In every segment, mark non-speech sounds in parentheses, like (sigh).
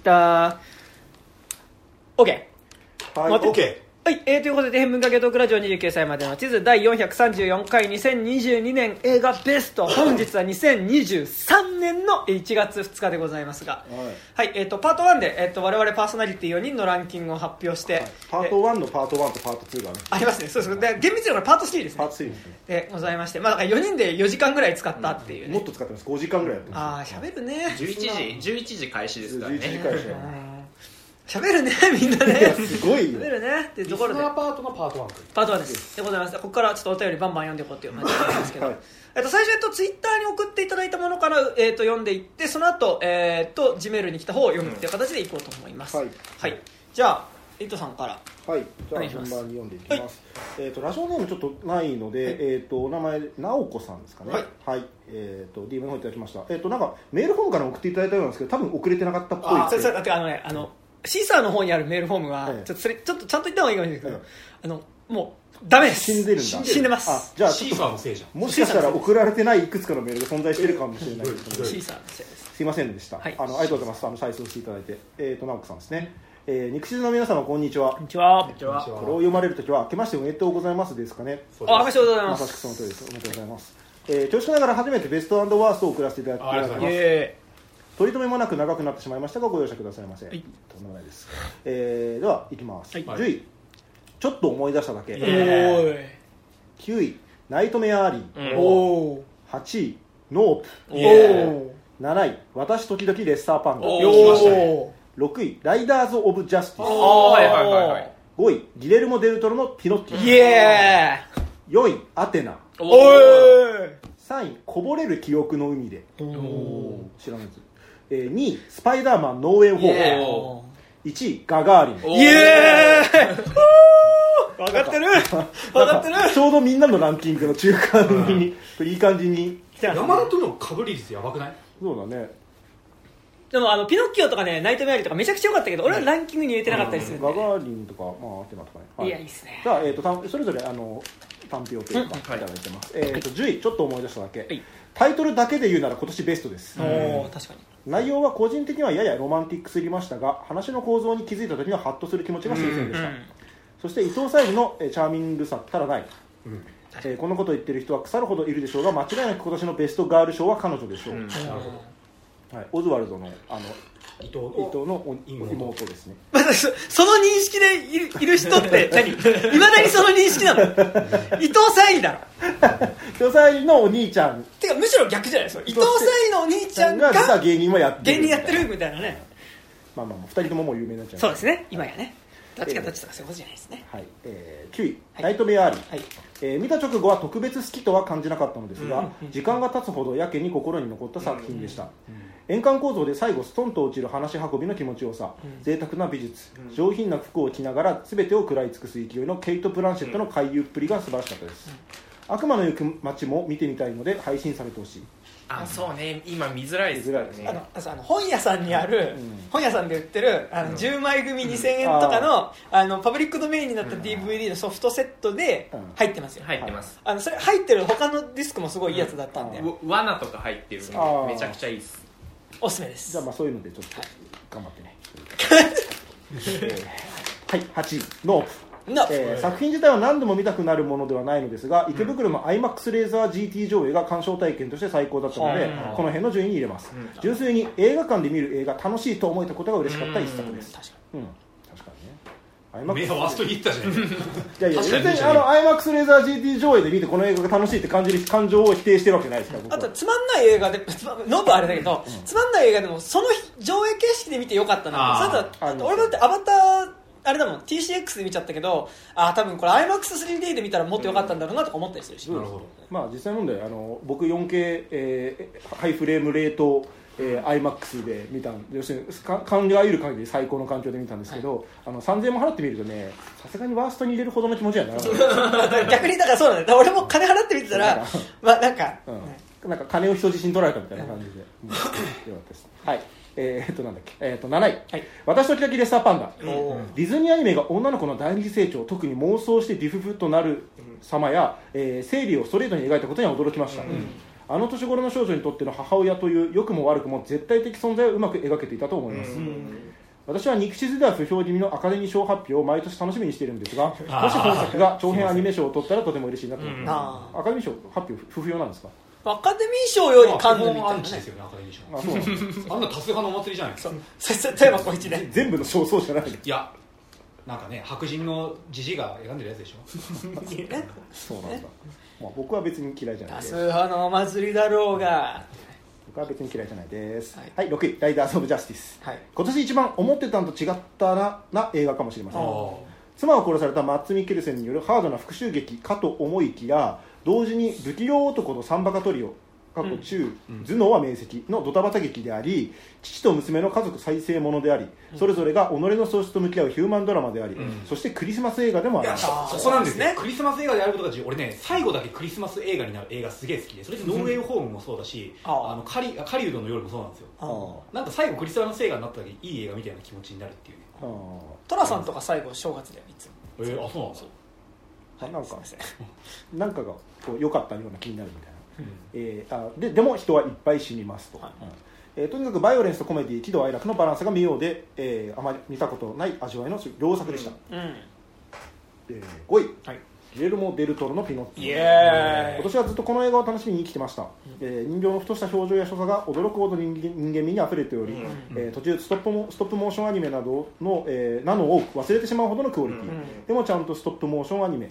した。OK。はい待って OK はい、えー、ということで、天文化系トークラジオ29歳までの地図第434回2022年映画ベスト。(laughs) 本日は2023年の1月2日でございますが、はい、えっ、と、パート1で、えっ、と、我々パーソナリティ4人のランキングを発表して、パート1のパート1とパート2がねありますね、そうです。で、厳密にはこれパート3ですね。パート。3ですね。でございまして、まあ、だから4人で4時間ぐらい使ったっていうね。もっと使ってます。5時間ぐらいやってまああ、喋るね。11時11時開始ですから11時ね開始うん喋るね、(laughs) みんなね。すごいよ喋るね。っていうところで。パートのパート1とパート1です。でございます。ここからちょっとお便りバンバン読んでいこうっていう感じなんですけど、はいえっと、最初、えっと、ツイッターに送っていただいたものから、えっと、読んでいって、その後、えっと、ジメールに来た方を読むっていう形でいこうと思います。はいはい。じゃあ、イトさんから。はい、じゃあ順番に読んでいきます。えっ、とラジオネームちょっとないので、えっ、とお名前直子さんですかね。はい。えっ、と DM の方いただきました。えっ、となんかメールフォームから送っていただいたようなんですけど、多分送れてなかったっぽいあ、それ、ですそれ、だってあのね、あの、シーサーの方にあるメールフォームは、ええちょっとそれ、ちょっとちゃんと言った方がいいかもしれないですけど、えあの、もう、ダメです。死んでるんだ。死んでます。あ、じゃあちシーサーのせいじゃんともしかしたら送られてないいくつかのメールが存在しているかもしれないシーサーのせいです。すいませんでした。はいあのありがとうございます。あの再送していただいて、えっ、と直子さんですね。えー、肉質の皆様こんにちはこん。にちは。こんにちはこれを読まれるときは明けましておめでとうございますですかね。そうですあ、おめでとうございま。ますさしくその通りです。おめでとうございます。えー、恐縮ながら初めてベストワーストを送らせていただきあありがとうごます。取り留めもなく長くなってしまいましたがご容赦くださいませ。はいとんでもないです。えー、では、いきます。はい10位、ちょっと思い出しただけ。ー、イエおーい。9位、ナイトメアアリー。うんおー。8位、ノープ。おイエー。7位、私時々レッサーパンダ。おーよ来ましたー。6位、ライダーズ・オブ・ジャスティス。はいはいはいはい5位、ギレルモ・デルトロのピノッキイエー4位、アテナ。おー3位、こぼれる記憶の海で。い知らないです。えー、2位、スパイダーマン、ノーウェイホーム。イ。エーお1位、ガガーリン。おイエーイ。(laughs) 分かってる。分かってる。ちょうどみんなのランキングの中間に、いい感じに。山田との被り率やばくない？そうだね。でもあのピノッキオとかねナイトメアリーとかめちゃくちゃ良かったけど俺はランキングに入れてなかったりするんで、ガガーリンとか、まあ、アテナとかね。はい。やいいっすね。じゃあ、えっ、と、たんそれぞれ、あの、単票というか、うん。い。ただいてます。えっ、と、10位、ちょっと思い出しただけ。はい。タイトルだけで言うなら今年ベストです。おー確かに内容は個人的にはややロマンティックすぎましたが話の構造に気づいた時にはハッとする気持ちが新鮮でした、そして伊藤沙莉のえーチャーミングさたらない、うん。えーこのことを言ってる人は腐るほどいるでしょうが間違いなく今年のベストガール賞は彼女でしょう、うん。なるほど。はい、オズワルドのあの伊藤伊藤のお妹。妹ですね。そ (laughs) その認識でいるいる人って何？いまだにその認識なの？(laughs) 伊藤沙莉だろ。伊藤沙莉のお兄ちゃん。てかむしろ逆じゃない？ですか伊藤沙莉のお兄ちゃんが実は芸人もやってる芸人やってるみたいなね。まあまあまあ2人とももう有名になっちゃう。そうですね。今やね。どっちかどっちとかそういうことじゃないですね。はい。えー、9位、はい。ナイトメアアリー、はい。えー見た直後は特別好きとは感じなかったのですが、うん時間が経つほどやけに心に残った作品でした、円環構造で最後ストンと落ちる話し運びの気持ちよさ、贅沢な美術、上品な服を着ながら全てを食らい尽くす勢いのケイト・ブランシェットの回遊っぷりが素晴らしかったです、悪魔の行く街も見てみたいので配信されてほしい。あそうね。今見づらいです見づらいですね。あのあの本屋さんにある、うん。本屋さんで売ってるあの10枚組2000円とかの,、あのパブリックドメインになった DVD のソフトセットでうん。入ってますよ、入ってます。あのそれ入ってる他のディスクもすごいいいやつだったんで、うん。わ罠とか入ってるんでめちゃくちゃいいっすおすすめです。じゃあまあそういうのでちょっと頑張ってね、(laughs) えーはい。8位ノープなえー作品自体は何度も見たくなるものではないのですが池袋の IMAX レーザー GT 上映が鑑賞体験として最高だったので、うん。この辺の順位に入れます、純粋に映画館で見る映画楽しいと思えたことが嬉しかった一作です。確かうん目ワーストに行ったじゃんいやいや確かに別に。あの IMAX レーザー GT 上映で見てこの映画が楽しいって感じる感情を否定してるわけないですかあとつまんない映画でつま (laughs) ノブあれだけど、つまんない映画でもその日上映形式で見てよかったな。それだあります俺だってアバターあれだもん。TCX で見ちゃったけどあー多分これ IMAX3D で見たらもっとよかったんだろうなとか思ったりするし、なるほど。まあ実際問題あの僕 4K、えーハイフレームレート、えー、IMAX で見たん要するにか考える限り最高の環境で見たんですけど、あの3000円も払ってみるとねさすがにワーストに入れるほどの気持ちにはな逆にだからそうなんだ。俺も金払って見てたらまあなんか、うん、なんか金を人質に取られたみたいな感じで、(laughs) うん。よかったです。はい。えー、っとなんだっけ、えー、っと7位、はい。私とき々レッサーパンダ、ディズニーアニメが女の子の第二次成長特に妄想してディフフとなる様や、えー生理をストレートに描いたことには驚きました、あの年頃の少女にとっての母親という良くも悪くも絶対的存在をうまく描けていたと思います、私は肉地図では不評気味のアカデミー賞発表を毎年楽しみにしているんですがもし本作が長編アニメ賞を取ったらとても嬉しいなと。思います、あアカデミー賞発表不不評なんですかアカデミー賞よりカンヌみまあたいなね基本アンチですよねアカデミー賞あそうなんな多数派のお祭りじゃないですかせせテーマこいちね全部の賞そうじゃないいやなんかね白人のじじが選んでるやつでしょねそうなんだ、まあ、僕は別に嫌いじゃないです。派のお祭りだろうが。僕は別に嫌いじゃないです。ははいい、6位「ライダーズ・オブ・ジャスティス」はい。今年一番思ってたのと違ったなな映画かもしれません。あ妻を殺されたマッツ・ミッケルセンによるハードな復讐劇かと思いきや同時に不器用男と三バカトリオ過去中、頭脳は明晰のドタバタ劇であり父と娘の家族再生ものであり、それぞれが己の喪失と向き合うヒューマンドラマであり、そしてクリスマス映画でもあいやりますあーそこなんですね。クリスマス映画であることが重要。俺ね最後だけクリスマス映画になる映画すげえ好きでそれでノーウェイホームもそうだしあのカリカリウドの夜もそうなんですよ。なんか最後クリスマス映画になった時いい映画みたいな気持ちになるっていう。ねあ。トラさんとか最後正月でいつもえー、あそうなんですよーなんかすいません。(laughs) なんかがこう良かったような気になるみたいな、えーあででも人はいっぱい死にますと、はい。えーとにかくバイオレンスとコメディ喜怒哀楽のバランスが妙で、えーあまり見たことない味わいの良作でした、うん。えー5位、はい。ギレルモ・デルトロのピノッキオイエーイ。今年はずっとこの映画を楽しみに生きてました、えー人形のふとした表情や所作が驚くほど人間人間味にあふれており、えー途中ストップモストップモーションアニメなどの、えーなのを忘れてしまうほどのクオリティ、ん。でもちゃんとストップモーションアニメ。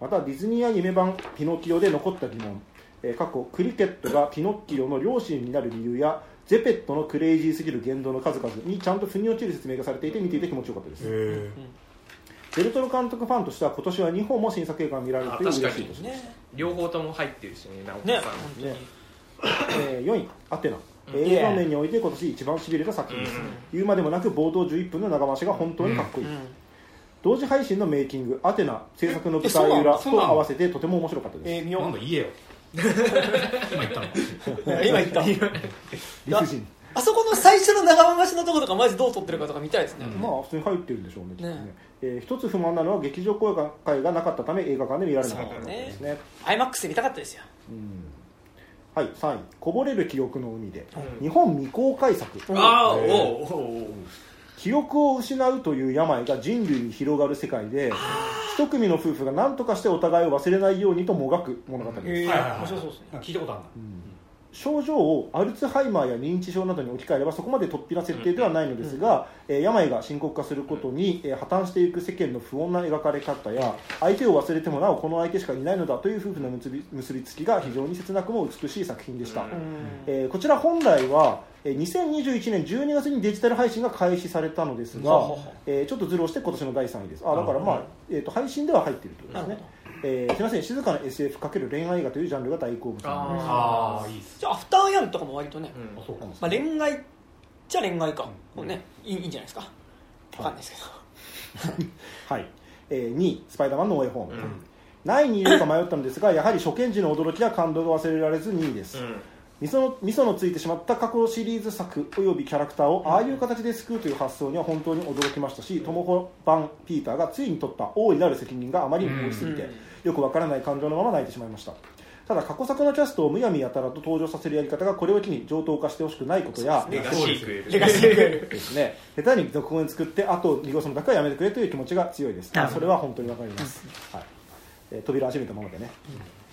またディズニーアニメ版ピノキオで残った疑問、えー過去クリケットがピノッキオの両親になる理由やゼペットのクレイジーすぎる言動の数々にちゃんと腑に落ちる説明がされていて見ていて気持ちよかったです。へデルトロ監督ファンとしては今年は2本も新作映画が見られるという嬉しいあ確かに。年ね。両方とも入ってるしね。直子ね。さん、えー4位アテナ。うん。映画面において今年一番しびれた作品です、うん。言うまでもなく冒頭11分の長回しが本当にかっこいい、うん。同時配信のメイキングアテナ制作の舞台裏と合わせてとても面白かったです、えー見ようなんだ言えよ今言ったの？(laughs) 今言った。理不尽。あそこの最初の長回しのところとかマジどう撮ってるかとか見たいですね、まあ普通に入ってるんでしょうねきっとね。ね。えー一つ不満なのは劇場公開がなかったため映画館で見られなかったですね。アイマックスで見たかったですよ。うん。はい3位「こぼれる記憶の海で」日本未公開作。ああおうえーおうおう記憶を失うという病が人類に広がる世界で一組の夫婦が何とかしてお互いを忘れないようにともがく物語です、へえはいはいはい。面白そうですね。聞いたことある症状をアルツハイマーや認知症などに置き換えればそこまで突飛な設定ではないのですが、えー病が深刻化することに、えー破綻していく世間の不穏な描かれ方や相手を忘れてもなおこの相手しかいないのだという夫婦の結び結びつきが非常に切なくも美しい作品でした、うん。えーこちら本来はえー2021年12月にデジタル配信が開始されたのですが、えーちょっとズルをして今年の第3位です。あだからまあ、えー、と配信では入っているということですね、えーすみません静かな SF× 恋愛映画というジャンルが大好物なんです。ああいいっす。じゃあアフターヤンとかも割とね、うん。あそうかまあ、恋愛じゃ恋愛か、もうねいいいいんじゃないですか。わかんないですけど、はい、えー、2位「スパイダーマンのオエホーム」何位に入れるか迷ったのですがやはり初見時の驚きや感動が忘れられず2位です、うん味噌の味噌のついてしまった過去シリーズ作およびキャラクターをああいう形で救うという発想には本当に驚きましたしトモホ版ピーターがついに取った大いなる責任があまりに大きすぎて、うん。よくわからない感情のまま泣いてしまいました。ただ過去作のキャストをむやみやたらと登場させるやり方がこれを機に上等化してほしくないことやレガシークですね。下手に続編作ってあと濁すのだけはやめてくれという気持ちが強いです、それは本当にわかります、はい。えー扉を閉めたままでね、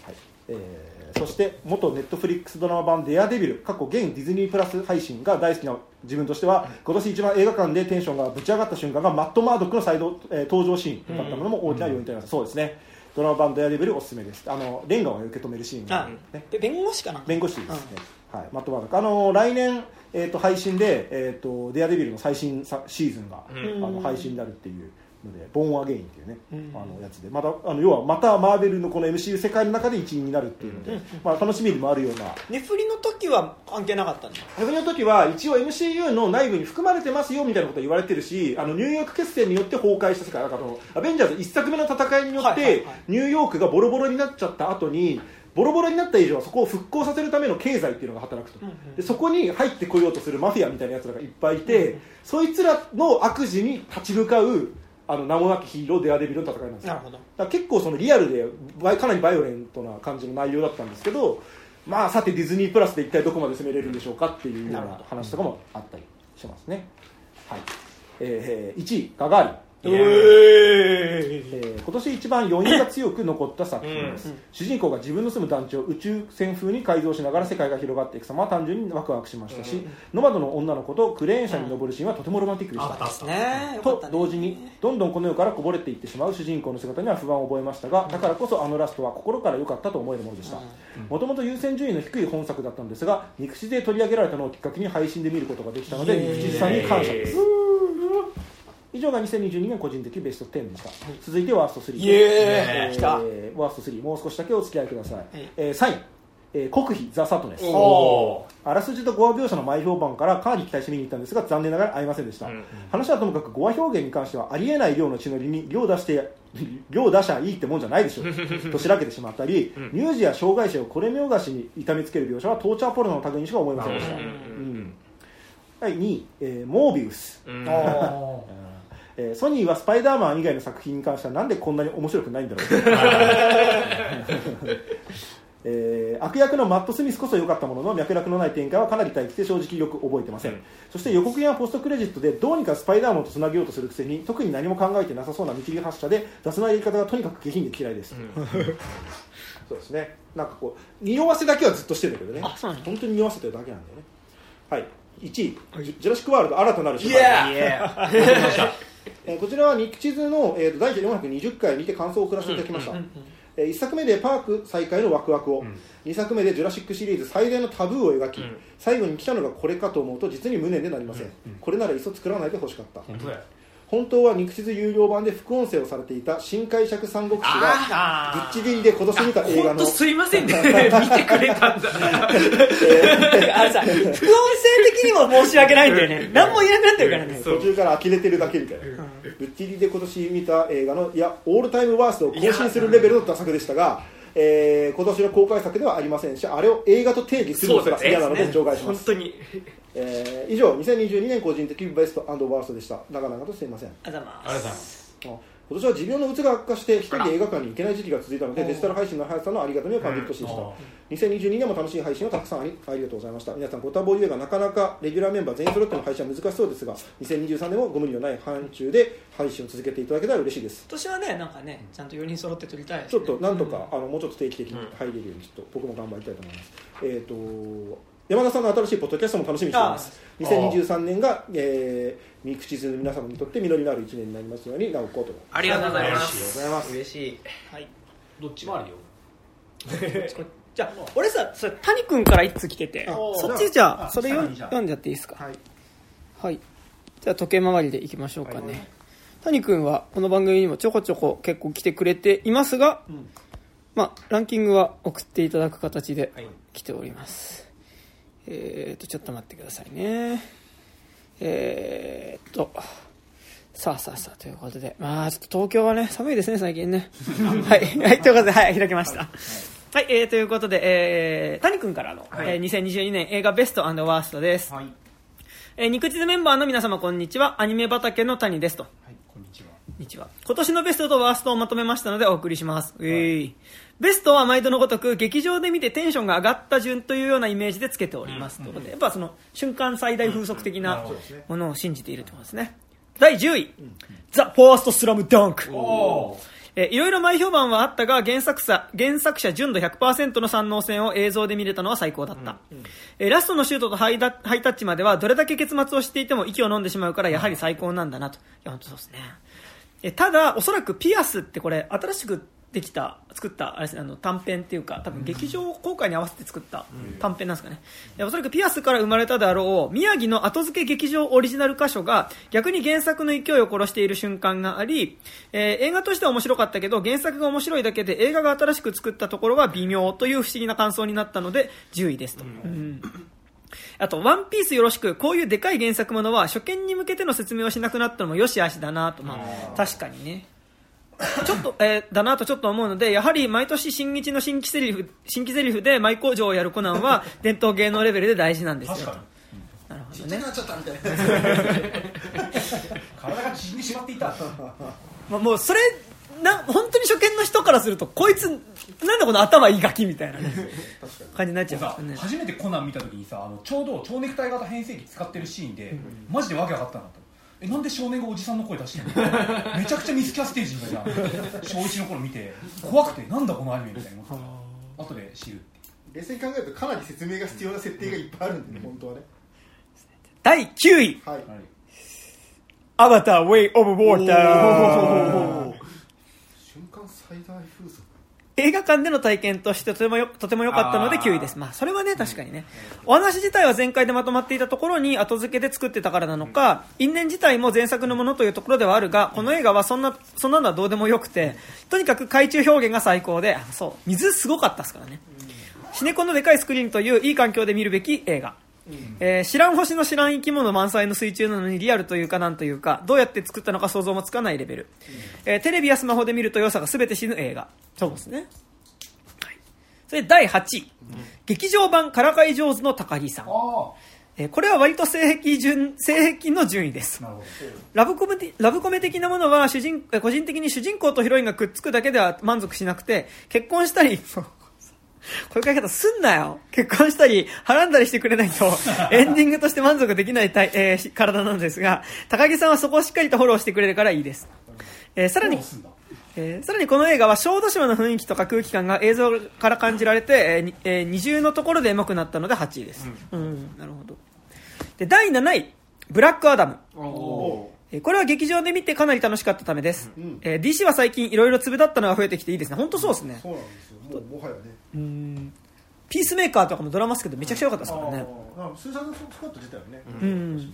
はい。えーそして元ネットフリックスドラマ版「デアデビル」過去現ディズニープラス配信が大好きな自分としては今年一番映画館でテンションがぶち上がった瞬間がマット・マードックの再度、えー登場シーンだったのも大きな要因となります、そうですね。ドラマ版「デアデビル」おすすめです。あのレンガを受け止めるシーンが、あね、で弁護士かな？弁護士ですね、はい、マット・マードックあの来年、えー、と配信で、えーと「デアデビル」の最新さシーズンが、うん。あの配信になるっていうので「ボーン・アゲイン」っていうね、うん。あのやつでまたあの要はまたマーベルのこの MCU 世界の中で一員になるっていうので、まあ、楽しみでもあるような。ネフリの時は関係なかったんだ。逆の時は一応 MCU の内部に含まれてますよみたいなこと言われてるしあのニューヨーク決戦によって崩壊した世界だからアベンジャーズ1作目の戦いによって、ニューヨークがボロボロになっちゃった後にボロボロになった以上はそこを復興させるための経済っていうのが働くと、うんうんでそこに入ってこようとするマフィアみたいなやつらがいっぱいいて、そいつらの悪事に立ち向かうあの名もなきヒーローデアデビルの戦いなんですよ。なるほど。だ結構そのリアルでかなりバイオレントな感じの内容だったんですけどまあさてディズニープラスで一体どこまで攻めれるんでしょうかっていうような話とかもあったりしますね。はい。えー、1位ガガーリンうええー。今年一番余韻が強く残った作品です、主人公が自分の住む団地を宇宙船風に改造しながら世界が広がっていく様は単純にワクワクしましたし、ノマドの女の子とクレーン車に登るシーンはとてもロマンティックでした、あったね。えよかったね。と同時にどんどんこの世からこぼれていってしまう主人公の姿には不安を覚えましたがだからこそあのラストは心から良かったと思えるものでした。もともと優先順位の低い本作だったんですが肉地で取り上げられたのをきっかけに配信で見ることができたので肉地さんに感謝です以上が2022年個人的ベスト10でした、続いてワースト3イエーイ。来た。ワースト3もう少しだけお付き合いください、いえ。ー3位、えー国費ザ・サトネス。あらすじと語話描写の前評判からかなり期待して見に行ったんですが残念ながら合いませんでした、うん。話はともかく語話表現に関してはありえない量の血のりに量出して量出しゃいいってもんじゃないでしょとしらけてしまったり、乳児や障害者をこれみょうがしに痛めつける描写はトーチャーポルノの類にしか思えませんでした、うん。うん。はい、2位、えーモービウス、(laughs) えーソニーはスパイダーマン以外の作品に関してはなんでこんなに面白くないんだろう。(laughs) えー悪役のマット・スミスこそ良かったものの脈絡のない展開はかなり大気で正直よく覚えてません、うん。そして予告編はポストクレジットでどうにかスパイダーマンとつなげようとするくせに特に何も考えてなさそうな見切り発車で雑なやり方がとにかく下品で嫌いです、そうですね。なんかこう匂わせだけはずっとしてるんだけどね。あそうなんだ。本当に匂わせてるだけなんだよね。はい。1位、ジュジュラシック・ワールド新たなる世イ界エーイえーこちらはニック地図の、えーと第420回にて感想を送らせていただきました、え1作目でパーク再開のワクワクを、2作目でジュラシックシリーズ最大のタブーを描き、うん。最後に来たのがこれかと思うと実に無念でなりません、これならいっそ作らないでほしかった、本当だよ本当は肉地図有料版で副音声をされていた新解釈三国志があー。ぶっちぎりで今年見た映画の本当すいませんね。見てくれたんだ。(laughs) あのさ副音声的にも申し訳ないんだよね。何も言えなくなってるからね。途中から呆れてるだけみたいな、ぶっちぎりで今年見た映画のいやオールタイムワーストを更新するレベルの打作でしたが、えー今年の公開作ではありませんしあれを映画と定義するのすら嫌なので除外します、本当にえー以上2022年個人的ベストワーストでした。長々とすいません。ありがとうございまます今年は持病のうつが悪化して一人で映画館に行けない時期が続いたのでデジタル配信の速さのありがたみを感じる年でした、うん。2022年も楽しい配信をたくさんありありがとうございました。皆さんご多忙ゆえがなかなかレギュラーメンバー全員揃っての配信は難しそうです。が2023年もご無理のない範疇で配信を続けていただけたら嬉しいです。今年はねなんかねちゃんと4人揃って撮りたいですちょっとなんとか、あのもうちょっと定期的に入れるようにちょっと僕も頑張りたいと思います、えっ、と山田さんの新しいポッドキャストも楽しみにしています。あ2023年が、えー、ミクチズの皆様にとって実りのある1年になりますようになおこと。ありがとうございまありがとうござい。ますす嬉しい。はい。どっちもあるよ。(laughs) じゃあ俺さそれ谷君から1つ来てて？あそっちじゃああそれ読んじゃあ。読んじゃっていいですか？はい。はい。じゃあ時計回りでいきましょうかね、谷君はこの番組にもちょこちょこ結構来てくれていますが、まあランキングは送っていただく形で来ております、えーとちょっと待ってくださいね。えーっとさあさあさあということでまあちょっと東京はね寒いですね最近ね。(laughs) はい、はい、ということではい開きました。はい、えー、ということで、えー、谷君からの、はい。えー2022年映画ベストワーストです、はい。えー、肉地図メンバーの皆様こんにちは。アニメ畑の谷ですとはいこんにちは。こんにちは今年のベストとワーストをまとめましたのでお送りします、うえいベストは毎度のごとく劇場で見てテンションが上がった順というようなイメージでつけております、ということでやっぱその瞬間最大風速的なものを信じているということですね。第10位、ザ・ファーストスラムダンク。おえーいろいろ前評判はあったが原作者原作者純度100%の三能線を映像で見れたのは最高だった、えーラストのシュートとハイダハイタッチまではどれだけ結末を知っていても息を飲んでしまうからやはり最高なんだなと。いや本当そうですねえーただおそらくピアスってこれ新しくできた作ったあれです、ね、あの短編っていうか多分劇場公開に合わせて作った短編なんですかね、いやおそらくピアスから生まれたであろう宮城の後付け劇場オリジナル箇所が逆に原作の勢いを殺している瞬間があり、えー映画としては面白かったけど原作が面白いだけで映画が新しく作ったところは微妙という不思議な感想になったので10位ですと。うんあと、ワンピースよろしく、こういうでかい原作ものは初見に向けての説明をしなくなったのもよしあしだなと、まあ、確かにね。ちょっと、えーだなとちょっと思うので、やはり毎年新日の新規セリフ、新規セリフで舞工場をやるコナンは (laughs) 伝統芸能レベルで大事なんですよ。確かなるほどね。なっちゃったみたいなに (laughs) 体が縮んでしまっていたまあ、もうそれ、な、本当に初見の人からすると、こいつ、なんだこの頭いいガキみたいなね、感じになっちゃいまさすよね。初めてコナン見た時にさあのちょうど蝶ネクタイ型変声機使ってるシーンで、マジでわけ分かったなと。えなんで少年がおじさんの声出してんの？めちゃくちゃミスキャステージングじゃん。小1の頃見て怖くてなんだこのアニメみたいな。思った後で知る冷静に考えるとかなり説明が必要な設定がいっぱいあるんでね、本当はね。第9位、はい、アバター、ウェイ・オブ・ウォーター。瞬間最大風速映画館での体験としてとてもよとても良かったので9位です。まあ、それはね、確かにね。お話自体は全開でまとまっていたところに後付けで作ってたからなのか、因縁自体も前作のものというところではあるが、この映画はそんな、そんなのはどうでもよくて、とにかく海中表現が最高で、あそう、水すごかったですからね。シネコンのでかいスクリーンといういい環境で見るべき映画。えー知らん星の知らん生き物満載の水中なのにリアルというかなんというかどうやって作ったのか想像もつかないレベル、えーテレビやスマホで見ると良さが全て死ぬ映画。そうですね、はい、それで第8位、劇場版からかい上手の高木さん、あえーこれは割と性癖順性癖の順位です。ラブコメ的ラブコメ的なものは主人えー個人的に主人公とヒロインがくっつくだけでは満足しなくて結婚したりこういう書き方すんなよ。結婚したりはらんだりしてくれないと (laughs) エンディングとして満足できない体、えーし体なんですが高木さんはそこをしっかりとフォローしてくれるからいいです、えーさらにえーさらにこの映画は小豆島の雰囲気とか空気感が映像から感じられて、えーにえー二重のところでエモくなったので8位です、うん。なるほど。で第7位ブラックアダムこれは劇場で見てかなり楽しかったためです、ん。えー DC は最近いろいろ粒だったのが増えてきていいですね。本当そうですね。そうなんですよ。もうもはやね。うんピースメーカーとかもドラマですけどめちゃくちゃ良かったですからね。あースーサイドスクワット自体はね、うん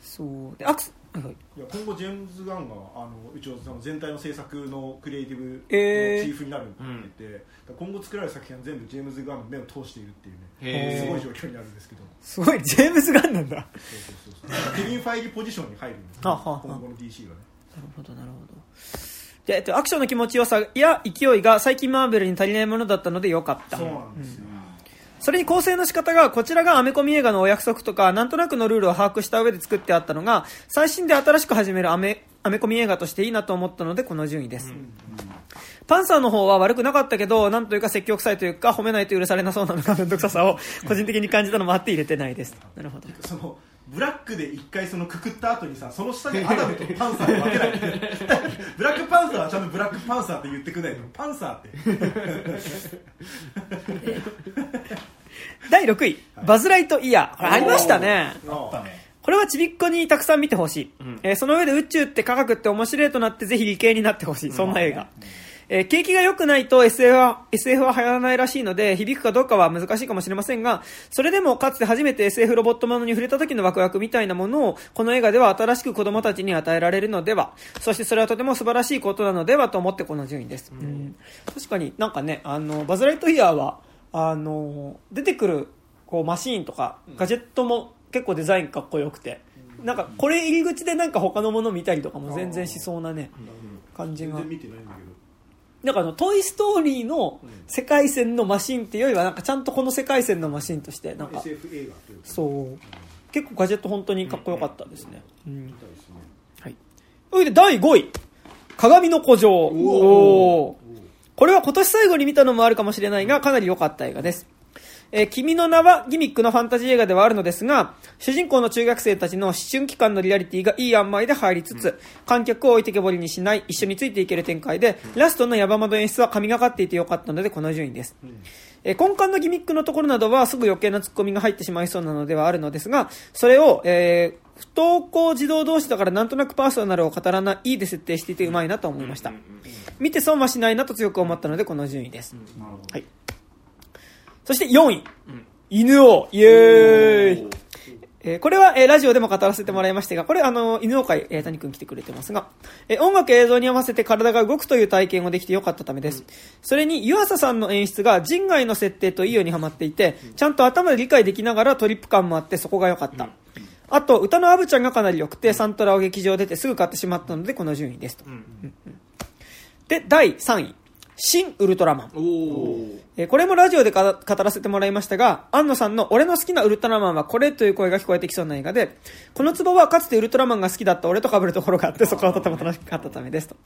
そう。でアクスはいはい。いや今後ジェームズ・ガンがあの一応その全体の制作のクリエイティブのチえー。ーフになるって言って。て、だから今後作られる作品は全部ジェームズ・ガンの目を通しているっていうね。すごい状況になるんですけど。すごいジェームズ・ガンなんだ。なるそうそう。そうそうケビン・ファイギポジションに入るんですよ。はあはあはあ。今後の DC がね。ほどなるほど。で、えっと、アクションの気持ちよさや勢いが最近マーベルに足りないものだったので良かった。そうなんですよ、それに構成の仕方がこちらがアメコミ映画のお約束とかなんとなくのルールを把握した上で作ってあったのが最新で新しく始めるアメアメコミ映画としていいなと思ったのでこの順位です、パンサーの方は悪くなかったけどなんというか積極臭いというか褒めないと許されなそうなのが面倒くささを個人的に感じたのもあって入れてないです。なるほど。そのブラックで一回そのくくった後にさその下にアダムとパンサーで分けないブラックパンサーはちゃんとブラックパンサーって言ってくれないとパンサーって (laughs) 第6位、バズ・ライトイヤー。これありましたね。あったね。これはちびっこにたくさん見てほしい、えーその上で宇宙って科学って面白いとなってぜひ理系になってほしい、そんな映画、えー景気が良くないと SF は SF は流行らないらしいので響くかどうかは難しいかもしれませんがそれでもかつて初めて SF ロボットものに触れた時のワクワクみたいなものをこの映画では新しく子供たちに与えられるのでは。そしてそれはとても素晴らしいことなのではと思ってこの順位です、うん。確かになんかねあのバズ・ライトイヤーはあの出てくるこうマシーンとかガジェットも結構デザインかっこよくて、なんかこれ入り口でなんか他のもの見たりとかも全然しそうなね感じが。ないんだけど。なんかあの「トイ・ストーリー」の世界線のマシンっていうよりはなんかちゃんとこの世界線のマシンとしてなんかそう。結構ガジェット本当にかっこよかったですね、うん。はい。それで第5位。鏡の古城。おーこれは今年最後に見たのもあるかもしれないが、かなり良かった映画です。えー君の名はギミックのファンタジー映画ではあるのですが、主人公の中学生たちの思春期間のリアリティがいい塩梅で入りつつ、観客を置いてけぼりにしない、一緒についていける展開で、ラストのヤバ窓演出は神がかっていて良かったので、この順位です。えー根幹のギミックのところなどはすぐ余計なツッコミが入ってしまいそうなのではあるのですが、それを、えー不登校児童同士だからなんとなくパーソナルを語らないで設定していてうまいなと思いました。見て損はしないなと強く思ったのでこの順位です。はい。そして4位。犬王イエーイえーこれは、えーラジオでも語らせてもらいましたが、これ、あの、犬王会、えー谷くん来てくれてますが、えー音楽映像に合わせて体が動くという体験をできてよかったためです。それに、湯浅さんの演出が人外の設定といいようにハマっていて、ちゃんと頭で理解できながらトリップ感もあって、そこが良かった。あと、歌のアブちゃんがかなり良くて、サントラを劇場出てすぐ買ってしまったので、この順位ですと。うんうんで、第3位。新ウルトラマン。えーこれもラジオでか語らせてもらいましたが、安野さんの俺の好きなウルトラマンはこれという声が聞こえてきそうな映画で、このツボはかつてウルトラマンが好きだった俺と被るところがあって、そこはとても楽しかったためですと。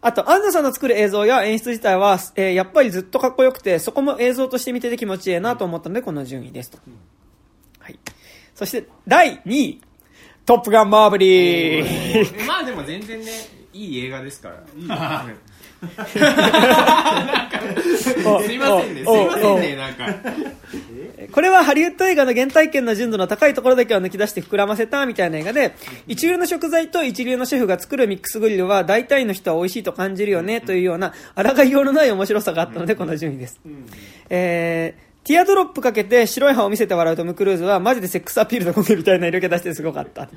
あと、安野さんの作る映像や演出自体は、えーやっぱりずっとかっこよくて、そこも映像として見てて気持ちいいなと思ったので、この順位ですと。はい。そして、第2位。トップガンマーヴリーまあでも全然ねいい映画ですから (laughs) すいませんねすいませんねなんか。これはハリウッド映画の原体験の純度の高いところだけを抜き出して膨らませたみたいな映画で一流の食材と一流のシェフが作るミックスグリルは大体の人は美味しいと感じるよねというような抗いようのない面白さがあったのでこの順位です、えーティアドロップかけて白い歯を見せて笑うトム・クルーズはマジでセックスアピールのコみたいな色気出してすごかった。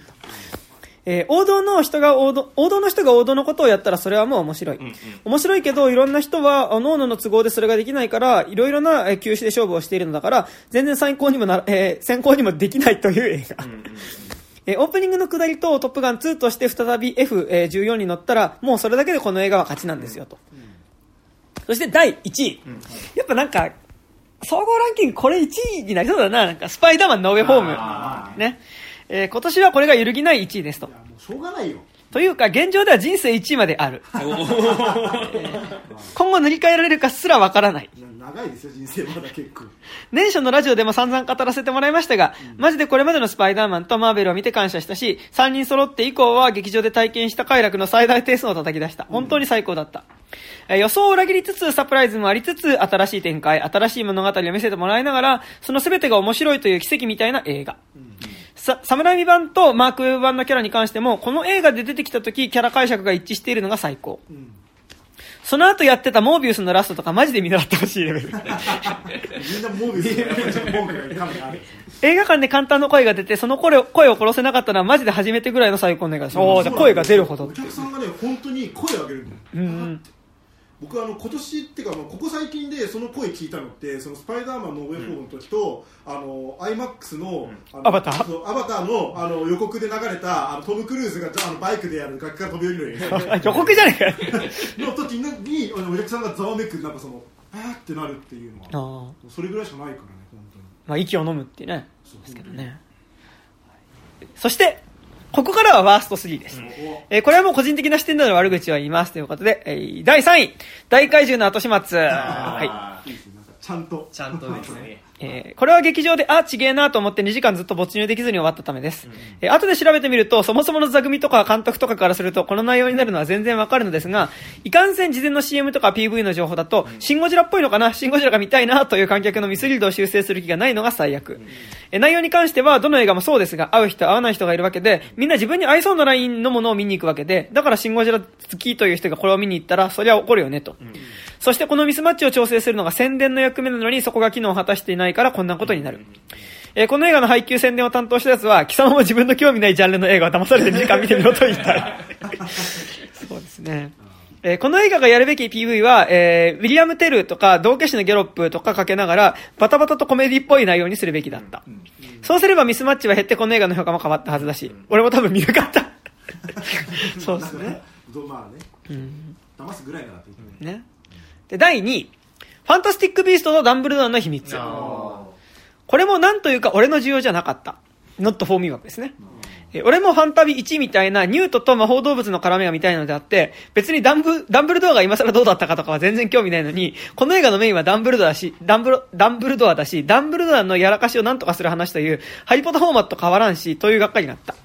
えー王道の人が王道、王道の人が王道のことをやったらそれはもう面白い。面白いけど、いろんな人は、各々の都合でそれができないから、いろいろなえー球種で勝負をしているのだから、全然参考にもな、えー先行にもできないという映画。えーオープニングの下りとトップガン2として再び F14 に乗ったら、もうそれだけでこの映画は勝ちなんですよと。そして第1位。やっぱなんか、総合ランキングこれ1位になりそうだな。なんか、スパイダーマンノーウェイホーム。ね。えー今年はこれが揺るぎない1位ですと。もうしょうがないよというか、現状では人生1位まである。えー (laughs) 今後塗り替えられるかすらわからない。な長いですよ人生まだ結構年初のラジオでも散々語らせてもらいましたが、マジでこれまでのスパイダーマンとマーベルを見て感謝したし、3人揃って以降は劇場で体験した快楽の最大点数を叩き出した。本当に最高だった。えー予想を裏切りつつ、サプライズもありつつ、新しい展開、新しい物語を見せてもらいながら、その全てが面白いという奇跡みたいな映画。さ、サムライミ版とマークウェブ版のキャラに関しても、この映画で出てきた時、キャラ解釈が一致しているのが最高。その後やってたモービウスのラストとかマジで見習ってほしいレベル。みんなモービスやっぱりちょっと文句がかなりある映画館で簡単な声が出て、その声を声を殺せなかったのはマジで初めてぐらいの最高の映画です。おーじゃあ声が出るほどお。客さんがね本当に声を上げるんだようんうん。僕あの今年っていうかまあここ最近でその声聞いたのってそのスパイダーマンのウェイフォーの時と、あの IMAX の,、あのアバター？そうアバターのあの予告で流れたあのトム・クルーズがあのバイクでやる崖から飛び降りる (laughs) 予告じゃねえかよ。(laughs) の時にあのお客さんがざわめくなんかそのあーってなるっていうのはそれぐらいしかないからね本当にまあ、息を飲むっていうね。ですけどね。そして、ここからはワースト3です。えーこれはもう個人的な視点での悪口を言いますということで、えー第3位、大怪獣の後始末。はい。ちゃんと。ちゃんとですね。えーこれは劇場で、あ、ちげえなと思って2時間ずっと没入できずに終わったためです。えー後で調べてみると、そもそもの座組とか監督とかからすると、この内容になるのは全然わかるのですが、いかんせん事前の CM とか PV の情報だと、シンゴジラっぽいのかな？シンゴジラが見たいなという観客のミスリードを修正する気がないのが最悪。えー内容に関しては、どの映画もそうですが、合う人合わない人がいるわけで、みんな自分に合いそうなラインのものを見に行くわけで、だからシンゴジラ好きという人がこれを見に行ったら、そりゃ怒るよねと。そしてこのミスマッチを調整するのが宣伝の役目なのにそこが機能を果たしていないからこんなことになる。えーこの映画の配給宣伝を担当したやつは、貴様も自分の興味ないジャンルの映画を騙されて2時間見てみろと言ったい。(laughs) そうですね。えーこの映画がやるべき PV は、えーウィリアム・テルとか、道化師のギャロップとかかけながら、バタバタとコメディっぽい内容にするべきだった。そうすればミスマッチは減ってこの映画の評価も変わったはずだし、俺も多分見るかった。(laughs) そうですね。どまあねうん騙すぐらいならってねね。で、第2位。ファンタスティック・ビーストとダンブルドアの秘密。これもなんというか俺の需要じゃなかった。not for me 枠ですね。え俺もファンタビ1みたいなニュートと魔法動物の絡みが見たいのであって、別にダンブ、ダンブルドアが今更どうだったかとかは全然興味ないのに、この映画のメインはダンブルドアだし、ダンブル、ダンブルドアだし、ダンブルドアのやらかしをなんとかする話という、ハリポタフォーマット変わらんし、というがっかりになった。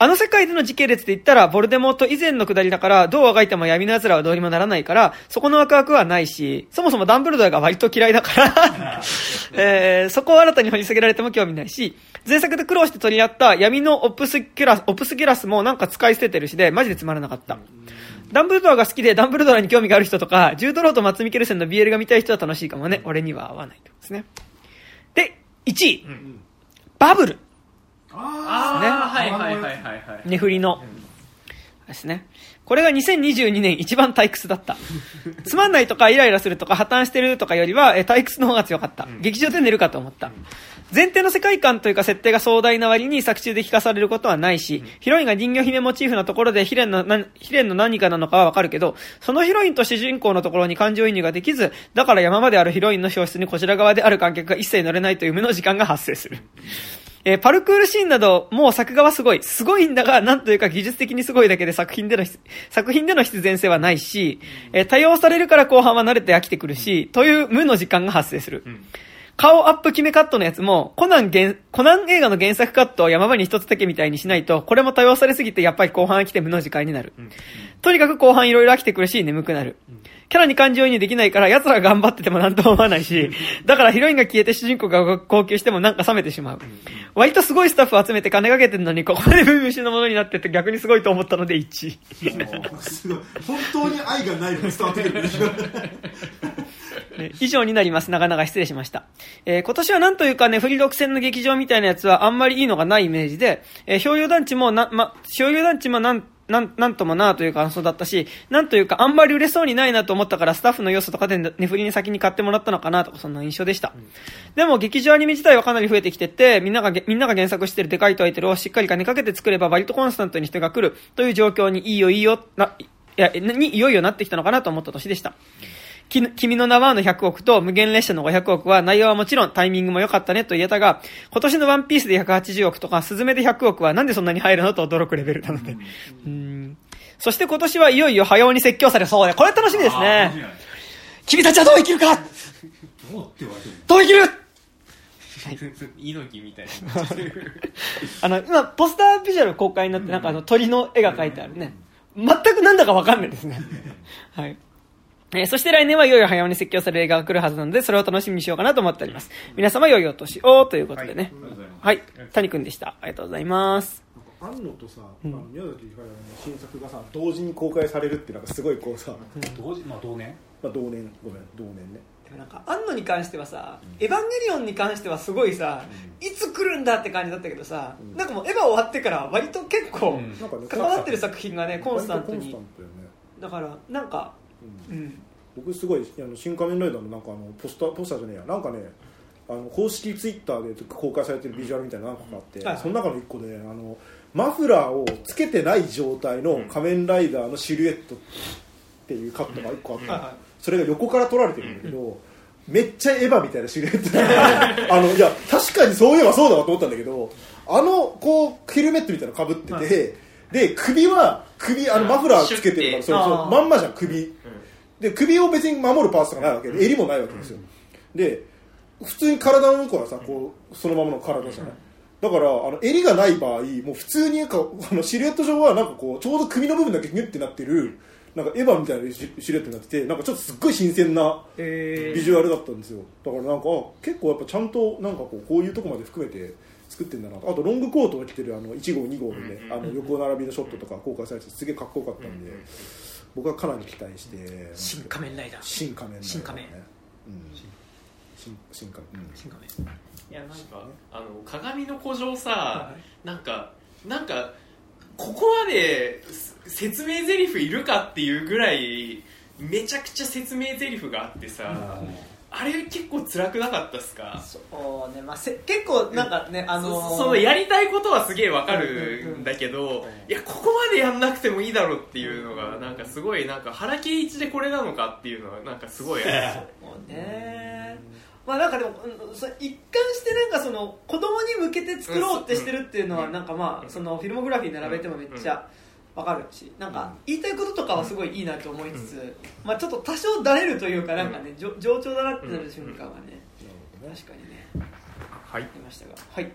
あの世界での時系列で言ったら、ボルデモート以前の下りだから、どうあがいても闇の奴らはどうにもならないから、そこのワクワクはないし、そもそもダンブルドアが割と嫌いだから、(laughs) えーそこを新たに掘り下げられても興味ないし、前作で苦労して取り合った闇のオプスキュラス、オプスキュラスもなんか使い捨ててるしで、マジでつまらなかった。ダンブルドアが好きでダンブルドアに興味がある人とか、ジュードローとマツミケルセンの BL が見たい人は楽しいかもね。俺には合わないですね。で、1位。バブル。あねあはいはいはいはいはいネフリの。ですね。これが2022年一番退屈だった。つまんないとかイライラするとか破綻してるとかよりは、え退屈の方が強かった。劇場で寝るかと思った。前提の世界観というか設定が壮大な割に作中で聞かされることはないし、ヒロインが人魚姫モチーフのところでヒレンのなヒレンの何かなのかはわかるけど、そのヒロインと主人公のところに感情移入ができず、だから山まであるヒロインの表出にこちら側である観客が一切乗れないという無の時間が発生する。えーパルクールシーンなど、もう作画はすごい。すごいんだが、なんというか技術的にすごいだけで作品での必、作品での必然性はないし、えー多用されるから後半は慣れて飽きてくるし、という無の時間が発生する。顔アップ決めカットのやつも、コナン原、コナン映画の原作カットを山場に一つだけみたいにしないと、これも多用されすぎてやっぱり後半飽きて無の時間になる。とにかく後半いろいろ飽きてくるし、眠くなる。キャラに感情移入できないから、奴らが頑張っててもなんとも思わないし、だからヒロインが消えて主人公が号泣してもなんか冷めてしまう。割とすごいスタッフを集めて金かけてるのに、ここまで (laughs) 分虫のものになってて逆にすごいと思ったので1位。すごい本当に愛がないのが伝わってくる (laughs) ね以上になります。長々失礼しました。えー今年はなんというかね、フリ独占の劇場みたいなやつはあんまりいいのがないイメージで、えー、氷洋団地もな、ま、氷洋団地もなん、なん、なんともなという感想だったし、なんというかあんまり売れそうにないなと思ったからスタッフの要素とかでネフリに先に買ってもらったのかなとかそんな印象でした。でも劇場アニメ自体はかなり増えてきてて、みんながげ、みんなが原作してるでかいタイトルをしっかり金かけて作れば割とコンスタントに人が来るという状況にいいよいいよ、な、いや、にいよいよなってきたのかなと思った年でした。き君の名はの100億と無限列車の500億は内容はもちろんタイミングも良かったねと言えたが、今年のワンピースで180億とか、スズメで100億はなんでそんなに入るの？と驚くレベルなので。うんそして今年はいよいよ早尾に説教されそうで、これ楽しみですね。君たちはどう生きるか？どうって言われてるどう生きる？(laughs) 猪木みたいな。(laughs) あの、今、ポスタービジュアル公開になって、なんかあの鳥の絵が描いてあるね。全くなんだかわかんないですね。はい。えーそして来年はいよいよ早尾に説教される映画が来るはずなので、それを楽しみにしようかなと思っております。皆様良いお年をということでね。はい。谷くんでした。ありがとうございます。安野とさ、あの宮崎ひかるの新作がさ同時に公開されるってなんかすごいこうさ、同時まあ同年？まあ、同年ごめん同年ねでもなんか、安野に関してはさ、エヴァンゲリオンに関してはすごいさ、いつ来るんだって感じだったけどさ、なんかもうエヴァ終わってから割と結構、うんなんかね関わってる作品がね、コンスタントに割とコン。スタントよねだから、なんか、うん。うん。僕すごいあの新仮面ライダーのなんかあのポスターポスターじゃねえや。なんかねあの公式ツイッターで公開されてるビジュアルみたいなのがあって、はい。その中の一個であのマフラーをつけてない状態の仮面ライダーのシルエットっていうカットが一個あって、はいはい。それが横から撮られてるんだけど、めっちゃエヴァみたいなシルエットで。(laughs) あのいや確かにそういえばそうだわと思ったんだけどあのこうヘルメットみたいなのかぶってて、はい。で首は首あのマフラーつけてるからそうそうまんまじゃん首、で首を別に守るパーツとかないわけ。で襟もないわけですよ。で普通に体の向こうはさこうそのままの体じゃない？だからあの襟がない場合もう普通にかあのシルエット上はなんかこうちょうど首の部分だけギュッてなってるなんかエヴァみたいなシシルエットになっててなんかちょっとすっごい新鮮なえビジュアルだったんですよ。だからなんかあ結構やっぱちゃんとなんかこうこういうとこまで含めて作ってんだなと。あとロングコートを着てるあの1号2号のねあの横並びのショットとか公開されててすげえかっこよかったんで僕はかなり期待して新仮面ライダー。新仮面ライダーね。新仮面。うん。新。新仮面。うん。新仮面。いや、なんか、かあの鏡の古城さ、はなんかなんかここまです説明台詞いるかっていうぐらいめちゃくちゃ説明台詞があってさ、あれ結構辛くなかったっすか？そうね、まあ、せ結構なんかね、あのーそそのやりたいことはすげえわかるんだけど、いやここまでやんなくてもいいだろうっていうのがなんかすごいなんか腹切り一でこれなのかっていうのはなんかすごいもうね。まあなんかでも一貫してなんかその子供に向けて作ろうってしてるっていうのはなんかまあそのフィルモグラフィー並べてもめっちゃわかるしなんか言いたいこととかはすごいいいなと思いつつまあちょっと多少だれるというかなんかねじょ冗長だなってなる瞬間はね確かにね。はい。ありましたが。はい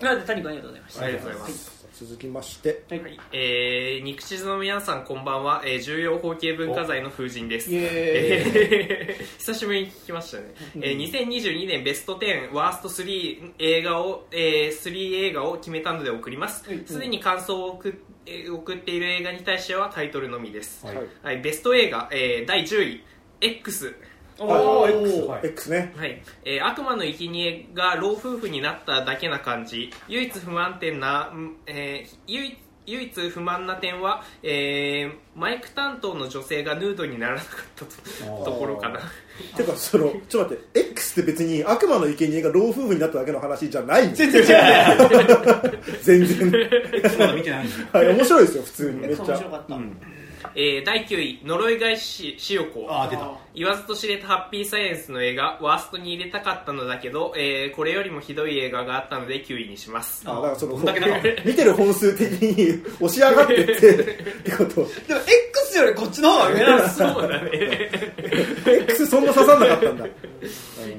なので谷君ありがとうございました。ありがとうございます。続きまして。はい、はい。えー、肉地図の皆さんこんばんは、えー、重要法系文化財の風神です。えー (laughs) 久しぶりに聞きましたね、えー、2022年ベスト10ワースト3映画を、えー、3映画を決めたので送ります。はい。すでに感想を送っえー送っている映画に対してはタイトルのみです、はい。はい、ベスト映画、えー、第10位 X おはいー。X はい。X ね。はい。えー悪魔の生贄が老夫婦になっただけな感じ。唯一不満点な、んえー唯一唯一不満な点は、えーマイク担当の女性がヌードにならなかったとところかな。てかそのちょっと待って。X って別に悪魔の生贄が老夫婦になっただけの話じゃない全然違うね (laughs) 全然。まだ見てないんはい面白いですよ普通に。めっちゃ。面白かった、うん。えー第9位呪い返ししおこ。ああ出た言わずと知れたハッピーサイエンスの映画ワーストに入れたかったのだけど、えーこれよりもひどい映画があったので9位にします。あだからその (laughs) 見てる本数的に押し上がってって (laughs) ってこと。でも X よりこっちの方が上なん (laughs) そうだね。X そんな刺さんなかったんだ。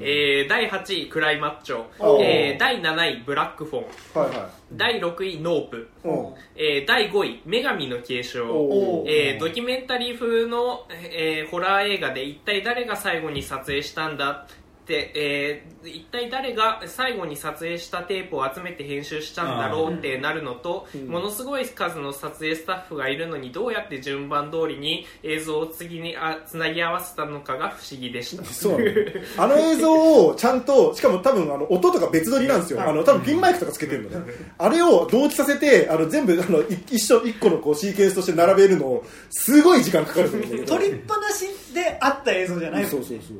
えー、第8位クライマッチョ。えー、第7位ブラックフォン。はいは第6位ノープ、いうんえー、第5位女神の継承。えードキュメンタリー風の、えーホラー映画で一体誰が最後に撮影したんだ、えー一体誰が最後に撮影したテープを集めて編集したんだろうってなるのと、ものすごい数の撮影スタッフがいるのにどうやって順番通りに映像を次にあつなぎ合わせたのかが不思議でした。そうなの。あの映像をちゃんとしかも多分あの音とか別撮りなんですよ。あの多分ピンマイクとかつけてるのね。あれを同期させてあの全部あのい一緒一個のこうシーケンスとして並べるのすごい時間かかるんだけど取りっぱなしであった映像じゃないそうそうそう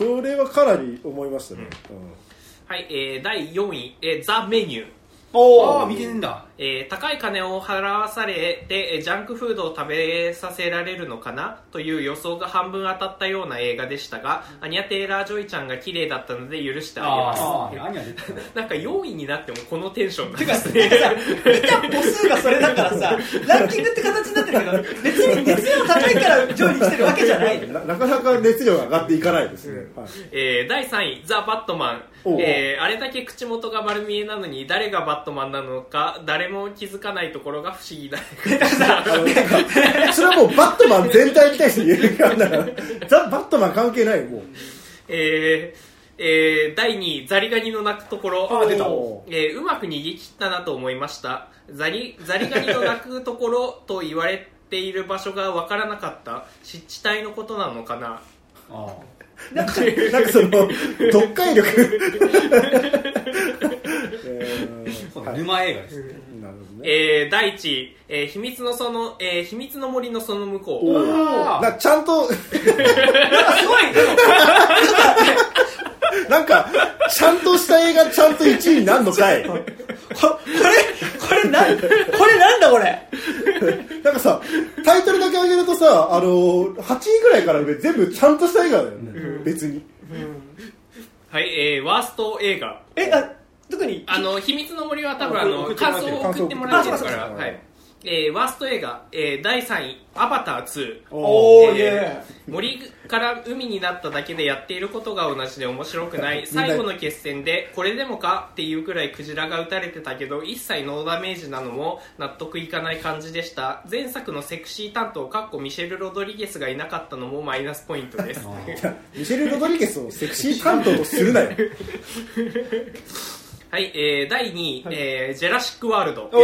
それはかなり思いましたね、はい、えー第4位、えーザ・メニュー。おああ見てんだえー高い金を払わされてえージャンクフードを食べさせられるのかな？という予想が半分当たったような映画でしたがアニャ・テイラー・ジョイちゃんが綺麗だったので許してあげます。(laughs) なんか4位になってもこのテンションなんてかさですね。見た母数がそれだからさランキングって形になってるけど別に熱量高いから上位に来てるわけじゃない。うんななかなか熱量が上がっていかないですね、はい。えー第3位、ザ・バットマン。えーあれだけ口元が丸見えなのに誰がバットマンなのか誰も気づかないところが不思議だそれはもうバットマン全体に対して言えるから。ザ・バットマン関係ないもう。えーえー第2位、ザリガニの鳴くところ。あ出た。えーうまく逃げ切ったなと思いました。ザリザリガニの鳴くところと言われている場所がわからなかった。湿地帯のことなのかな。あなんかなんかその (laughs) 読解力。(laughs) はい。沼映画ですね。えー第1位、えー秘密のその、えー秘密の森のその向こう。おー。なちゃんと。(laughs) すごいなんかちゃんとした映画ちゃんと1位になるのかい？ここれこれなんこれなんだこれ？なんかさタイトルだけ上げるとさあの8位ぐらいから上全部ちゃんとした映画だよね、別に。はい、えーワースト映画。えあ特に？あの、秘密の森は多分ああの、感想を送ってもらってる。から、感想を送ってもらってるはい。えーワースト映画、えー第3位、アバター2。おーえー森から海になっただけでやっていることが同じで面白くな (laughs) い。最後の決戦でこれでもかっていうくらいクジラが撃たれてたけど一切ノーダメージなのも納得いかない感じでした。前作のセクシー担当かっこミシェル・ロドリゲスがいなかったのもマイナスポイントです。ミシェル・ロドリゲスをセクシー担当とするなよ (laughs) はい、えー第2位、えージェラシック・ワールド、ーイ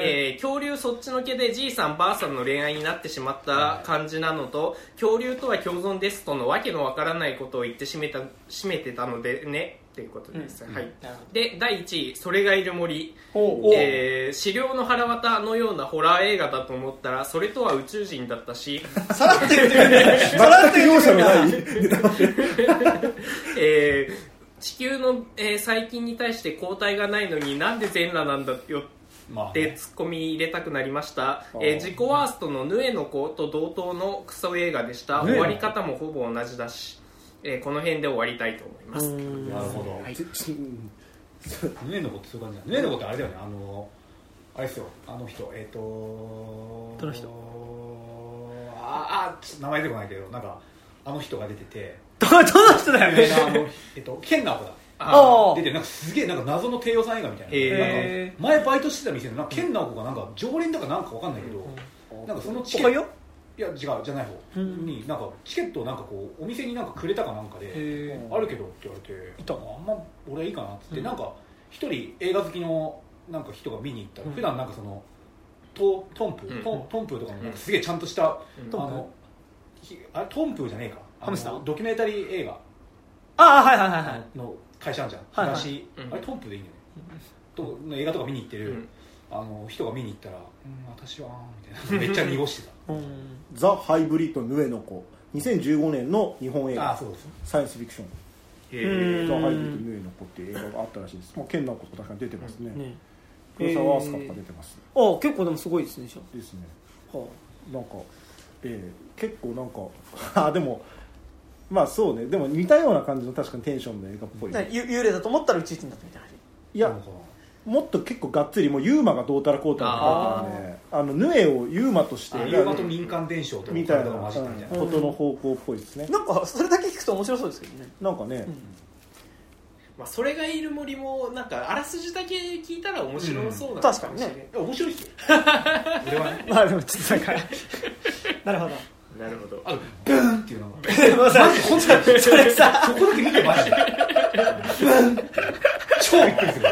えー恐竜そっちのけでじいさんばあさんの恋愛になってしまった感じなのと恐竜とは共存ですとのわけのわからないことを言ってしめた締めてたのでねっていうことです、はい。なるほで第1位「それがいる森」おえー資料の腹渡のようなホラー映画だと思ったらそれとは宇宙人だったし、さらって言ってくれね。(laughs) さらって容赦のない (laughs) えー地球の、えー細菌に対して抗体がないのになんで全裸なんだよまあ。でツッコミ入れたくなりました、えー自己ワーストのヌエの子と同等のクソ映画でした。終わり方もほぼ同じだし、えーこの辺で終わりたいと思います。なるほど。ちちうん (laughs) ヌエの子ってそういう感じだ。ヌエの子ってあれだよね。あのあれですよ。あの人。えっ、とどの人。ああちょっと名前出てこないけどなんかあの人が出ててどどの人だよね。あのえっとケンナオコだあ出てるなんかすげえなんか謎の低予算映画みたいな,、へなんか前バイトしてた店でなんかケンナオコがなんか常連だかなんかわかんないけど、なんかそのチケットいや違うじゃない方。になんかチケットをなんかこうお店になんかくれたかなんかでへあるけどって言われていたあんま俺はいいかなっつって、うん。なんか一人映画好きのなんか人が見に行ったら、うん。普段なんかそのトトンプトントンプーとかのなんかすげえちゃんとした、あうんのひあれトンプーじゃねえか。あのハムスター？ドキュメンタリー映画。ああはいはいはいはい。の会社あるじゃん、はいはい。東うん。あれトンプーでいいんだよね、との映画とか見に行ってる、うん。あの人が見に行ったら「うん私は」みたいな。めっちゃ濁してた。うん。ザ・ハイブリッド・ヌエの子。2015年の日本映画。あそうです。サイエンスフィクション。ザ・ハイブリッド・ヌエの子っていう映画があったらしいです、まあ、ケンナコと確かに出てますね。ね黒沢アスカとか出てます、あ結構でもすごいですねじゃですね。あはなんかええ結構なんか (laughs) あでもまあそうね。でも似たような感じの確かにテンションの映画っぽい、あな幽幽霊だと思ったら宇宙人だったみたいないやもっと結構がっつりもうユーマがどうたらこうたらって書いてあるねあのヌエをユーマとしてユーマと民間伝承とみたいなことの方向っぽいですね。なんかそれだけ聞くと面白そうですけどね。なんかね、まあ、それがいる森もなんかあらすじだけ聞いたら面白そうな、うん。確かにね。面白いっすよ。(laughs) 俺はね。まあでもちょっとなんか。(laughs) なるほどなるほど。あのブーンっていうのが。でもさそれさそこだけ見てマジで。超びっくりする。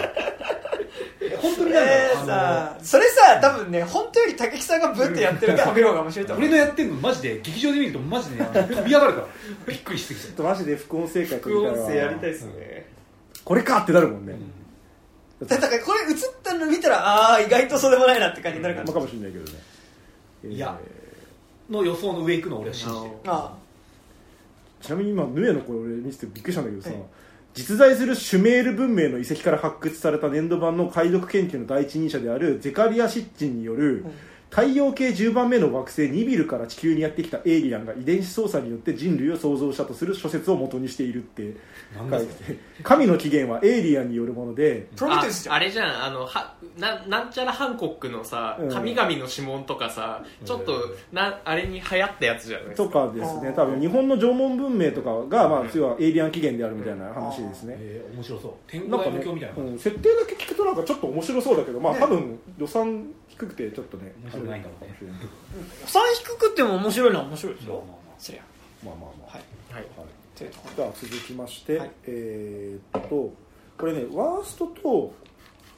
本当になんだえーろうあさそれさ多分ね本当より武木さんがブンってやってるから見ようが面白いと思う。の俺のやってんのマジで劇場で見るとマジで、飛び上がるからびっくりしすぎてちょっとマジで副音声会撮副音声やりたいですね。これかってなるもんね、だからこれ映ったの見たらああ意外とそうでもないなって感じになるから。まあ、かもしれないけどね。いやの予想の上行くのを俺は信じてる。あちなみに今ヌエの声俺見せてびっくりしたんだけどさ、はい。実在するシュメール文明の遺跡から発掘された粘土板の解読研究の第一人者であるゼカリア・シッチンによる、太陽系10番目の惑星ニビルから地球にやってきたエイリアンが遺伝子操作によって人類を創造したとする諸説を元にしているってなんだそれ書いてて神の起源はエイリアンによるもので。プロメテウスじゃん。ああれじゃん。あのはななんちゃらハンコックのさうん。神々の指紋とかさ、ちょっとなあれに流行ったやつじゃないですとかかですね。多分日本の縄文文明とかが、まあ、要はエイリアン起源であるみたいな話ですね、えー面白そう。天狗なんかね大無教みたいな、うん、設定だけ聞くとなんかちょっと面白そうだけど、まあ、多分予算低くてちょっとね面白くないかも。しれない予算低くっても面白いのは面白いですよ。まあまあまあ。そりゃ。まあまあまあ。はい。はい。とい。うとこでは続きまして、はい。えーっとこれねワーストと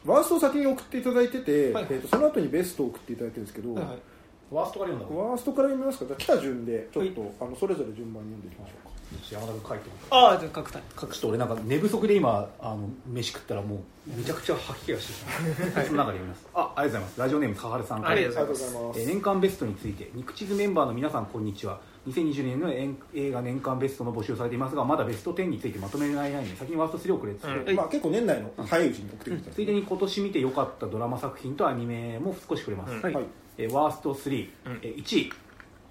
ワーストを先に送っていただいてて、はいえーっとその後にベストを送っていただいてるんですけど、ろはいはい。ワーストから読んだワーストから読みますか？じゃあ来た順でちょっと、あのそれぞれ順番に読んでいきましょうか山田君書いてるああじゃあ角谷ちょっと俺なんか寝不足で今あの飯食ったらもうめちゃくちゃ吐き気がしてきたその中で読みます。あありがとうございます。ラジオネームさはるさんから。ありがとうございます。えー年間ベストについて肉地図メンバーの皆さんこんにちは。2020年の映映画年間ベストの募集をされていますがまだベスト10についてまとめられないので先にワースト3をくれって、うん。まあ、結構年内の早いうちに送ってきた、ついでに今年見て良かったドラマ作品とアニメも少しくれます、うん。はい、えーワースト3、うん。えー1位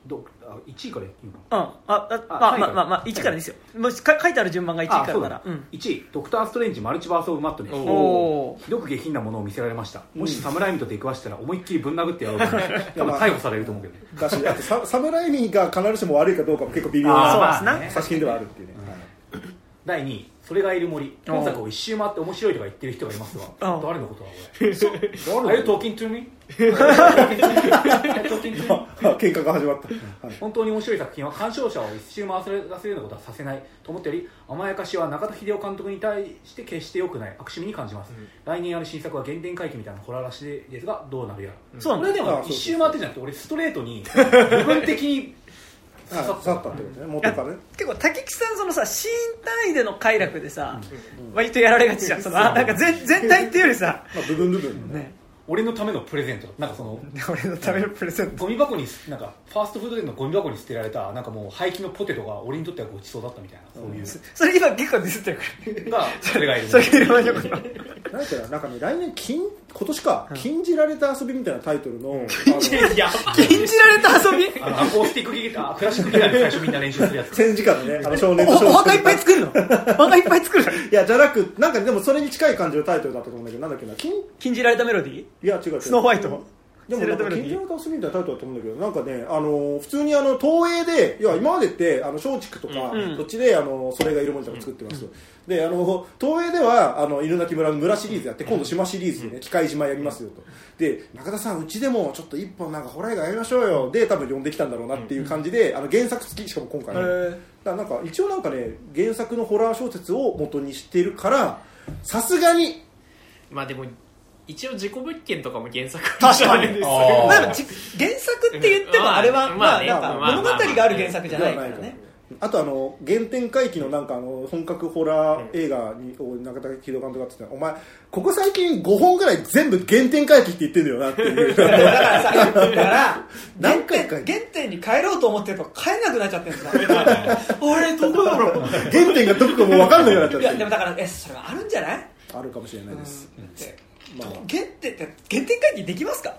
どあ1位からいいの？かうん。あああまあはいまあまあまあ1からですよ。もしか書いてある順番が1位あそうだ。からなら。うん。1位ドクター・ストレンジマルチバース・オブ・マットネスおおおひどく下品なものを見せられました、もしうん侍人と出くわしたら思いっきりぶん殴ってやろうと思 (laughs) って多分逮捕されると思うけど。ねだしあとササムライミが必ずしも悪いかどうかも結構微妙あーなそうですね。まあ作品ではあるっていうね、第2位それがいる森。今作を一周回って面白いとか言ってる人がいますがあ誰のことだこれ？(laughs) 誰 Are you talking to me? (laughs) (laughs) 喧嘩が始まった、はい。本当に面白い作品は鑑賞者を一周回らせるようなことはさせないと思ったより甘やかしは中田秀夫監督に対して決して良くない悪趣味に感じます、来年ある新作は原点回帰みたいなホラーらしいですがどうなるやら、そうなんだ俺でも一周回ってじゃなくて俺ストレートに部分的にはい、刺さったってことね。元からね。結構竹木さんそのさシーン単位での快楽でさ割とやられがちじゃん。そのあなんか全全体っていうよりさ。まあ、部分部分ね。ね俺のためのプレゼントなんかその (laughs) 俺のためのプレゼント。ゴミ箱になんかファーストフード店のゴミ箱に捨てられたなんかもう廃棄のポテトが俺にとってはごちそうだったみたいなそういう。それ今結構ディスってるかがそれがいる。らそれがいるまでもなんかなんかね来年禁今年か、禁じられた遊びみたいなタイトルの、(laughs) 禁じられた遊び？あのアコースティックギタークラシックギターで最初みんな練習するやつ。の戦時下のねあの少年おと少女お墓いっぱい作るの？お墓いっぱい作るの？いやじゃなくなんかでもそれに近い感じのタイトルだったと思うんだけどなんだっけな禁い禁じられたメロディー？や違う違う。スノーホワイト。でもなんか禁じられたメロディ。ー禁じられた遊びみたいなタイトルだと思うんだけどなんかねあの普通にあの東映で要は今までってあの松竹とか、うん。そっちであのそれがいるもんとか作ってます。と、であの東映ではあの犬鳴村の村シリーズやって今度島シリーズでね機械島やりますよと。で中田さんうちでもちょっと一本なんかホラー映画やりましょうよ。で多分呼んできたんだろうなっていう感じで、あの原作付きしかも今回ね、だなんか一応なんかね原作のホラー小説を元にしてるからさすがにまあでも一応自己物件とかも原作確かに。原作って言ってもあれはまあ物語がある原作じゃないからね。あとあの原点回帰のなんかあの本格ホラー映画に、を中田秀夫監督がって言ってた。お前ここ最近5本ぐらい全部原点回帰って言ってんだよなっていう。だからさだか。ら (laughs) 原何回か点原点に帰ろうと思ってると帰れなくなっちゃってるんだ俺どこだろう？原点がどこかもう分かんないようになっちゃっていやでもだからえそれはあるんじゃない？あるかもしれないです、ってまあ。原点って原点回帰できますか？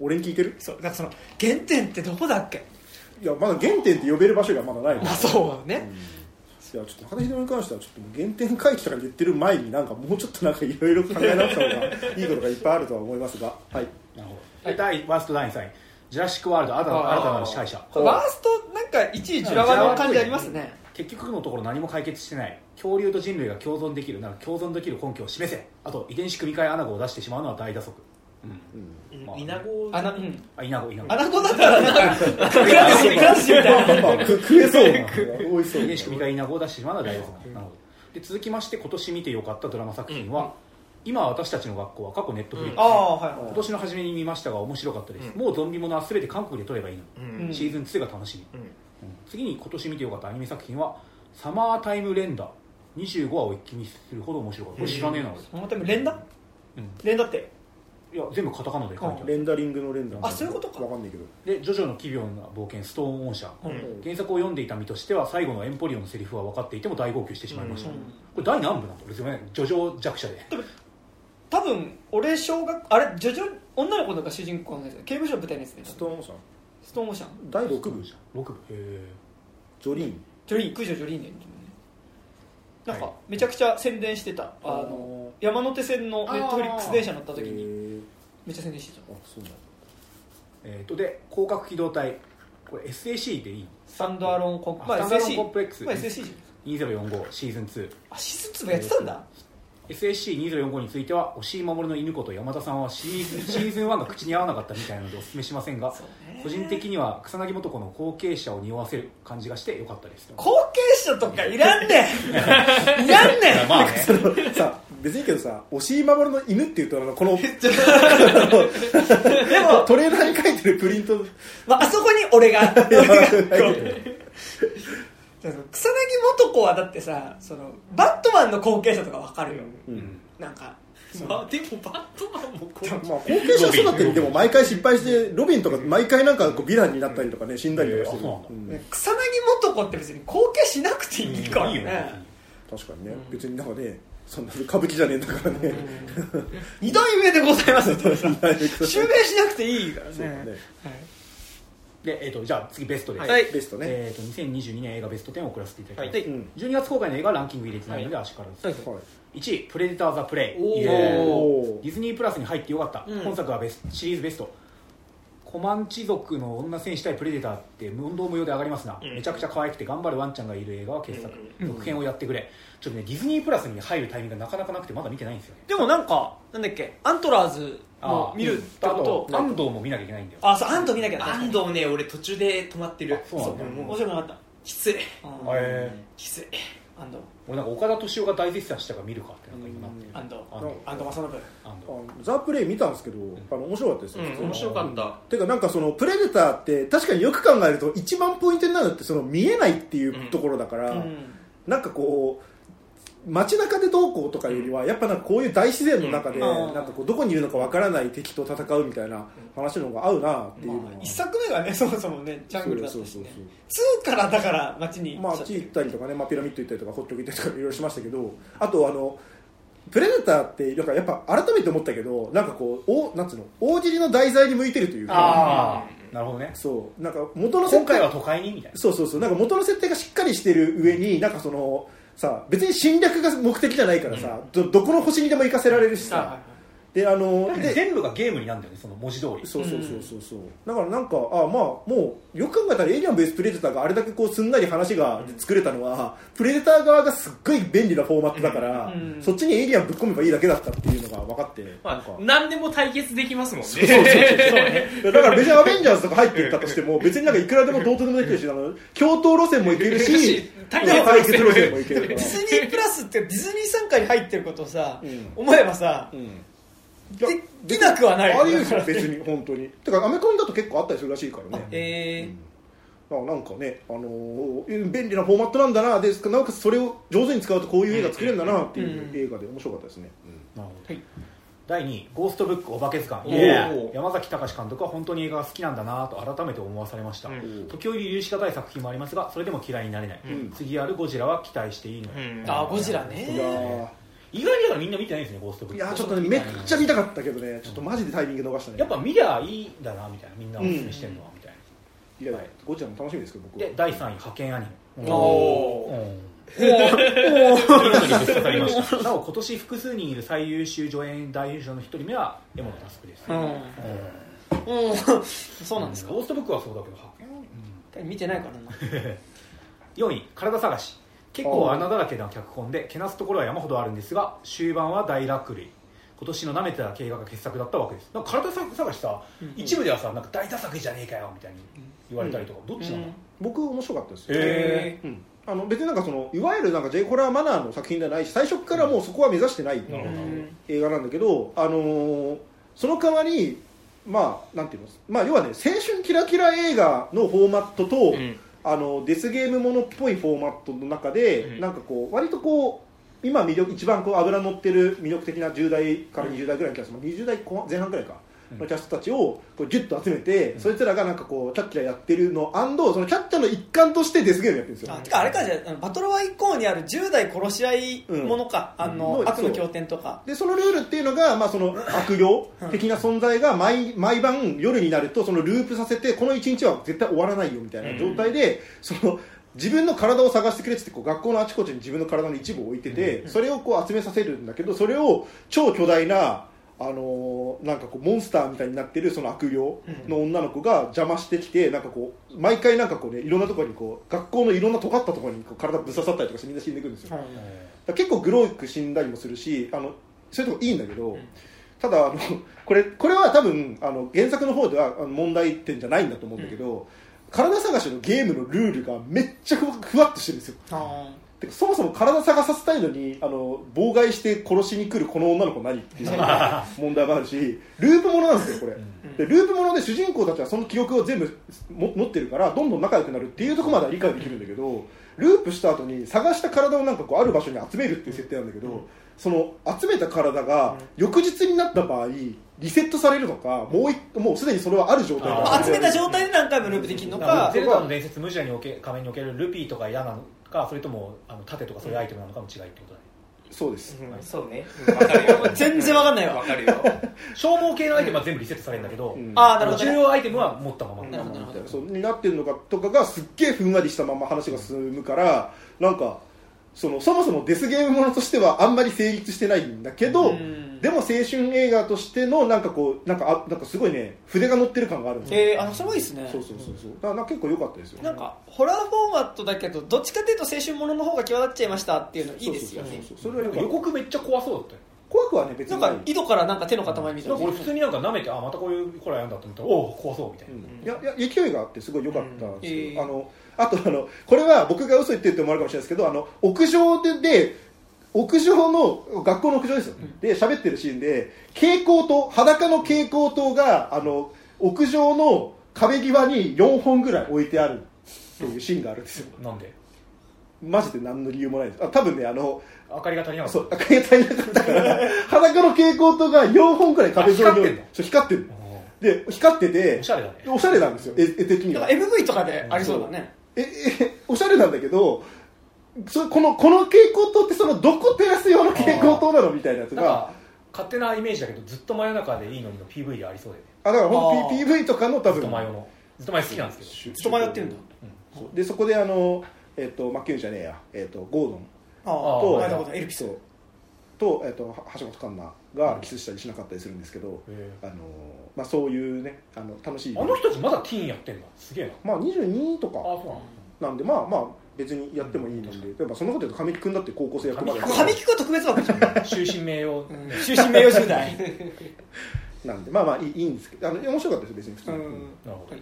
俺に聞いてる？そうだからその原点ってどこだっけ？いやまだ原点って呼べる場所がまだない。のあそうね。いやちょっと中田秀夫に関してはちょっと原点回帰とか言ってる前になんかもうちょっとなんかいろいろ考え直した方がいいことがいっぱいあるとは思いますが。はい。なるほど。で第ワースト第2位ジュラシック・ワールド新たな新たなる支配者。ワーストなんか1位ジュラワの感じありますね。結局のところ何も解決してない恐竜と人類が共存できるなら共存できる根拠を示せ。あと遺伝子組み換えアナゴを出してしまうのは大打足。うん。まあイナゴあなうん。あイナゴイナゴアナゴだったらなんかクラッシュクラッシュみたいな食えそうな美味しそう遺伝子組み換えイナゴを出してしまうのは大打足。なるほど。で続きまして今年見てよかったドラマ作品は、今私たちの学校は過去ネットフリックス、ああはい今年の初めに見ましたが面白かったです、もうゾンビものは全て韓国で撮ればいいの、シーズン2が楽しみ、次に今年見てよかったアニメ作品は「サマータイムレンダー」25話を一気にするほど面白かった。これ知らねえな俺、そのため連打？うん。連打って？いや全部カタカナで書いてある。レンダリングのレンダーあそういうことか。わかんないけど。で「ジョジョの奇妙な冒険ストーンオン社」うん原作を読ん。でいた身としては最後のエンポリオンのセリフは分かっていても大号泣してしまいました、うん。これ第何部なんだ俺全然ジョジョ弱者で。多分俺小学あれジョジョ女の子のが主人公のやつ？刑務所舞台のやつね。ストーンさんストーンオーシャン。第6部。じゃん。6部。へえジョリーン。ジョリーン九条ジョリーンねなんかはい。めちゃくちゃ宣伝してた。あの山手線のネットフリックス電車乗った時に。にめっちゃ宣伝してた。あそうなんだ。えー、とで広角機動隊。これ SAC でいいスタンドアローンコンプレックス。まあ SAC じ2045シーズン2ゃんあシーズン2もやってたんだ SSC2045 については押井守の犬子と山田さんはシーズンシーズン1が口に合わなかったみたいなのでお勧めしませんが (laughs) 個人的には草薙素子の後継者を匂わせる感じがしてよかったです後継者とかいらんねん。(laughs) いらんねん。まあね。(laughs) そのさ別にいいけどさ押井守の犬っていうとあのこのでも、トレーナーに書いてるプリント。まあ、あそこに俺が俺が草薙素子はだってさそのバットマンの後継者とかわかるよ、うん。なんかまあでもバットマンもこうまあ後継者育てにでも毎回失敗してロビンとか毎回なんかこうヴィランになったりとかね死んだりとかしてる。ううん。ね草薙素子って別に後継しなくていいからね。いいよね。確かにね。別になんかねそんな歌舞伎じゃねえんだからね。二代目でございます (laughs) 襲名しなくていいからね。そうだねで、えー、とじゃあ次ベストです、はいベストね。えー、と2022年映画ベスト10を送らせていただきます、はい。うん。12月公開の映画はランキング入れてないので足からです、はい。1位「プレデター・ザ・プレイ」ディズニープラスに入ってよかった、うん。本作はベスシリーズベスト。コマンチ族の女戦士対プレデターって問答無用で上がりますな、うん。めちゃくちゃ可愛くて頑張るワンちゃんがいる映画は傑作、うん。続編をやってくれ。ちょっとねディズニープラスに入るタイミングがなかなかなくてまだ見てないんですよね。でもなんかなんだっけアントラーズも見るってこあとと安藤も見なきゃいけないんだよ。あそうアント見なきゃな安藤ね俺途中で止まってる。そう。なんだよ面白くなかった。きついきつい安藤。俺なんか岡田敏夫が大絶賛したから見るかってなんか今なって。る安藤。安藤。安藤正信。安藤。あザ・プレイ見たんですけどあの面白かったですよ、うん面白かった。てかなんかそのプレデターって確かによく考えると一番ポイントになるのってその見えないっていうところだから、うん。なんかこう街中でどうこうとかよりはやっぱなんかこういう大自然の中でうんなんかこうどこにいるのかわからない敵と戦うみたいな話の方が合うなっていうのは、一作目がね (laughs) そもそもねジャングルだったしそうねそう2からだから街に。まあ、あっち行ったりとかね、まあ、ピラミッド行ったりとかホット行ったりとかいろいろしましたけどあとあのプレデターってなんかやっぱ改めて思ったけどなんかこうおなんつうの大尻の題材に向いてるというか。ああなるほどね。そう。なんか元の設定今回は都会に？みたいな。そうそうそう。なんか元の設定がしっかりしてる上になんかそのさ別に侵略が目的じゃないからさ、どどこの星にでも行かせられるしさ、であの全部がゲームになるんだよねその文字通り。そうそうそうそうそう。だからなんかあまあもうよく考えたらエイリアン VS プレデターがあれだけこうすんなり話が作れたのは、プレデター側がすっごい便利なフォーマットだから、うん。そっちにエイリアンぶっ込めばいいだけだったっていうのが分かって、なんまか。あ何でも対決できますもんね。だから別に (laughs) アベンジャーズとか入っていったとしても別になんかいくらでもどうとでもできるしあの共闘路線もいけるし対決路線もいけでるディズニープラスってディズニー参加に入ってることをさ、うん。思えばさ、うんできなくはないありですよ別に (laughs) 本当に。てかアメコミだと結構あったりするらしいからね。え。だからなんかね、あのー便利なフォーマットなんだなでなおかつそれを上手に使うとこういう映画作れるんだなっていううん映画で面白かったですね、なるほど。はい。第2位「ゴーストブックお化け図鑑」山崎隆監督は本当に映画が好きなんだなと改めて思わされました、うん。時折許し難い作品もありますがそれでも嫌いになれない、うん。次あるゴジラは期待していいの。よ、うん。あゴジラいやね意外にだからみんな見てないんですねゴーストブックーいやーちょっとねめっちゃ見たかったけどねちょっとマジでタイミング逃したね。やっぱ見りゃいいんだなみたいなみんなおすすめしてるのは、みたいないやゴジラも楽しみですけど僕は。で第3位ハケンアニメおうん見事にベストされましたなお今年複数人いる最優秀助演男優賞の一人目は柄本佑です、うんうんうんそうなんですかゴー。ストブックはそうだけど見てないからな4位体探し結構穴だらけな脚本でけなすところは山ほどあるんですが終盤は大落類。今年の舐めてた映画が傑作だったわけです。なんか体探しさ、一部ではさなんか大打作じゃねえかよみたいに言われたりとか、どっちなの、僕面白かったです。よ、へうん。あの別になんかそのいわゆるなんか J ホラーマナーの作品ではないし最初からもうそこは目指してない映画なんだけど、あのーその代わりまあなんていうのまあ要はね青春キラキラ映画のフォーマットと、うんあのデスゲームものっぽいフォーマットの中で、うん。なんかこう割とこう今魅力一番こう脂乗ってる魅力的な10代から20代ぐらいのキャスト、まあ20代前半ぐらいかのキャストたちをこうギュッと集めて、そいつらがなんかこうキャッキャやってるのアンドそのキャッキャの一環としてデスゲームやってるんですよあてかあれかじゃあバトルワ以降にある10代殺し合いものか、あのうん。悪の経典とか。でそのルールっていうのが、まあ、その悪霊的な存在が毎毎晩夜になるとそのループさせてこの一日は絶対終わらないよみたいな状態で、その自分の体を探してくれってこう学校のあちこちに自分の体の一部を置いてて、それをこう集めさせるんだけどそれを超巨大なあのーなんかこうモンスターみたいになってるその悪霊の女の子が邪魔してきてなんかこう毎回なんかこうねいろんなところにこう学校のいろんな尖ったところにこう体ぶっ刺さったりとかしてみんな死んでいくんですよ、結構グロく死んだりもするしあのそういうとこいいんだけど、ただあのこれこれは多分あの原作の方では問題点じゃないんだと思うんだけど、体探しのゲームのルールがめっちゃふわふわっとしてるんですよ。あてかそもそも体探させたいのにあの妨害して殺しに来るこの女の子何っていう (laughs) 問題もあるしループものなんですよこれ、でループもので主人公たちはその記憶を全部も持ってるからどんどん仲良くなるっていうところまでは理解できるんだけどループした後に探した体をなんかこうある場所に集めるっていう設定なんだけど、その集めた体が翌日になった場合リセットされるのかもう一もうすでにそれはある状態集めた状態で何回もループできるのだか。ゼルダの伝説無邪におけ仮面におけるルピーとか矢なのかそれともあの盾とかそういうアイテムなのかの違いってことだね。そうです、うん。そうね。わかるよ全然わかんないわ。わかるよ。消耗系のアイテムは全部リセットされるんだけど、うん。ああなるほど、重ね、要アイテムは持ったまま、なるほどなるほど。そうになってるのかとかがすっげえふんわりしたまま話が進むからなんかそのそもそもデスゲームものとしてはあんまり成立してないんだけど、うんでも青春映画としてのなんかこうなんかあなんかすごいね筆が乗ってる感があるんですよ、えー、あのそれもいいですね。そうそうそうそう。だからなんか結構良かったですよ。なんかホラーフォーマットだけどどっちかというと青春ものの方が際立っちゃいましたっていうのいいですよね。そうそうそうそれは良か予っ告めっちゃ怖そうだったよ。た怖くはね別に。ないか井戸からなんか手の塊みたいな。んなか俺普通になんか舐めてあまたこういうホラーやんだと思ったらおお怖そうみたいな、うん。いやいや勢いがあってすごい良かったんですけど、うん。えー。あのあとあのこれは僕が嘘言ってるって思われるかもしれないですけどあの屋上でで屋上の学校の屋上ですよ、で喋ってるシーンで蛍光灯裸の蛍光灯があの屋上の壁際に4本ぐらい置いてあるっていうシーンがあるんですよ。なんで？マジで何の理由もないです。あ多分ねあの明かりが足りなかった。そう赤い足りなかったから (laughs) 裸の蛍光灯が4本ぐらい壁沿いに置いあ光ってんの？そう光ってる。おで光ってておしゃれだね。おしゃれなんですよ。絵絵的にはだから MV とかでありそうだね。ええおしゃれなんだけどそこのこの蛍光灯ってそのどこ照らす用の蛍光灯なのみたいなやつが勝手なイメージだけどずっと真夜中でいいのにの PV でありそうであだからほんとあー PV とかの多ずっ分と真夜のずっと前好きなんですけど。ずずっと迷ってるんだそうでそこであのえっ、とマッケンじゃねえやえっ、とゴードンあああとエルピスそうと,、えっとは橋本環奈がキスしたりしなかったりするんですけど、へあのまあ、そういうねあの楽しいあの人たちまだティーンやってんだすげえなまあ22とかなんでまあまあ別にやってもいいので、やっぱそんなこと言うと神木君だって高校生やってまだ神木君は特別枠じゃん。終身名誉終身名誉10代。(laughs) なんでまあまあいいいいんですけどあの面白かったですよ別に普通に、うん。なるほど。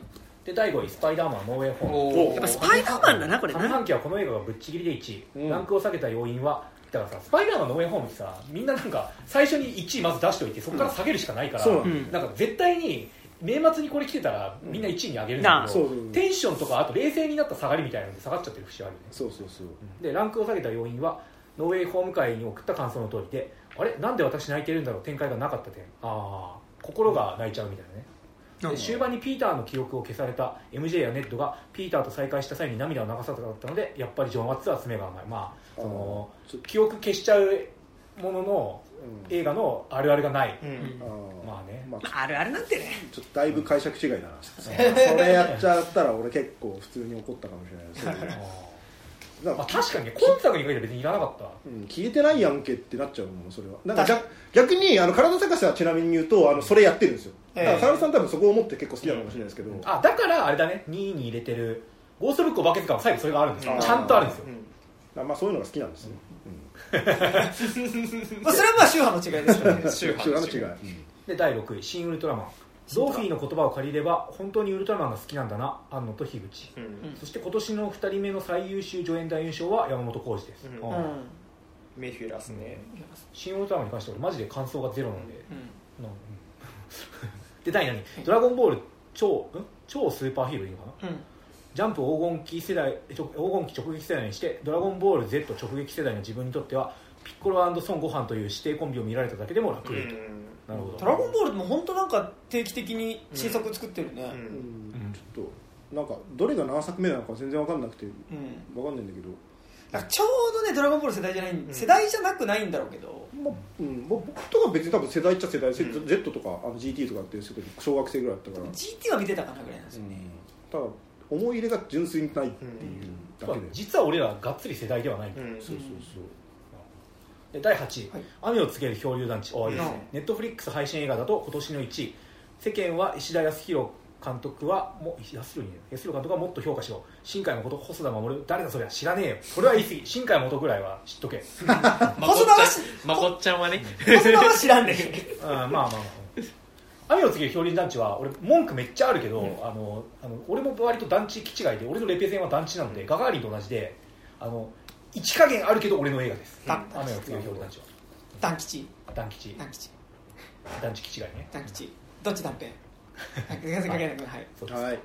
で第5位「スパイダーマンノーウェイホーム」おやっぱスパイダーマンだなこれ上な。半期はこの映画がぶっちぎりで1位、うん。ランクを下げた要因はだからさスパイダーマンのノーウェイホームってさみんななんか最初に1位まず出しておいてそこから下げるしかないから、なんか絶対に年末にこれ来てたらみんな1位に上げるんなあだけど、そうそうそう。テンションとかあと冷静になった下がりみたいなので下がっちゃってる節あるよね。そうそうそう。でランクを下げた要因はノーウェイホーム会に送った感想の通りであれ？なんで私泣いてるんだろう？展開がなかった点。ああ心が泣いちゃうみたいなね。で終盤にピーターの記憶を消された MJ やネットがピーターと再会した際に涙を流さなかったのでやっぱりジョン・ワッツは爪が甘い。まあその記憶消しちゃうもののうん映画のあるあるがない、まあね。まあ。あるあるなんてね。ちょっとだいぶ解釈違いだな。(laughs) それやっちゃったら俺結構普通に怒ったかもしれないですまあ、か確かにね今作に限って別にいらなかった。うん消えてないやんけってなっちゃうもんそれは。なんか確逆逆にあの体探しはちなみに言うとあのそれやってるんですよ。だからええ坂田さん多分そこを思って結構好きなのかもしれないですけど、あだからあれだね。2位に入れてるゴーストブックお化け図鑑は最後それがあるんですよ。うんちゃんとあるんですよ。あまあそういうのが好きなんですね、まあそれはまあ宗派の違いですよね。(laughs) うん、宗派の違い、で第6位「新ウルトラマン」ドーフィーの言葉を借りれば本当にウルトラマンが好きなんだな安野と樋口。うん。うん。そして今年の2人目の最優秀助演男優賞は山本浩二です、うん。うん。うんメフィラスね。新ウルトラマンに関しては俺マジで感想がゼロなんで、うん。なん。(laughs) で第何？ドラゴンボール超ん？超スーパーヒーローいいのかな？うんジャンプ黄金期世代ちょ黄金期直撃世代にしてドラゴンボール Z 直撃世代の自分にとってはピッコロ孫悟飯という指定コンビを見られただけでも楽。でと、なるほど。ドラゴンボールも本当なんか定期的に新作作ってるねうん。うんうんちょっとなんかどれが何作目なのか全然わかんなくてうん。わかんないんだけど、ちょうどねドラゴンボール世代じゃない、ん世代じゃなくないんだろうけど。まあうん、まあ僕とか別に多分世代っちゃ世代、ん。Z とかあの GT とかっていう時小学生ぐらいだったから、GT は見てたかなぐらいなんですよね、ただ思い入れが純粋にないっていうだけで、実は俺らがっつり世代ではない、うん。そうそうで第8位、はい。雨を告げる漂流団地」おいいですねネットフリックス配信映画だと今年の1位。世間は石田康弘監督はも安弘に安弘監督はもっと評価しろ。新海誠細田守誰だそれは知らねえよ。それは言い過ぎ。新海誠ぐらいは知っとけ。細田はしゃんまこっちゃんはね。細田は知らんねん (laughs) まあまあまあ雨を告げる漂流団地は俺文句めっちゃあるけど、あのあの俺も割と団地気違いで俺のレペゼンは団地なので、ガガーリンと同じであの一加減あるけど俺の映画です、だ雨を告げる漂流団地は。団吉。団吉。団吉。団地気違いね。団吉。どっち断平はい。(laughs) はい。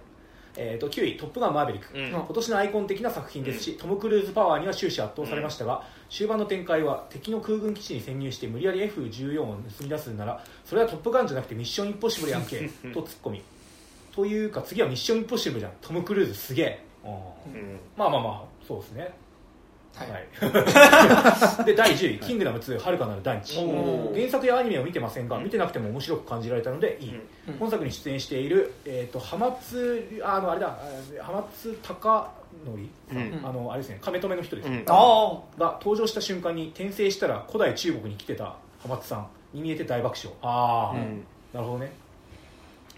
えー、と9位「トップガンマーヴェリック」うん。今年のアイコン的な作品ですし、トム・クルーズパワーには終始圧倒されましたが、終盤の展開は敵の空軍基地に潜入して無理やり F14 を盗み出すならそれは「トップガン」じゃなくて「ミッション・インポッシブル」やんけとツッコミというか次は「ミッション・インポッシブル」じゃん。トム・クルーズすげえ、うんうん。まあまあまあそうですねはい。はい、で第10位「キングダム2遥かなる大地」原作やアニメを見てませんが見てなくても面白く感じられたのでいい、うん。本作に出演している、えー、と浜津あのあれだあ浜津貴則さん、うん。あのあれですね亀止めの人です、うん。あが登場した瞬間に転生したら古代中国に来てた浜津さんに見えて大爆笑。ああ、うん。なるほどね。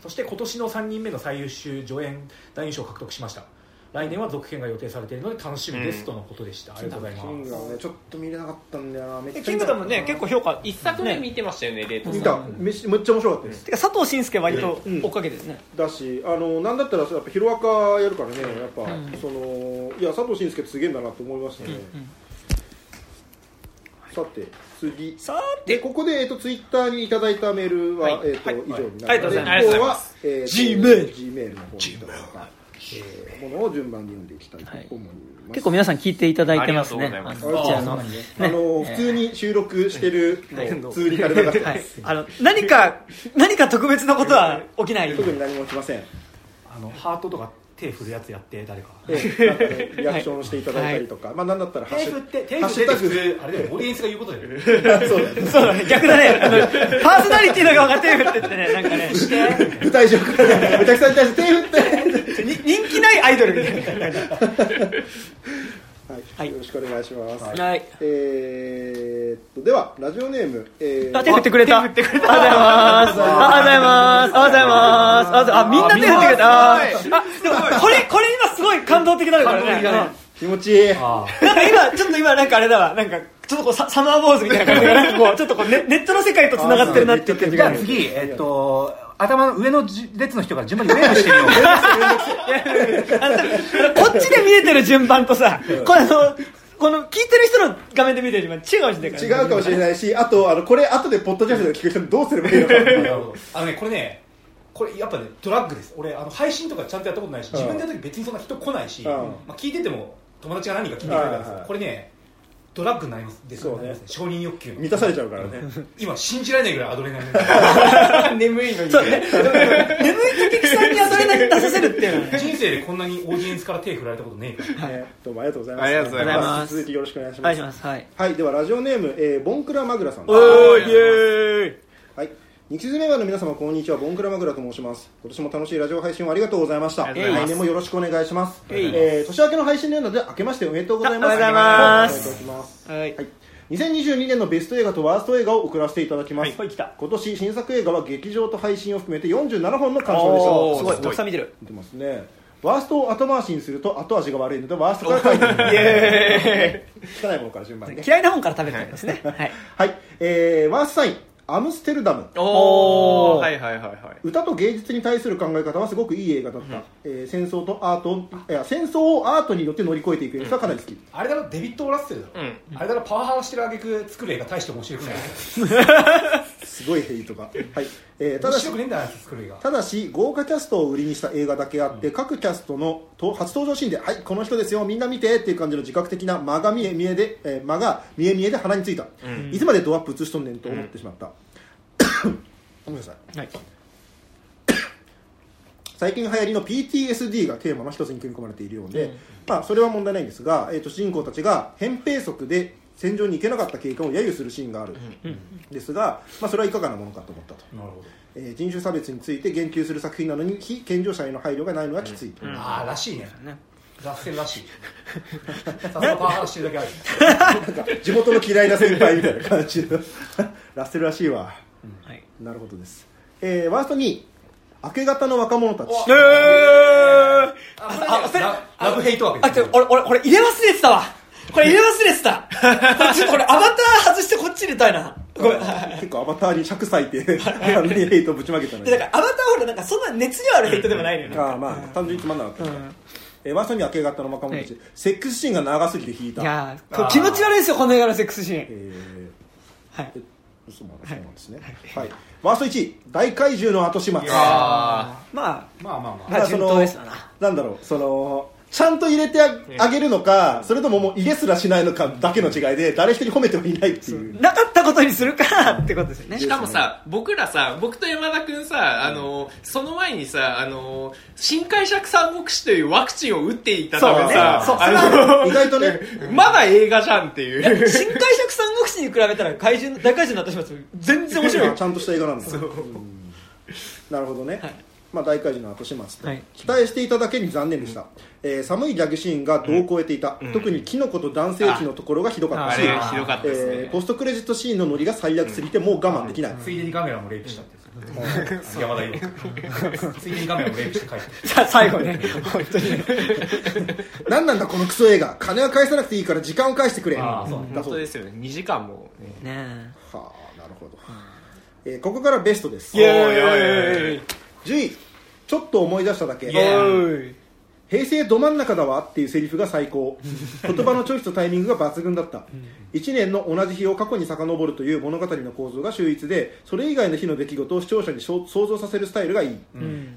そして今年の3人目の最優秀助演男優賞を獲得しました来年は続編が予定されているので楽しみです、うんとのことでした。ありがとうございキンます。グダムねちょっと見れなかったんだよなめっちゃあキングダムね結構評価一作目見てましたよねレート見た。めっちゃめっちゃ面白かったです、てか佐藤慎介割とうん。追っかけですね、だしあのなんだったらやっぱヒロアカやるからねやっぱ、うん。そのいや佐藤慎介すげえんだなと思いましたね、うんさて次。さーて。でここで、えっと、ツイッターにいただいたメールは、はい。えっとはい。以上になあります。ありがとうございまは、えーと Gmail Gmail の方にいただいた、えーものを順番に読んでいきたいと思います、結構皆さん聞いていただいてますね。ありがとうございます。あの普通に収録してるはいのを通にから流してはい。ます、あの何か何か特別なことは起きない？特に何もしません。あのハートとか手振るやつやって誰か。えーなんかねリアクションしていただいたりとか、まあなんだったら手振って手振ってあれだよオーディエンスが言うことだよそうだね。そう。だね逆だね。あのパーソナリティの側が手振ってってねなんかね。舞台上からねお客さんに対して手振ってアイドルみたいなはい、はいよろしくお願いします、はい。えーっとではラジオネーム、えーあ手振ってくれた。ありがとうございます。ありがとうございます。ありがとうございます。ありがとうございます。あ、みんな手振ってくれた。あ、でもこれ、これ今すごい感動的なのからね。気持ちいいあなんか今、ちょっと今なんかあれだわ。なんか、ちょっとこうササマーボーズみた。いな感じが、なんかこう、ちょっとこうネネットの世界と繋がってるなって言ってる時じゃがあ次えっと頭の上の列の人から順番にウェーブしてみよう。(laughs) こっちで見えてる順番とさ、これあの、この聞いてる人の画面で見てる順番違うかもしれない。から。違うかもしれないしあとあのこれ後でポッドキャストで聞く人にどうすればいいのか。(laughs) あのねこれねこれやっぱねドラッグです。俺あの配信とかちゃんとやったことないし自分でやるとき別にそんな人来ないし、うん。まあ、聞いてても友達が何人か聞いてくれたんですけど、はいはい。これねドラッグになりますです。そうね。承認欲求。の満たされちゃうからね。(laughs) 今信じられないぐらいアドレナリン。眠いのに。眠い時さんにアドレナリン出させるっていうのはね。(laughs) 人生でこんなにオーディエンスから手振られたことねえから。(laughs) はい。どうもありがとうございます。ありがとうございます。続きよろしくお願いします。お願いします。はい。はい。ではラジオネーム、えーボンクラマグラさん。おー、イエーイ。はい日付メンバーの皆様こんにちは。ボンクラマグラと申します。今年も楽しいラジオ配信をありがとうございました。来年もよろしくお願いします、えー年明けの配信なので明けましておめでとうございます。あおめでとうございます。はい。はい、2022年のベスト映画とワースト映画を送らせていただきます、はい。今年新作映画は劇場と配信を含めて47本の鑑賞でした。すごい。たくさん見てる。見てますね。ワーストを後回しにすると後味が悪いのでワーストから書いて汚 (laughs) い。ものから順番にね嫌いな本から食べるんですね。はい。はい、えー、ワーストサインアムステルダム。おーはいはいはいはい。歌と芸術に対する考え方はすごくいい映画だった、えー戦争とアートいや戦争をアートによって乗り越えていく演出はかなり好き、あれだろデビッド・ラッセルだろ、うん。あれだろパワハラしてる挙句作る映画大して面白くない。(laughs) すごいヘイトが、はい。えーただし面白くねえんだよあいつ作る映画。ただし豪華キャストを売りにした映画だけあって、各キャストのと初登場シーンで「はいこの人ですよみんな見て」っていう感じの自覚的な間が見え見えで、えー間が見え見えで鼻についた、いつまでドアップ映しとんねんと思ってしまった、ごめんなさい。はい。最近流行りの PTSD がテーマの一つに組み込まれているようで、まあ、それは問題ないんですが、えー、と主人公たちが扁平足で戦場に行けなかった経験を揶揄するシーンがある、ですが、まあ、それはいかがなものかと思ったと、なるほど。えー人種差別について言及する作品なのに非健常者への配慮がないのはきついと、ああらしいね。ラッセルらしい。さすがパワハラしてるだけある地元の嫌いな先輩みたいな感じの。(laughs) ラッセルらしいわはい。なるほどです、えーワースト2位。明け方の若者たち。えー。あこれね。ララブヘイト枠あ、ちょ、俺、俺、これ入れ忘れてたわ。これ入れ忘れてた。これちょっと俺、アバター外してこっち入れたいな。ごめん。結構アバターに尺割いてヘイトぶちまけたので、だから、アバターは俺、なんか、そんな熱量あるヘイトでもないのよ。ね。ああまあ単純につまんなかった、うん。えーワーストに明け方の若者たち、はい。セックスシーンが長すぎて引いた。いや気持ち悪いですよ、この映画のセックスシーン。えはい。ーそうなんそうなんですね、はい。ワースト1位大怪獣の後始末。あまあ、まあまあまあ。まあ、順当ですわな。なんだろうそのちゃんと入れてああげるのか、それとももう入れすらしないのかだけの違いで誰一人褒めてもいないっていう。なかったことにするかってことですよね。し。かもさ僕らさ僕と山田君さあのその前にさあの新解釈三国志というワクチンを打っていたためさそうね。意外とね。まだ映画じゃんっていう。新解釈三国志に比べたら怪獣、大怪獣になってしまう全然面白い。よち。ゃんとした映画なんだ。うん。なるほどね、はいまあ、大怪獣の後始末と、はい期待していただけに残念でした、えー寒いギャグシーンが度を超えていた、特にキノコと男性器のところがひどかったし、ねえーポストクレジットシーンのノリが最悪すぎてもう我慢できない、ついでにカメラもレイプしたって山田裕ついでにカメラもレイプして帰ってさ最後ね、本当にね。何なんだこのクソ映画金は返さなくていいから時間を返してくれあーそう本だそうで当ですすよね2時間もねねはあなるほど、えーここからベストですえ。イェーイ10位ちょっと思い出しただけ。平成ど真ん中だわっていうセリフが最高。(laughs) 言葉のチョイスとタイミングが抜群だった、1年の同じ日を過去に遡るという物語の構造が秀逸でそれ以外の日の出来事を視聴者に想想像させるスタイルがいい、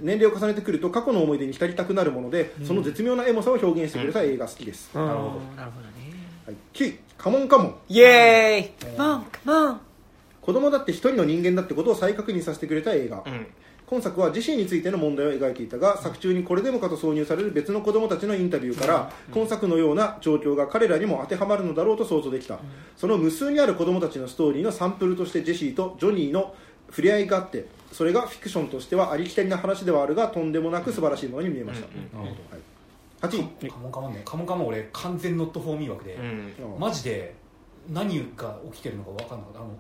年齢を重ねてくると過去の思い出に浸りたくなるもので、その絶妙なエモさを表現してくれた映画好きです、なるほどなるほどね。はい、9位カモン。カモンイ。ェーイモンモン。子供だって一人の人間だってことを再確認させてくれた映画、うん今作は自身についての問題を描いていたが作中にこれでもかと挿入される別の子供たちのインタビューから、今作のような状況が彼らにも当てはまるのだろうと想像できた、その無数にある子供たちのストーリーのサンプルとしてジェシーとジョニーの触れ合いがあってそれがフィクションとしてはありきたりな話ではあるがとんでもなく素晴らしいものに見えました、なるほはい、8位どカモンカモンねカモンカモン俺完全ノットフォーミー枠で、うん。マジで何が起きてるのか分かんなかった。あの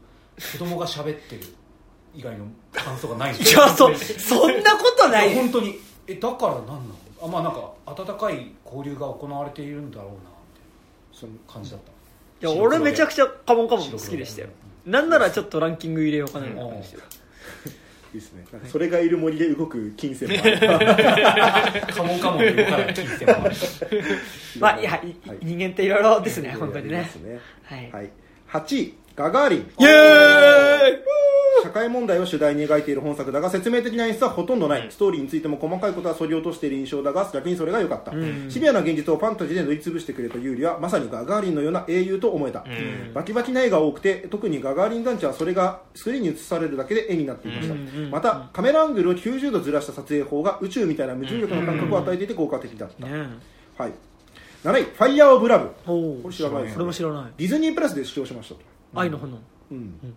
子供が喋ってる以外の感想がないんですいや、そ、そんなことない。本当に。えだから何なの？あまあなんか温かい交流が行われているんだろうなってその感じだった。いや、俺めちゃくちちゃカモンカモン好きでしたよ。なんならちょっとランキング入れようかなみたいな感じでいいですね。それがいる森で動く金銭もある。ゃ (laughs) カモンカモンで動かない金銭もある。(laughs) まあ、いや、いはい。人間っていろいろですね、本当にね。ね。はい。はい、8位ガガーリン。イェーイ。社会問題を主題に描いている本作だが説明的な演出はほとんどない、ストーリーについても細かいことはそり落としている印象だが逆にそれが良かった、シビアな現実をファンタジーで塗りつぶしてくれたユーリはまさにガガーリンのような英雄と思えた、バキバキな絵が多くて特にガガーリン団地はそれがスクリーンに映されるだけで絵になっていました、またカメラアングルを90度ずらした撮影法が宇宙みたいな無重力の感覚を与えていて効果的だった、ねはい、7位「ファイヤー・オブ・ラブ」おこれ知らないですそれも知らない。ディズニープラスで視聴しましたと、愛の炎。うん。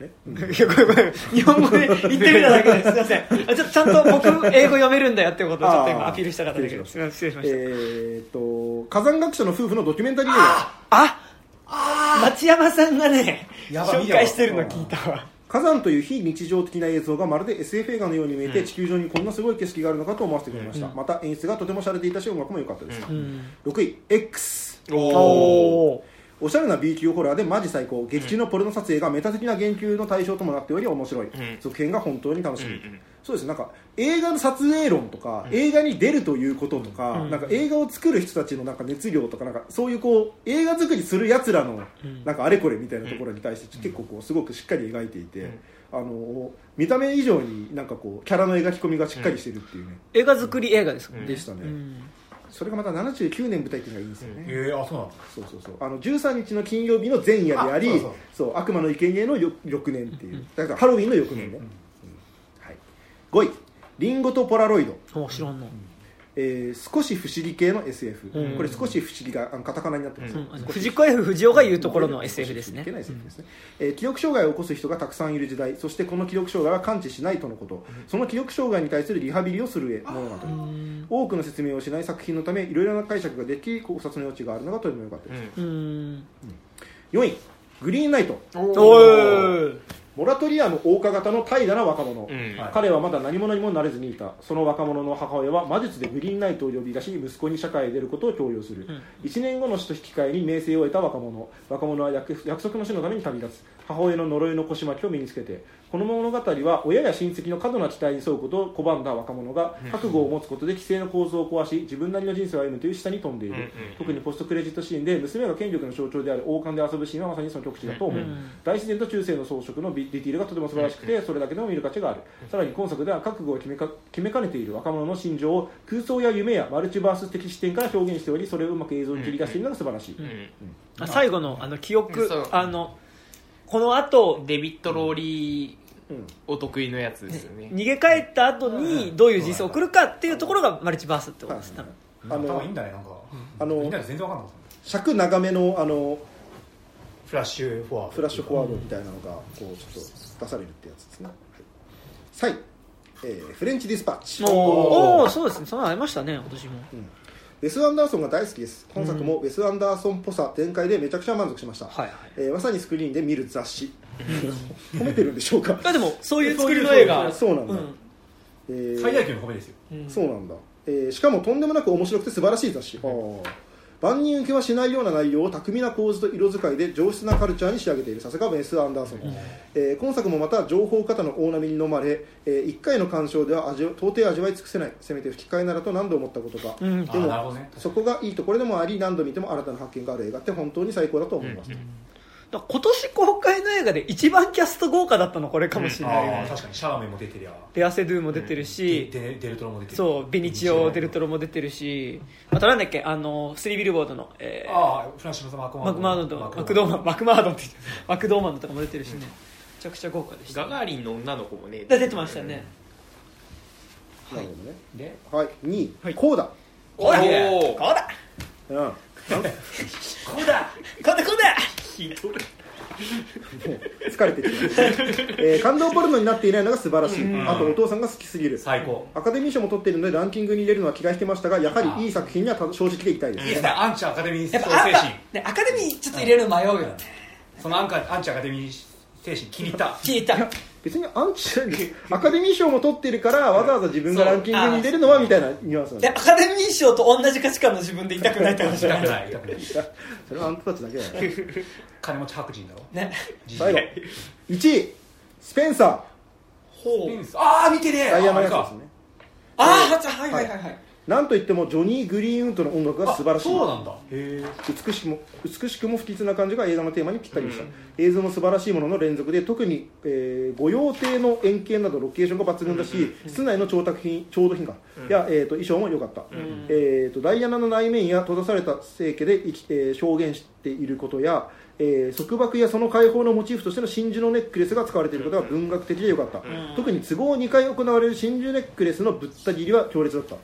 え？(laughs) いやごめんごめん日本語で言ってみただけです。すいません。あちょっとちゃんと僕英語読めるんだよってことをちょっと今アピールしたかっただけで失礼しました、えー、と火山学者の夫婦のドキュメンタリー映画。あ町山さんがね紹介してるの聞いたわ。火山という非日常的な映像がまるで SF 映画のように見えて、地球上にこんなすごい景色があるのかと思わせてくれました、また演出がとても洒落ていたし音楽も良かったです、うん。6位 X おおおしゃれな B 級ホラーでマジ最高。劇中のポルノ撮影がメタ的な言及の対象ともなっており面白い、ん。続編が本当に楽しみ、うんうん。そうです。ねなんか映画の撮影論とか、映画に出るということとか,、うん。なんか映画を作る人たちのなんか熱量とかなんかそういうこう映画作りするやつらのなんかあれこれみたいなところに対して結構こうすごくしっかり描いていて、あの見た目以上になんかこうキャラの描き込みがしっかりしてるっていうね、映画作り映画ですもんね、でしたね、うんそれがまた79年舞台っていうのがいいんですよね、えー、あそうなんだそうそうそう。あの13日の金曜日の前夜でありあそうそうそう悪魔の生贄のよ翌年っていう、だからハロウィンの翌年ね、うん。はい、5位。リンゴとポラロイド、お知らんの、えー少し不思議系の SF、うん。これ少し不思議があのカタカナになってます、うん。藤子 F 不二雄が言うところの SF ですね。少し不思議系な SF ですね。えー記憶障害を起こす人がたくさんいる時代そしてこの記憶障害は完治しないとのこと、その記憶障害に対するリハビリをする物語、うん多くの説明をしない作品のためいろいろな解釈ができ考察の余地があるのがとても良かった。です、うん。4位グリーンナイト。おーモラトリアム謳歌型の怠惰な若者、うん。はい。彼はまだ何者にもなれずにいた。その若者の母親は魔術でグリーンナイトを呼び出し息子に社会へ出ることを強要する、1年後の死と引き換えに名声を得た若者。若者は約約束の死のために旅立つ。母親の呪いの腰巻きを身につけてこの物語は親や親戚の過度な期待に沿うことを拒んだ若者が覚悟を持つことで規制の構造を壊し自分なりの人生を歩むという下に飛んでいる、特にポストクレジットシーンで娘が権力の象徴である王冠で遊ぶシーンはまさにその極致だと思う、うん大自然と中世の装飾のディティールがとても素晴らしくてそれだけでも見る価値がある。さらに今作では覚悟を決めか決めかねている若者の心情を空想や夢やマルチバース的視点から表現しておりそれをうまく映像に切り出しているのが素晴らしい、うん。あ最後のあの記憶あのこの後デビッド・ローリーうん。お得意のやつですよね。逃げ帰った後にどういう人生を送るかっていうところがマルチバースってことです。多分。あの頭いいんだねなんか。あのみんなで全然わかんなかった尺長めのあのフラッシュフォワード。フラッシュフォワードみたいなのがこうちょっと出されるってやつですね、はい、3位、えーフレンチディスパッチ。おおそうですね。そんなのありましたね私もウェス・アンダーソンが大好きです。今作もウェス・アンダーソンっぽさ展開でめちゃくちゃ満足しました、はいはいえーまさにスクリーンで見る雑誌。褒めてるんでしょうか？でもそういう作りの映画 (laughs) そうなんだ、うん。えー最大級の褒めですよ。そうなんだ、えーしかもとんでもなく面白くて素晴らしい雑誌、あー万人受けはしないような内容を巧みな構図と色使いで上質なカルチャーに仕上げている。さすがウェス・アンダーソン、えー今作もまた情報型の大波に飲まれ、え1回の鑑賞では味わ到底味わい尽くせない。せめて吹き替えならと何度思ったことか、うん。でもどね。そこがいいところでもあり何度見ても新たな発見がある映画って本当に最高だと思います、だから今年公開の映画で一番キャスト豪華だったのこれかもしれないよねああ確かにシャーメンも出てるやレアセドゥも出てるデしデデルトロも出てる。そうベニチオ・デルトロも出てるし。あとなんだっけあのスリービルボードの、えーああフランシス・マクママクマードンとマクドーマンマクマードンってマクドーマンとかも出てるしね。めちゃくちゃ豪華でした。ガガーリンの女の子もね出てましたね。なるほどね。ではい。2位、はい。コーダ。おらおー。こうだうんこうだ。こうだ。こうだ疲れてる、えー感動ポルノになっていないのが素晴らしい、あとお父さんが好きすぎる最高。アカデミー賞も取っているのでランキングに入れるのは気がしてましたがやはりいい作品にはた正直でいきたいです、いいですね。アンチアカデミー精やっぱあ神ねアカデミーちょっと入れるの迷うよね。そのアンカアンチアカデミー精神気に入った。聞いた別にアンチじゃないんです。アカデミー賞も取っているからわざわざ自分がランキングに入れるのはみたいなニュアンスなんででアカデミー賞と同じ価値観の自分でいたくないって話じゃない。(laughs) それはあんたたちだけだよ。金持ち白人だろね。(laughs) 最後。1位。スペンサほペンスああ見てねーダイヤのあれか。やつですね。ああはいはいはいはいなんといってもジョニー・グリーンウッドの音楽が素晴らしい。そうなんだ。美しくも美しくも不吉な感じが映画のテーマにぴったりでした、映像も素晴らしいものの連続で特に、えー御用邸の円形などロケーションが抜群だし、室内の調達品調度品が、や、えー、と衣装も良かった、えー、とダイアナの内面や閉ざされた聖家で生き、えー表現していることや、えー束縛やその解放のモチーフとしての真珠のネックレスが使われていることが文学的で良かった、特に都合2回行われる真珠ネックレスのぶった切りは強烈だった、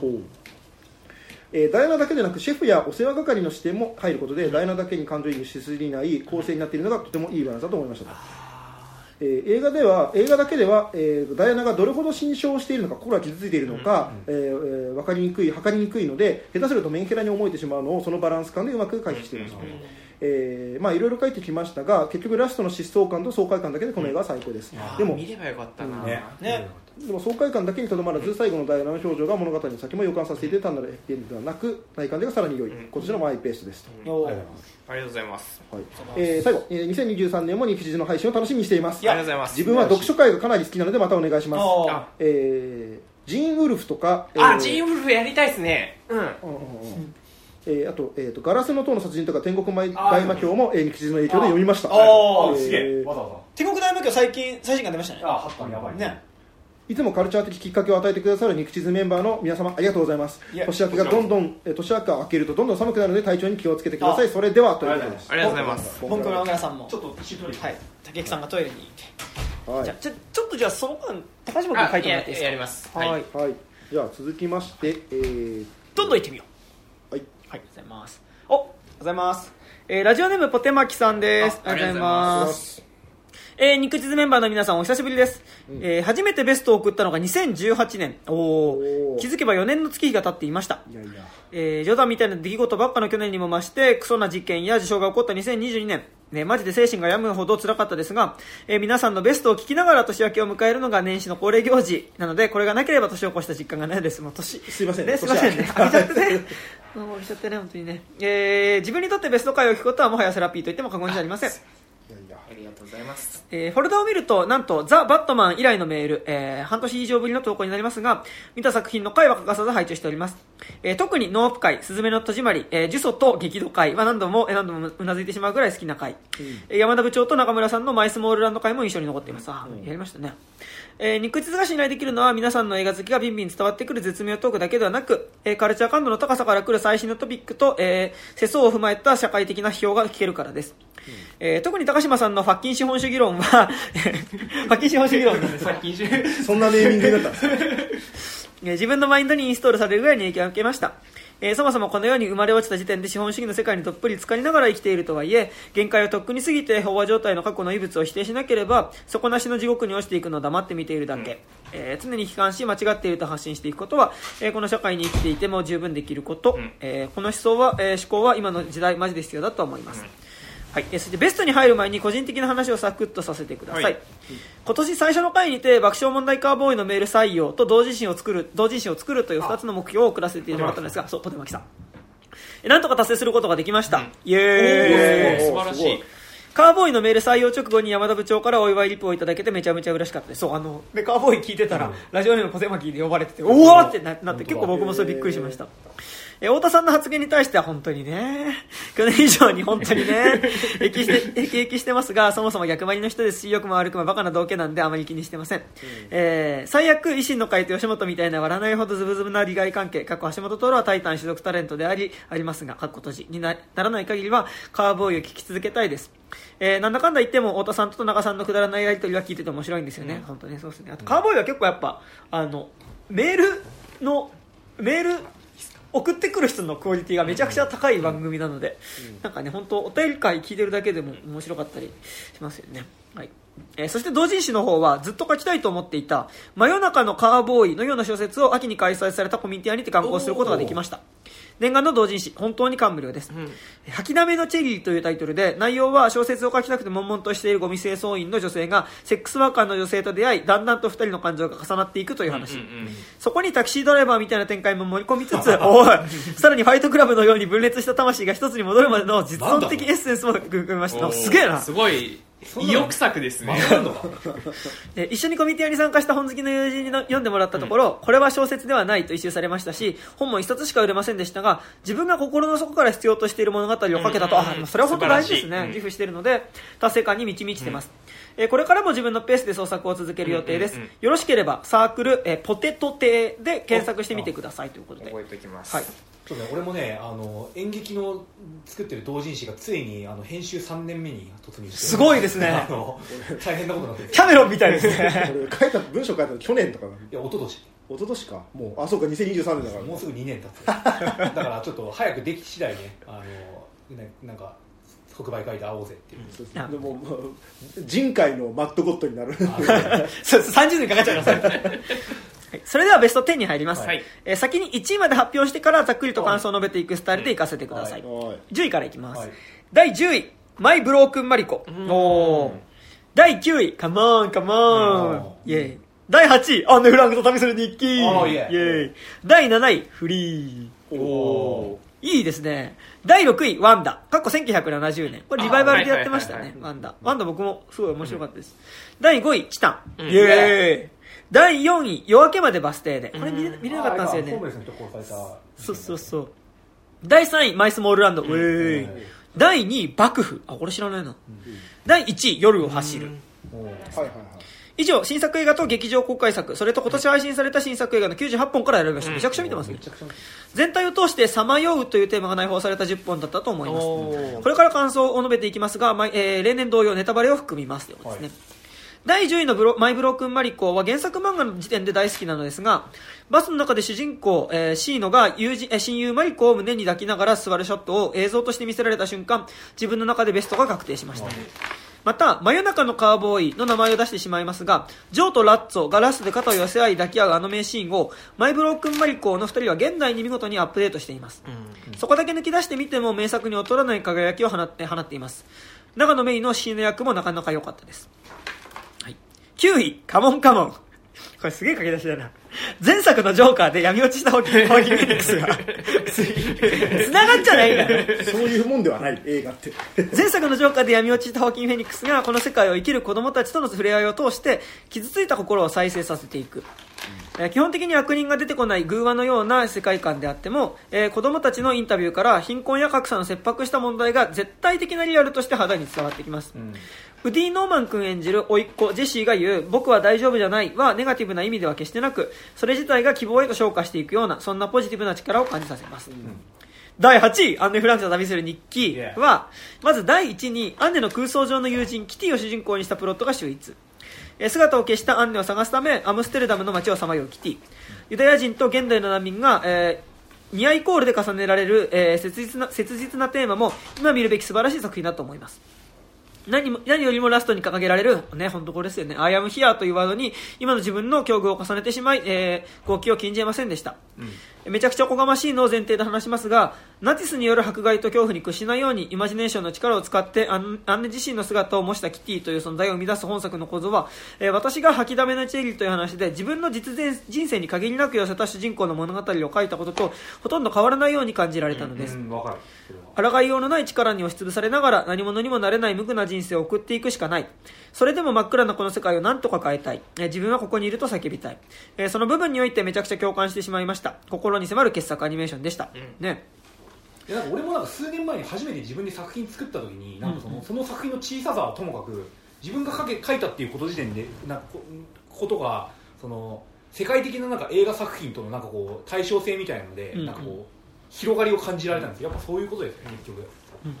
ほう。えーダイアナだけでなくシェフやお世話係の視点も入ることで、ダイアナだけに感情移入しすぎない構成になっているのがとてもいいバランスだと思いましたえー映画では映画だけでは、えーダイアナがどれほど心象しているのか心が傷ついているのか、えーえー分かりにくい測りにくいので下手するとメンヘラに思えてしまうのをそのバランス感でうまく回避しています、えーまあいろいろ書いてきましたが結局ラストの疾走感と爽快感だけでこの映画は最高です、でも見ればよかったな、ね。ね。でも爽快感だけにとどまらず最後のダイアナの表情が物語の先も予感させていて単なるエンドではなく内観ではさらに良い、今年のマイペースですと、ありがとうござい。ますありがとうございます。はい。えー最後、えー2023年も日時の配信を楽しみにしています。ありがとうございます。自分は読書会がかなり好きなのでまたお願いします。えージーン・ウルフとか、えあジーンウルフやりたいですね。うんうんうんうんえーあと,、えーと「ガラスの塔の殺人」とか「天国大魔教」も、えー、日時の影響で読みました。あーえー。すげえ。わざわ天国大魔教最近最新刊出ましたね。ざあ八巻やばいね。いつもカルチャー的きっかけを与えてくださる肉地図メンバーの皆様ありがとうございます。年明けがどんどんえー年明けが明けるとどんどん寒くなるので体調に気をつけてください。それではということです。ありがとうございます。本当の皆さんもちょっと一緒取りはい。竹木さんがトイレに行って。はい。じゃあちょちょっとじゃあその間高島君書いてもらっていいですか？ややります。はい、はい。はい。じゃあ続きましてえーどんどん行ってみようはいはい、ありがとうございます。お、ございます。えー、ラジオネームポテマキさんです。あありがとうございありがとうございま。ますえー、肉地図メンバーの皆さんお久しぶりです。えー、初めてベストを送ったのが2018年。おおーー気づけば4年の月日が経っていました。いやいやえー、冗談みたいな出来事ばっかの去年にも増して、クソな事件や事象が起こった2022年。ね、マジで精神が病むほど辛かったですが、えー皆さんのベストを聞きながら年明けを迎えるのが年始の恒例行事なので、これがなければ年を越した実感がないです。もう年。すいませんね、すいませんね。年明け開けちゃってね。もう開けちゃってね、本当にね。えー、自分にとってベスト回を聞くことはもはやセラピーと言っても過言じゃありません。いやいやありがとうございますえーフォルダを見ると、なんと、ザ・バットマン以来のメール、えー半年以上ぶりの投稿になりますが、見た作品の回は欠かさず配置しております。えー特にノープ回、スズメの戸締まり、えー、呪詛と激怒回は何度も、えー何度もうなずいてしまうぐらい好きな回。えー山田部長と中村さんのマイスモールランド回も印象に残っています。あーやりましたね。えー、肉質が信頼できるのは皆さんの映画好きがビンビン伝わってくる絶妙トークだけではなく、えーカルチャー感度の高さから来る最新のトピックと、えー世相を踏まえた社会的な批評が聞けるからです。えー特に高島さんのファッキン資本主義論は、(laughs) ファッキン資本主義論なんですさっきそんなネーミングになったんですかえー自分のマインドにインストールされるぐらいに影響を受けました。えーそもそもこの世に生まれ落ちた時点で資本主義の世界にどっぷり浸かりながら生きているとはいえ、限界をとっくに過ぎて飽和状態の過去の異物を否定しなければ、底なしの地獄に落ちていくのを黙って見ているだけ。えー常に悲観し間違っていると発信していくことは、えーこの社会に生きていても十分できること。うんえーこの思想は、えー思考は今の時代マジで必要だと思います。はい、えーそしてベストに入る前に個人的な話をサクッとさせてください、はい。今年最初の回にて爆笑問題カーボーイのメール採用と同人誌を作る同人誌を作るという2つの目標を送らせてもらったんですがそうさん。えなんとか達成することができました、うん。イエーイ。素晴らしい。カーボーイのメール採用直後に山田部長からお祝いリップをいただけてめちゃめちゃ嬉しかったです。そうあのでカーボーイ聞いてたら、ラジオネームポテマキで呼ばれてておおってななって結構僕もそれびっくりしました。え太田さんの発言に対しては本当にね、去年以上に本当にね、(laughs) 駅して、駅駅してますが、そもそも逆張りの人ですし、良くも悪くもバカな道家なんであまり気にしてません。えー最悪、維新の会と吉本みたいな割らないほどズブズブな利害関係、過去橋本徹はタイタン所属タレントであり、ありますが、かっこ閉じになならない限りは、カーボーイを聞き続けたいです。えーなんだかんだ言っても、太田さんと田中さんのくだらないやりとりは聞いてて面白いんですよね。本当にそうですね。あと、カーボーイは結構やっぱ、あの、メールの、メール、送ってくる人のクオリティがめちゃくちゃ高い番組なので、なんかね本当お便り会聞いてるだけでも面白かったりしますよね、はい。えーそして同人誌の方はずっと書きたいと思っていた「真夜中のカーボーイ」のような小説を秋に開催されたコミュニティアにて刊行することができました念願の同人誌本当に感無量です、吐きだめのチェリーというタイトルで内容は小説を書きたくて悶々としているゴミ清掃員の女性がセックスワーカーの女性と出会いだんだんと二人の感情が重なっていくという話、うんうんそこにタクシードライバーみたいな展開も盛り込みつつ、(laughs) おい、さらにファイトクラブのように分裂した魂が一つに戻るまでの実存的エッセンスも含みました。すげえな。すごい意欲作ですね。(laughs) 一緒にコミュニティアに参加した本好きの友人にの読んでもらったところ、これは小説ではないと一周されましたし、本も一冊しか売れませんでしたが、自分が心の底から必要としている物語を書けたと、うん。うんうんあ、それは本当大事ですね。うん。自負しているので、達成感に満ち満ちてます。えーこれからも自分のペースで創作を続ける予定です。うんうんうん。よろしければ、サークル、えーポテト亭で検索してみてくださいということで。覚えておきます。はい。そうね、俺もねあの演劇の作ってる同人誌がついにあの編集3年目に突入して。すごいですね。(laughs) あの大変なことになってる。キャメロンみたいですね。(laughs) 俺書いた文章書いたの去年とかだいや一昨年。一昨年か。もうあそうか2023年だから。もうすぐ2年経つ。だからちょっと早くでき次第ねあのねなんか特売会で会おうぜっていう。そうですねでももう人海のマットゴッドになる。そう。(laughs) 30年かかっちゃいます (laughs) はい。それではベスト10に入ります、はい。えー先に1位まで発表してからざっくりと感想を述べていくスタイルでいかせてください、はい。10位からいきます、はい。第10位マイ・ブロークン・マリコ。第9位カモンカモン。イェイ。第8位アンネ・フランクと旅する日記。イェイ。第7位フリー。おいいですね第6位ワンダ。過去1970年。これリバイバルでやってましたあはいはいねワンダ。ワンダ僕もすごい面白かったです、第5位チタン、うん。イエーイ。第4位夜明けまでバス停で。これ見れ見れなかったんですよね。そうそうそう。第3位マイスモールランド、ウェーイ。第2位幕府。あこれ知らないな、第1位夜を走る、はいはいはい以上新作映画と劇場公開作。それと今年配信された新作映画の98本から選びました。めちゃくちゃ見てますね。全体を通して「さまよう」というテーマが内包された10本だったと思います。これから感想を述べていきますが、まえー例年同様ネタバレを含みますですね、はい。第10位のブロマイ・ブロークン・マリコは原作漫画の時点で大好きなのですがバスの中で主人公、えーシーノが友人えー親友マリコを胸に抱きながら座るショットを映像として見せられた瞬間自分の中でベストが確定しました、また真夜中のカーボーイの名前を出してしまいますがジョーとラッツォがラストで肩を寄せ合い抱き合うあの名シーンをマイ・ブロークン・マリコの2人は現代に見事にアップデートしています、そこだけ抜き出してみても名作に劣らない輝きを放って放っています。長野メイのシーノ役もなかなか良かったです、はい、9位カモンカモンこれすげえ書き出しだな。前作のジョーカーで闇落ちしたホキホキフェニックスが繋がっちゃないから。そういうもんではない映画って。前作のジョーカーで闇落ちしたホアキン・フェニックスがこの世界を生きる子供たちとの触れ合いを通して傷ついた心を再生させていく、えー基本的に悪人が出てこない寓話のような世界観であっても、えー子供たちのインタビューから貧困や格差の切迫した問題が絶対的なリアルとして肌に伝わってきます、ウディ・ノーマン君演じる甥っ子ジェシーが言う僕は大丈夫じゃないはネガティブな意味では決してなくそれ自体が希望へと昇華していくようなそんなポジティブな力を感じさせます、第8位、アンネ・フランクと旅する日記は、まず第1に、アンネの空想上の友人、キティを主人公にしたプロットが秀逸。えー姿を消したアンネを探すため、アムステルダムの街をさまようキティ。ユダヤ人と現代の難民が、えーニアイコールで重ねられる、えー切実な切実なテーマも今見るべき素晴らしい作品だと思います何何よりもラストに掲げられる、ね、本当これですよね、I am here というワードに、今の自分の境遇を重ねてしまい、えー、号泣を禁じえませんでした。めちゃくちゃおこがましいのを前提で話しますが、ナチスによる迫害と恐怖に屈しないように、イマジネーションの力を使って、アンネ自身の姿を模したキティという存在を生み出す本作の構造は、えー私が吐きだめのチェリーという話で、自分の実前人生に限りなく寄せた主人公の物語を書いたことと、ほとんど変わらないように感じられたのです。抗いようのない力に押しつぶされながら何者にもなれない無垢な人生を送っていくしかないそれでも真っ暗なこの世界を何とか変えたい。えー自分はここにいると叫びたい。えーその部分においてめちゃくちゃ共感してしまいました。心に迫る傑作アニメーションでした、ね。いやなんか俺もなんか数年前に初めて自分で作品作った時になんかその,、その作品の小ささはともかく自分が書け書いたっていうこと時点でなんかこことがその世界的ななんか映画作品とのなんかこう対称性みたいなので、うん。うんなんかこう広がりを感じられたんですよ。やっぱそういうことですよね結局。うん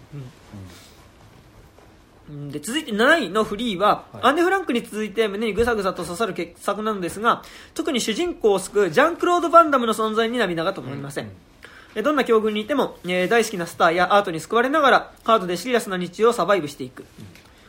で続いて7位のフリーは、はい。アンネ・フランクに続いて胸にぐさぐさと刺さる傑作なのですが特に主人公を救うジャンクロード・バンダムの存在に涙が止まりません、うん。えどんな境遇にいても、えー大好きなスターやアートに救われながらハードでシリアスな日常をサバイブしていく、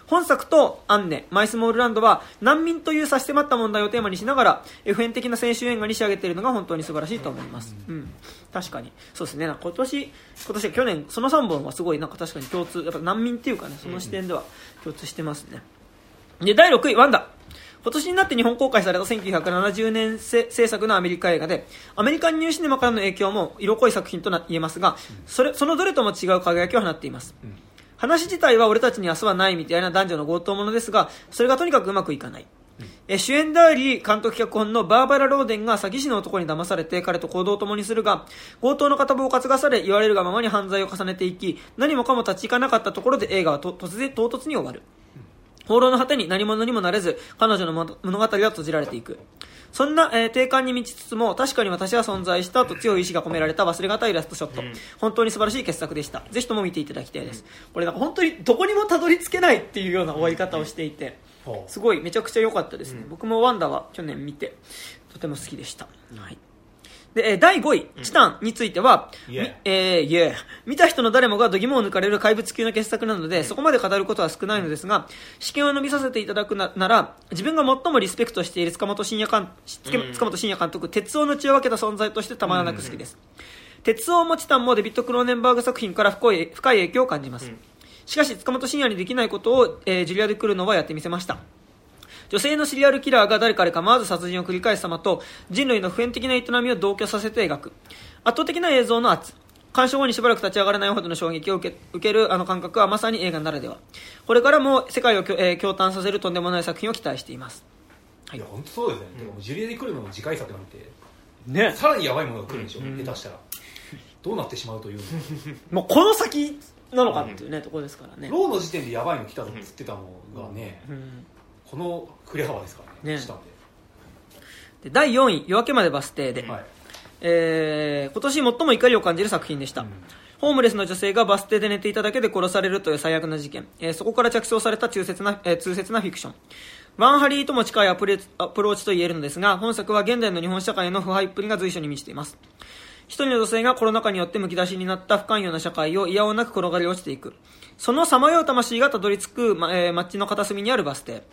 本作とアンネ、マイスモールランドは難民という差し迫った問題をテーマにしながら普遍的な青春映画に仕上げているのが本当に素晴らしいと思います、うん。確かに。そうですね。今年今年去年その3本はすごいなんか確かに共通やっぱ難民っていうかねその視点では共通してますね、で第6位ワンダ。今年になって日本公開された1970年制制作のアメリカ映画でアメリカンニューシネマからの影響も色濃い作品とな言えますがそれそのどれとも違う輝きを放っています、話自体は俺たちに明日はないみたいな男女の強盗ものですがそれがとにかくうまくいかない、え主演であり監督脚本のバーバラ・ローデンが詐欺師の男に騙されて彼と行動を共にするが強盗の片棒を担がされ言われるがままに犯罪を重ねていき何もかも立ち行かなかったところで映画はと突然唐突に終わる。放浪の果てに何者にもなれず彼女の物物語は閉じられていく。そんな、えー定感に満ちつつも確かに私は存在したと強い意志が込められた忘れがたいラストショット、本当に素晴らしい傑作でした。ぜひとも見ていただきたいです、これなんか本当にどこにもたどり着けないっていうような終わり方をしていて、すごいめちゃくちゃ良かったですね、僕もワンダは去年見てとても好きでした、はいで、えー第5位、チタンについては、イエーみえーイエー見た人の誰もが度肝を抜かれる怪物級の傑作なので、そこまで語ることは少ないのですが、試験を飲みさせていただくななら、自分が最もリスペクトしている塚本慎也監うん。塚本慎也監督、鉄夫の血を分けた存在としてたまらなく好きです。鉄夫もチタンもデビッド・クローネンバーグ作品から深い深い影響を感じます。しかし、塚本慎也にできないことを、えージュリア・デ・クルノはやってみせました。女性のシリアルキラーが誰彼構わず殺人を繰り返す様と人類の普遍的な営みを同居させて描く。圧倒的な映像の圧。鑑賞後にしばらく立ち上がらないほどの衝撃を受け受けるあの感覚はまさに映画ならでは。これからも世界をきょ、えー驚嘆させるとんでもない作品を期待しています。い。や本当そうですね、でもジュリエで来るのの次回作なんてね。さらにやばいものが来るんでしょ、下手したら。どうなってしまうというの。もうこの先なのかっていうね、ところですからね。ローの時点でやばいの来たとっつってたのがね、うんこの振れ幅ですからね。で、で第4位夜明けまでバス停で、はい。えー今年最も怒りを感じる作品でした、ホームレスの女性がバス停で寝ていただけで殺されるという最悪な事件、えーそこから着想された痛切な,、えー痛切なフィクション。ワンハリーとも近いアプレアプローチと言えるのですが本作は現代の日本社会の腐敗っぷりが随所に満ちています。一人の女性がコロナ禍によってむき出しになった不寛容な社会を嫌おなく転がり落ちていくそのさまよう魂がたどり着く、まえー街の片隅にあるバス停、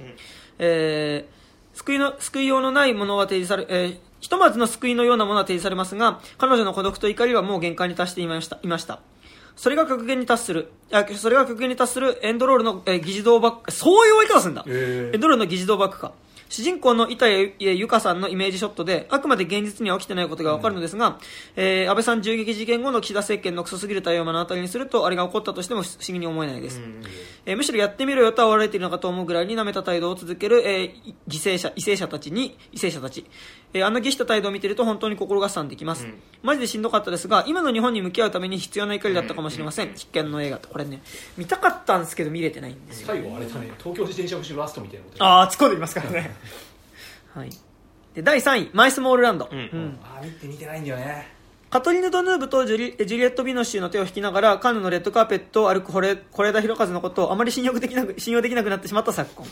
えー救いの救いようのないものは提示され、えーひとまずの救いのようなものは提示されますが彼女の孤独と怒りはもう限界に達していましたいました。それが極限に達するあそれが極限に達するエンドロールの、えー議事堂バックそういう追い方するんだ、へー。エンドロールの議事堂バックか主人公の板谷由香さんのイメージショットであくまで現実には起きてないことが分かるのですが、えー安倍さん銃撃事件後の岸田政権のクソすぎる対応を目の当たりにするとあれが起こったとしても不思議に思えないです、えーむしろやってみろよと煽られているのかと思うぐらいに舐めた態度を続ける、えー犠牲者、為政者たちに、為政者たち、えーあの儀した態度を見ていると本当に心がすさんできます、マジでしんどかったですが、今の日本に向き合うために必要な怒りだったかもしれません。必見の映画と。これね、見たかったんですけど見れてないんですよ。最後あれだね東京自転車部ラストみたいなことあー、突っ込んできますからね。はい。で、第3位、マイスモールランド。うんうんあー見て見てないんだよねカトリーヌ・ドヌーブとジュリジュリエット・ビノッシュの手を引きながらカンヌのレッドカーペットを歩く是枝裕和のことをあまり信用できなく信用できなくなってしまった昨今。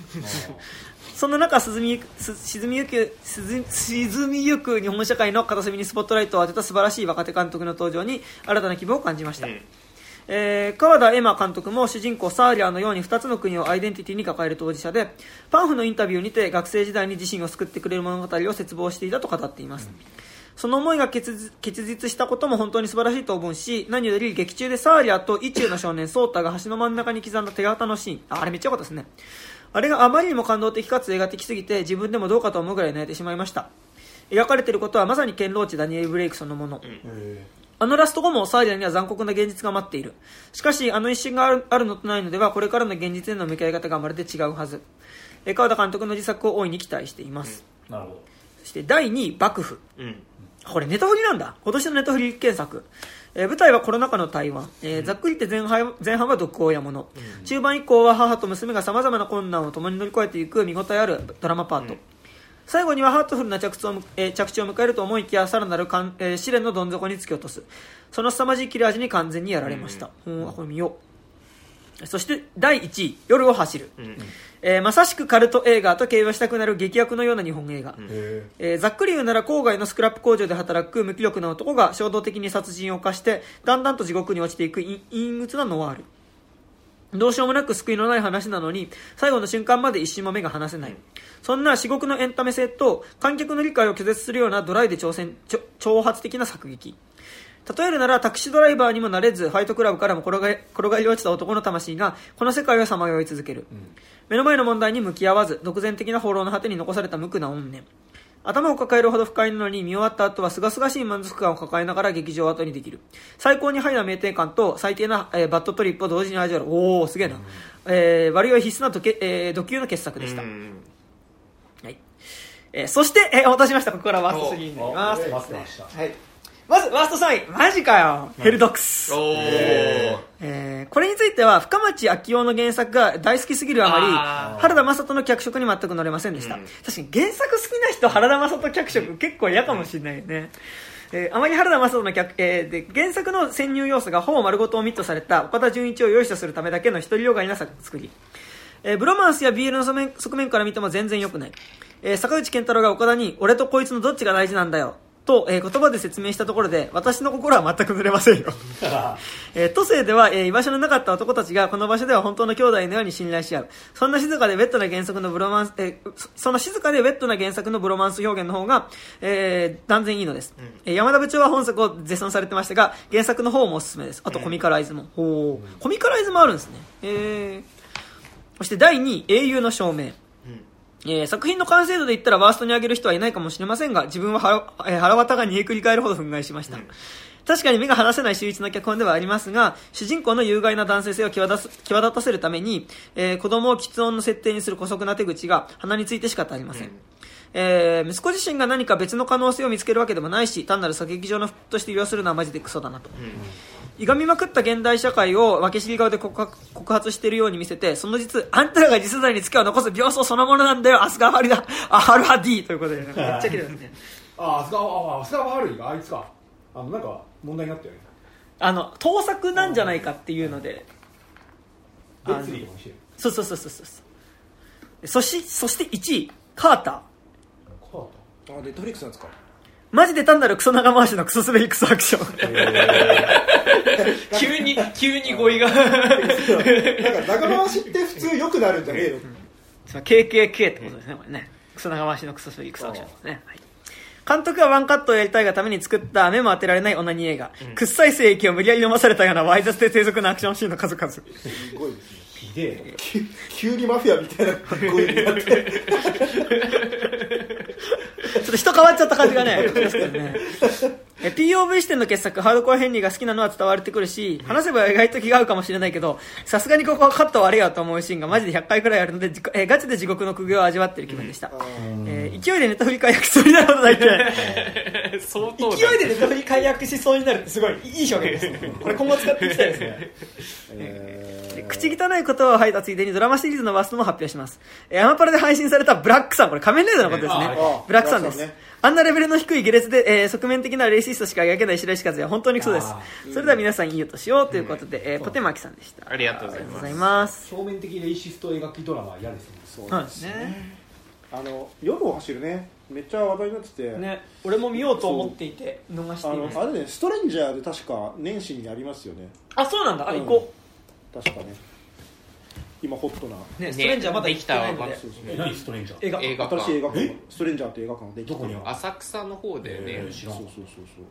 そんな中沈みゆくす沈みゆく沈沈みゆく日本社会の片隅にスポットライトを当てた素晴らしい若手監督の登場に新たな希望を感じました、うん。えー川田エマ監督も主人公サーリャーのように2つの国をアイデンティティに抱える当事者でパンフのインタビューにて学生時代に自身を救ってくれる物語を切望していたと語っています、その思いが結実したことも本当に素晴らしいと思うし何より劇中でサーリャーと意中の少年ソータが橋の真ん中に刻んだ手形のシーンああれめっちゃ良かったですねあれがあまりにも感動的かつ映画的すぎて自分でもどうかと思うぐらい泣いてしまいました描かれていることはまさに堅牢地ダニエル・ブレイクそのもの、えあのラスト後もサーリャには残酷な現実が待っている。しかし、あの一瞬があるあるのとないのでは、これからの現実への向き合い方がまるで違うはず。えー川田監督の自作を大いに期待しています。ーなるほどそして第2位、幕府。うんこれネタフリなんだ。今年のネタフリ検索。えー舞台はコロナ禍の台湾。えーざっくり言って前半前半は毒親者。中盤以降は母と娘が様々な困難を共に乗り越えていく見応えあるドラマパート。最後にはハートフルな着地を,、えー着地を迎えると思いきやさらなるかん、えー試練のどん底に突き落とすその凄まじい切れ味に完全にやられました、うん、これ見ようそして第1位「夜を走る」うん。えーまさしくカルト映画と競馬したくなる劇薬のような日本映画、へえーざっくり言うなら郊外のスクラップ工場で働く無気力な男が衝動的に殺人を犯してだんだんと地獄に落ちていく陰陰鬱なノワール。どうしようもなく救いのない話なのに最後の瞬間まで一瞬も目が離せない。そんな至極のエンタメ性と観客の理解を拒絶するようなドライで挑戦挑発的な作劇例えるならタクシードライバーにもなれずファイトクラブからも転がり転がり落ちた男の魂がこの世界をさまよい続ける、目の前の問題に向き合わず独善的な放浪の果てに残された無垢な怨念。頭を抱えるほど不快なのに見終わった後は清々しい満足感を抱えながら劇場を後にできる。最高にハイな酩酊感と最低な、えーバッドトリップを同時に味わうおおすげえな、えー割合必須なドケ、えー、ド級の傑作でした、うん。はい。えーそして、えー、落としました。ここからワー。スト3になります。お待ってました。はい、まずワースト3位。マジかよ、ヘルドックス。おー。えーこれについては深町昭夫の原作が大好きすぎるあまり原田雅人の脚色に全く乗れませんでした、うん。確かに原作好きな人原田雅人脚色結構嫌かもしれないよね、えーあまり原田雅人の脚、えーで原作の潜入要素がほぼ丸ごとオミットされた岡田准一を用意とするためだけの独りよがりな作作り。えーブロマンスや BL の側面側面から見ても全然良くない、えー坂口健太郎が岡田に俺とこいつのどっちが大事なんだよと、えー言葉で説明したところで私の心は全く濡れませんよ、(laughs) えー都政では、えー居場所のなかった男たちがこの場所では本当の兄弟のように信頼し合う。そんな静かでベッドな原作のブロマンス、えーそその静かでベッドな原作のブロマンス表現の方が、えー断然いいのです、えー山田部長は本作を絶賛されてましたが原作の方もおすすめです。あとコミカライズも、ほうコミカライズもあるんですね。えー。そして第2位英雄の証明えー作品の完成度で言ったらワーストに上げる人はいないかもしれませんが自分は腹,、えー腹渡が煮えくり返るほど憤慨しました、確かに目が離せない秀逸な脚本ではありますが主人公の有害な男性性を際立つ際立たせるために、えー子供を喫音の設定にする姑息な手口が鼻についてしかありません、えー息子自身が何か別の可能性を見つけるわけでもないし単なる射撃場の服として利用するのはマジでクソだなと、いがみまくった現代社会を分け知り顔で告発しているように見せてその実あんたらが次世代にツケを残す病巣そのものなんだよ。アスガファリだ。アハルハ D ということでなんかめっちゃ綺麗ですね。ああスカああスカバハルイがあいつか。あのなんか問題になったよねあの盗作なんじゃないかっていうので。あのそうそうそうそうそう。そしそして1位カーター。カーあネットフリックスなんですか？マジで単なるクソ長回しのクソ滑りクソアクション (laughs) 急に急に語彙がなんか長回しって普通良くなるんじゃねえの？その KKK ってことですね、これね。クソ長回しのクソスリークソアクションですね。はい。監督がワンカットをやりたいがために作った目も当てられないオナニー映画、くっさい精液を無理やり飲まされたようなワイ雑で低俗なアクションシーンの数々。すごいですねひでえ急急にマフィアみたいな声になってちょっと人変わっちゃった感じがね、ですけどね。え POV 視点の傑作、ハードコアヘンリーが好きなのは伝わってくるし、話せば意外と気が合うかもしれないけど、さすがにここはカット悪いよと思うシーンがマジで100回くらいあるので、えガチで地獄の苦行を味わってる気分でした。えー勢いでネタフリ解約しそうになることないって。相当だ勢いでネタフリ解約しそうになるってすごいいい表現ですね。これ今後使っていきたいですね。で口汚い言葉を吐いたついでにドラマシリーズのバストも発表します。えーアマパラで配信されたブラックさん、これ仮面ライダーのことですね。ブラックさんです。あんなレベルの低い下劣で、えー側面的なレイシストしか描けない白石和也は本当にクソですあ。それでは皆さんいいよとしようということで、えーポテマキさんでした。ありがとうございますます。表面的レイシスト描きドラマは嫌ですねそうですね。あの夜を走るねめっちゃ話題になってて、ね、俺も見ようと思っていて、逃してあいます。のあれねストレンジャーで確か年始にありますよねあ、そうなんだ。あ、うん行こ確かね今ホットな。う。ね、ストレンジャーまだ行きたわ。そうそうえ何ストレンジャー？映画。映画館。新しい映画館。ストレンジャーって映画館で。どこに浅草の方でね。えー知らんそうそうそう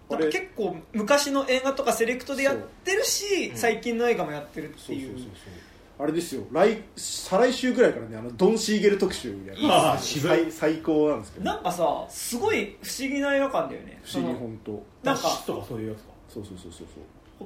そう。なんか結構昔の映画とかセレクトでやってるしそう。最近の映画もやってるってそう。いうそうそうそう。あれですよ。来再来週ぐらいからねあのドン・シーゲル特集やるあー渋い。最最高なんですけど。なんかさすごい不思議な映画館だよね。不思議本当。なんかとかそういうやつか？そうそうそうそう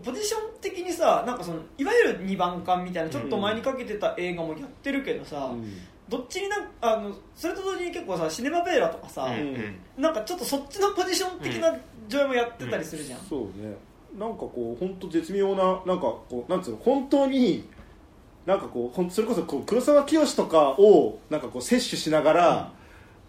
ポジション的にさなんかそのいわゆる2番館みたいなちょっと前にかけてた映画もやってるけどさ、そう、うん。どっちになんあのそれと同時に結構さシネマベーラとかさ、うん。うんなんかちょっとそっちのポジション的な上映もやってたりするじゃん、そうね。なんかこう本当絶妙ななんかこうなんつうの本当になんかこうそれこそこう黒沢清とかをなんかこう摂取しながら、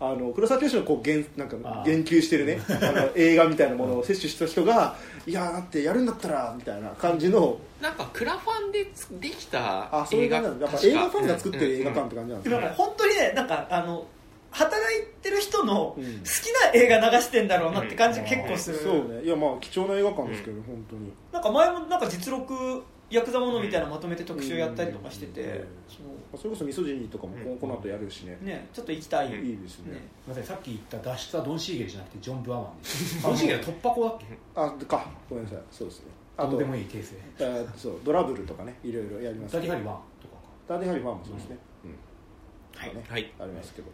あの黒沢清のこう言なんか言及してるね。(laughs) あの映画みたいなものを摂取した人がいやだってやるんだったらみたいな感じの。なんかクラファンでつできたあそういう映画なんだ。やっぱ確か。映画ファンが作ってる映画館って感じなんですね。ん。か本当にねなんかあの働いてる人の好うん。きな映画流してんだろうなって感じが結構する、そうね。いやまあ貴重な映画館ですけど、本当に。なんか前もなんか実録ヤクザものみたいなのまとめて特集やったりとかしてて、うんそそれこそミソジニーとかもここの後やるしね。う、ねちょっと行きたい、いいですね。ね。すみませんさっき言った脱出はドン・シーゲルじゃなくてジョン・ブアマンです。ドン・シーゲルは突破口だっけ？あかごめんなさい。そうですね。あとどうでもいい訂正えーそうドラブルとかねいろいろやりますダーティハリー1とかダーデンハリファンもそうですね、うん。はい。はい。ありますけど。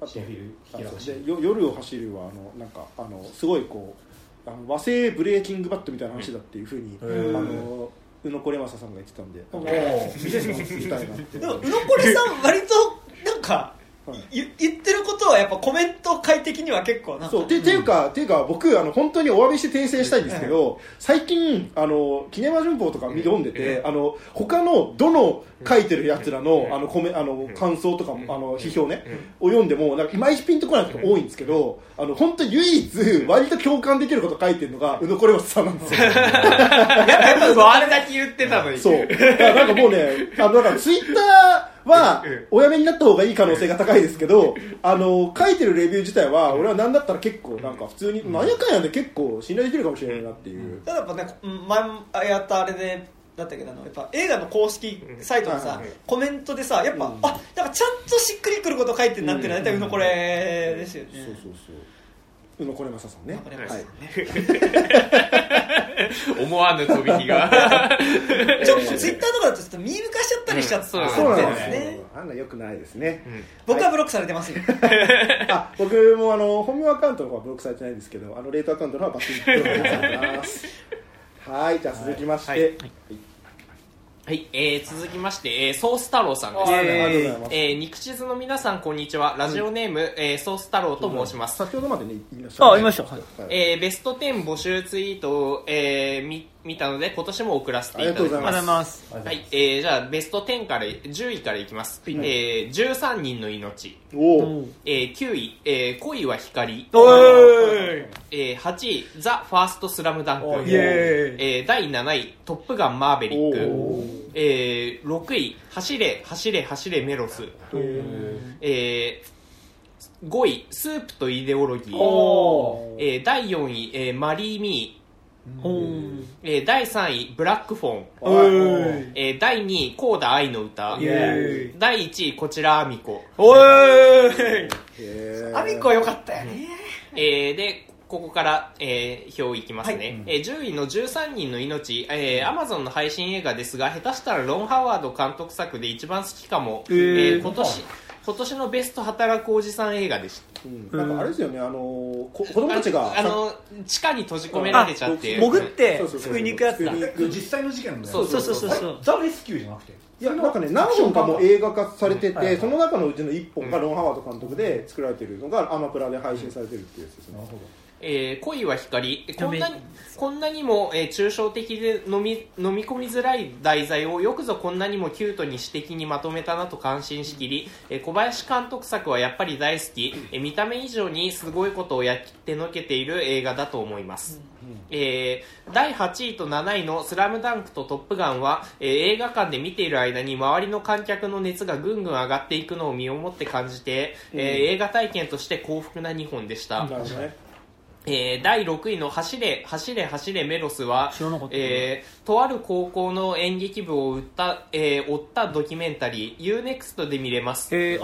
あと夜を走るはあのなんかあのすごいこうあの和製ブレイキング・バッドみたいな話だっていうふうに、あの宇野これまささんが言ってたんでおおー見てみたいなって。でも宇野これさん割となんか、はい。言言ってることはやっぱコメント快適には結構なそうてていうか、ていうか僕あの本当にお詫びして訂正したいんですけど、最近あのキネマ旬報とか読んでて、あの他のどの書いてるやつらのあのコメあの感想とかもあの批評ね、を読んでもなんかいまいちピンとこないこと多いんですけど、あの本当唯一割と共感できること書いてるのが宇野これまさんなんですよ。あれだけ言ってたのに。そう。なんかもうね、あの、だからツイッターはうん。おやめになった方がいい可能性が高いですけどあの書いてるレビュー自体は俺は何だったら結構なんか普通になんやかんやで結構信頼できるかもしれないなっていう、ただやっぱねうん前やったあれでだったけどあのやっぱ映画の公式サイトのさ、コメントでさやっぱ、うん。あなんかちゃんとしっくりくること書いてるなっていうのは大体宇野これですよね、そうそうそう。宇野これまささんね。(laughs) (laughs) 思わぬ飛び火が。(laughs) ちょっとツイッターとかだとちょっと見抜かしちゃったりしちゃって、うんそうなんですね。ねあんなよくないですね、僕はブロックされてます。よ、あ僕もあの本名アカウントの方はブロックされてないんですけどあのレートアカウントの方はバッチリブロックされてます。はいじゃあ続きまして、はいはい、えー、続きまして、えー、ソース太郎さんです、はいありがとうございます、えー、肉地図の皆さんこんにちは。ラジオネーム、えー、ソース太郎と申します、先ほどまでね言いましたね。あ言いました。はい。えー、ベスト10募集ツイートを、えー、見見たので今年も送らせていただきありがとうございます。ます。すはい、えー、じゃあベスト10から10位からいきます、えー、13人の命、おおえー、9位、えー、恋は光、おえー、8位ザ・ファーストスラムダンク。ー。イえー、第7位「トップガンマーヴェリッおクー」えー、6位「走れ走れ走れメロス」えー、5位「スープとイデオロギー」おえー、第4位、えー「マリー・ミー。おー。ー」えー、第3位「ブラックフォン」えー、第2位「コーダ愛の歌」第1位こちらアミコ、アミコよかったよね。えー、でここから、えー、表いきますね、えー10位の13人の命、えー、Amazon の配信映画ですが下手したらロン・ハワード監督作で一番好きかも、えー今年今年のベスト働くおじさん映画でした。うん。なんかあれですよね。あのこ子供たちがあの地下に閉じ込められちゃって。潜って救いに行くやつだ。実際の事件なんだよそうそうそうそう。そうザ・レスキューじゃなくて。いやなんかね何本かも映画化されててはい。はいその中のうちの1本がロン・ハワード監督で作られてるのがアマプラで配信されてるっていうやつですね。なるほどえー恋は光。こんなにこんなにも、えー抽象的で飲み飲み込みづらい題材をよくぞこんなにもキュートに詩的にまとめたなと感心しきり、えー小林監督作はやっぱり大好き、えー見た目以上にすごいことをやってのけている映画だと思います、えー第8位と7位の「スラムダンクと「トップガンは」えー映画館で見ている間に周りの観客の熱がぐんぐん上がっていくのを身をもって感じて、えー映画体験として幸福な2本でした、ねえー第6位の走れ走れ走れメロスはえーとある高校の演劇部を売った、えー追ったドキュメンタリー UNEXT で見れます、え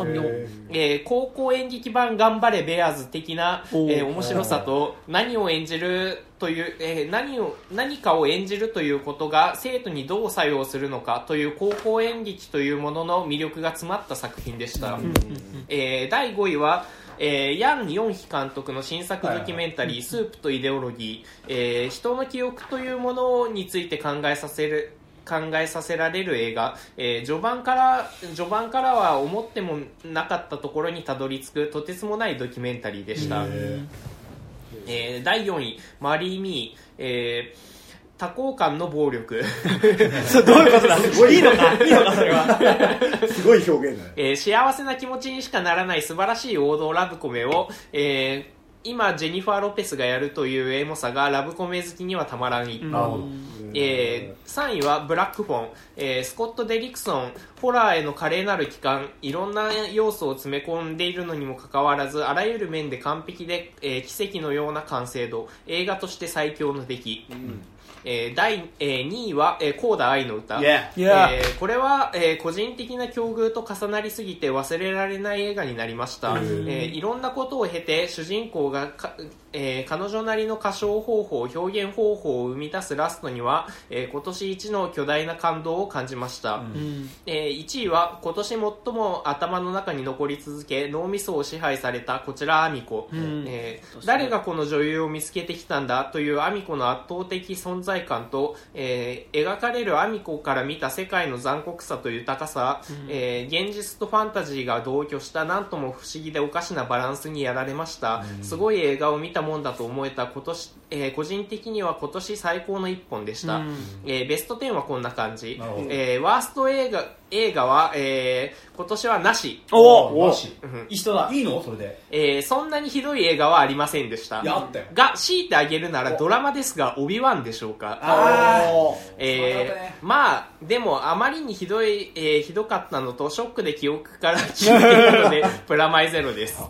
えー高校演劇版頑張れベアーズ的な、えー面白さと何を演じるという、えー何を何かを演じるということが生徒にどう作用するのかという高校演劇というものの魅力が詰まった作品でした、えー第5位は、えーヤン・ヨンヒ監督の新作ドキュメンタリー「スープとイデオロギー」えー人の記憶というものについて考えさせる考えさせられる映画、えー序盤から序盤からは思ってもなかったところにたどり着くとてつもないドキュメンタリーでした、えー第4位「マリー・ミー」えー多幸感の暴力。(laughs) どういうことだ？いいのかいいのか？それは。すごい表現だね。えー幸せな気持ちにしかならない素晴らしい王道ラブコメを、えー今ジェニファー・ロペスがやるというエモさがラブコメ好きにはたまらん一えー3位はブラックフォン、えースコット・デリクソンホラーへの華麗なる帰還。いろんな要素を詰め込んでいるのにもかかわらずあらゆる面で完璧で、えー奇跡のような完成度。映画として最強の出来、えー第、えー2位は、えー、コーダ愛の歌、Yeah. いやえーこれは、えー個人的な境遇と重なりすぎて忘れられない映画になりました、えーいろんなことを経て主人公がか、えー彼女なりの歌唱方法表現方法を生み出すラストには、えー今年一の巨大な感動を感じました、うん。えー1位は今年最も頭の中に残り続け脳みそを支配されたこちらアミコ、ん。えー誰がこの女優を見つけてきたんだというアミコの圧倒的存在感と、えー描かれるアミコから見た世界の残酷さと豊かさ、えー現実とファンタジーが同居したなんとも不思議でおかしなバランスにやられました、すごい映画を見たもんだと思えた今年、えー個人的には今年最高の一本でしした、うん。えーベスト10はこんな感じ。えーワースト映画映画は、えー今年はなし、おおマジうん。いい人だ。いいの？それで。えーそんなにひどい映画はありませんでした。いやあったよ。が強いてあげるならドラマですがオビワンでしょうか。あー。おーえーまあでもあまりにひどい、えーひどかったのとショックで記憶から消えていたので (laughs) プラマイゼロです、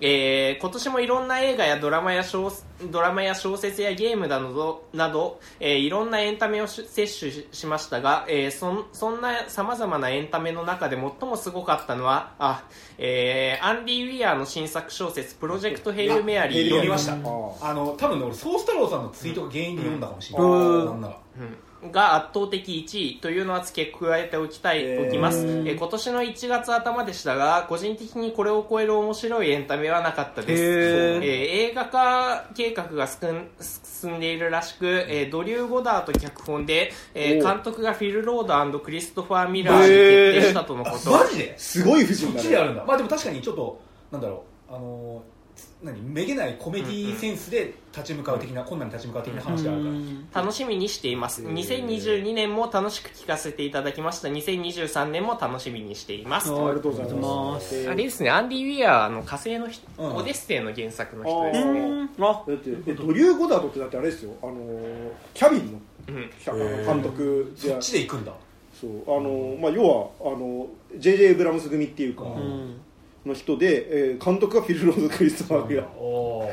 えー今年もいろんな映画やドラマや小ドラマや小説やゲームなどなど、えーいろんなエンタメをし摂取ししましたが、えーそんそんなさまざまなエンタメの中で最もすごかったのはあ、えーアンディ・ウィアーの新作小説「プロジェクト・ヘイル・メアリー」読みました。あの多分ね俺ソース太郎さんのツイートが原因で読んだかもしれない、うん。なんなら。うんが圧倒的1位というのは付け加えておきたい、おきます、えー今年の1月頭でしたが個人的にこれを超える面白いエンタメはなかったです、えー映画化計画が進ん進んでいるらしく、えードリュー・ゴダード脚本で、え監督がフィル・ロードクリストファー・ミラーに決定したとのこと、マジで？すごい夫そっ人だねちであるんだ。まあでも確かにちょっとなんだろう。あのー何めげないコメディセンスで立ち向かう的な、困難に立ち向かう的な話であるから、楽しみにしています。へー。2022年も楽しく聞かせていただきました。2023年も楽しみにしています。ありがとうございありがとうございまますあれですね、アンディ・ウィアーの火星の人、うんオデッセイの原作の人ですね。うん。あだってえドリュー・ゴダードってだってあれですよ。あのーキャビンのうん。監督でそっちで行くんだ。そう。あのーまあ要はあの J.J. ブラムス組っていうか、うんうんの人で、えー監督がフィル・ロード・クリストファー・ミラー。おー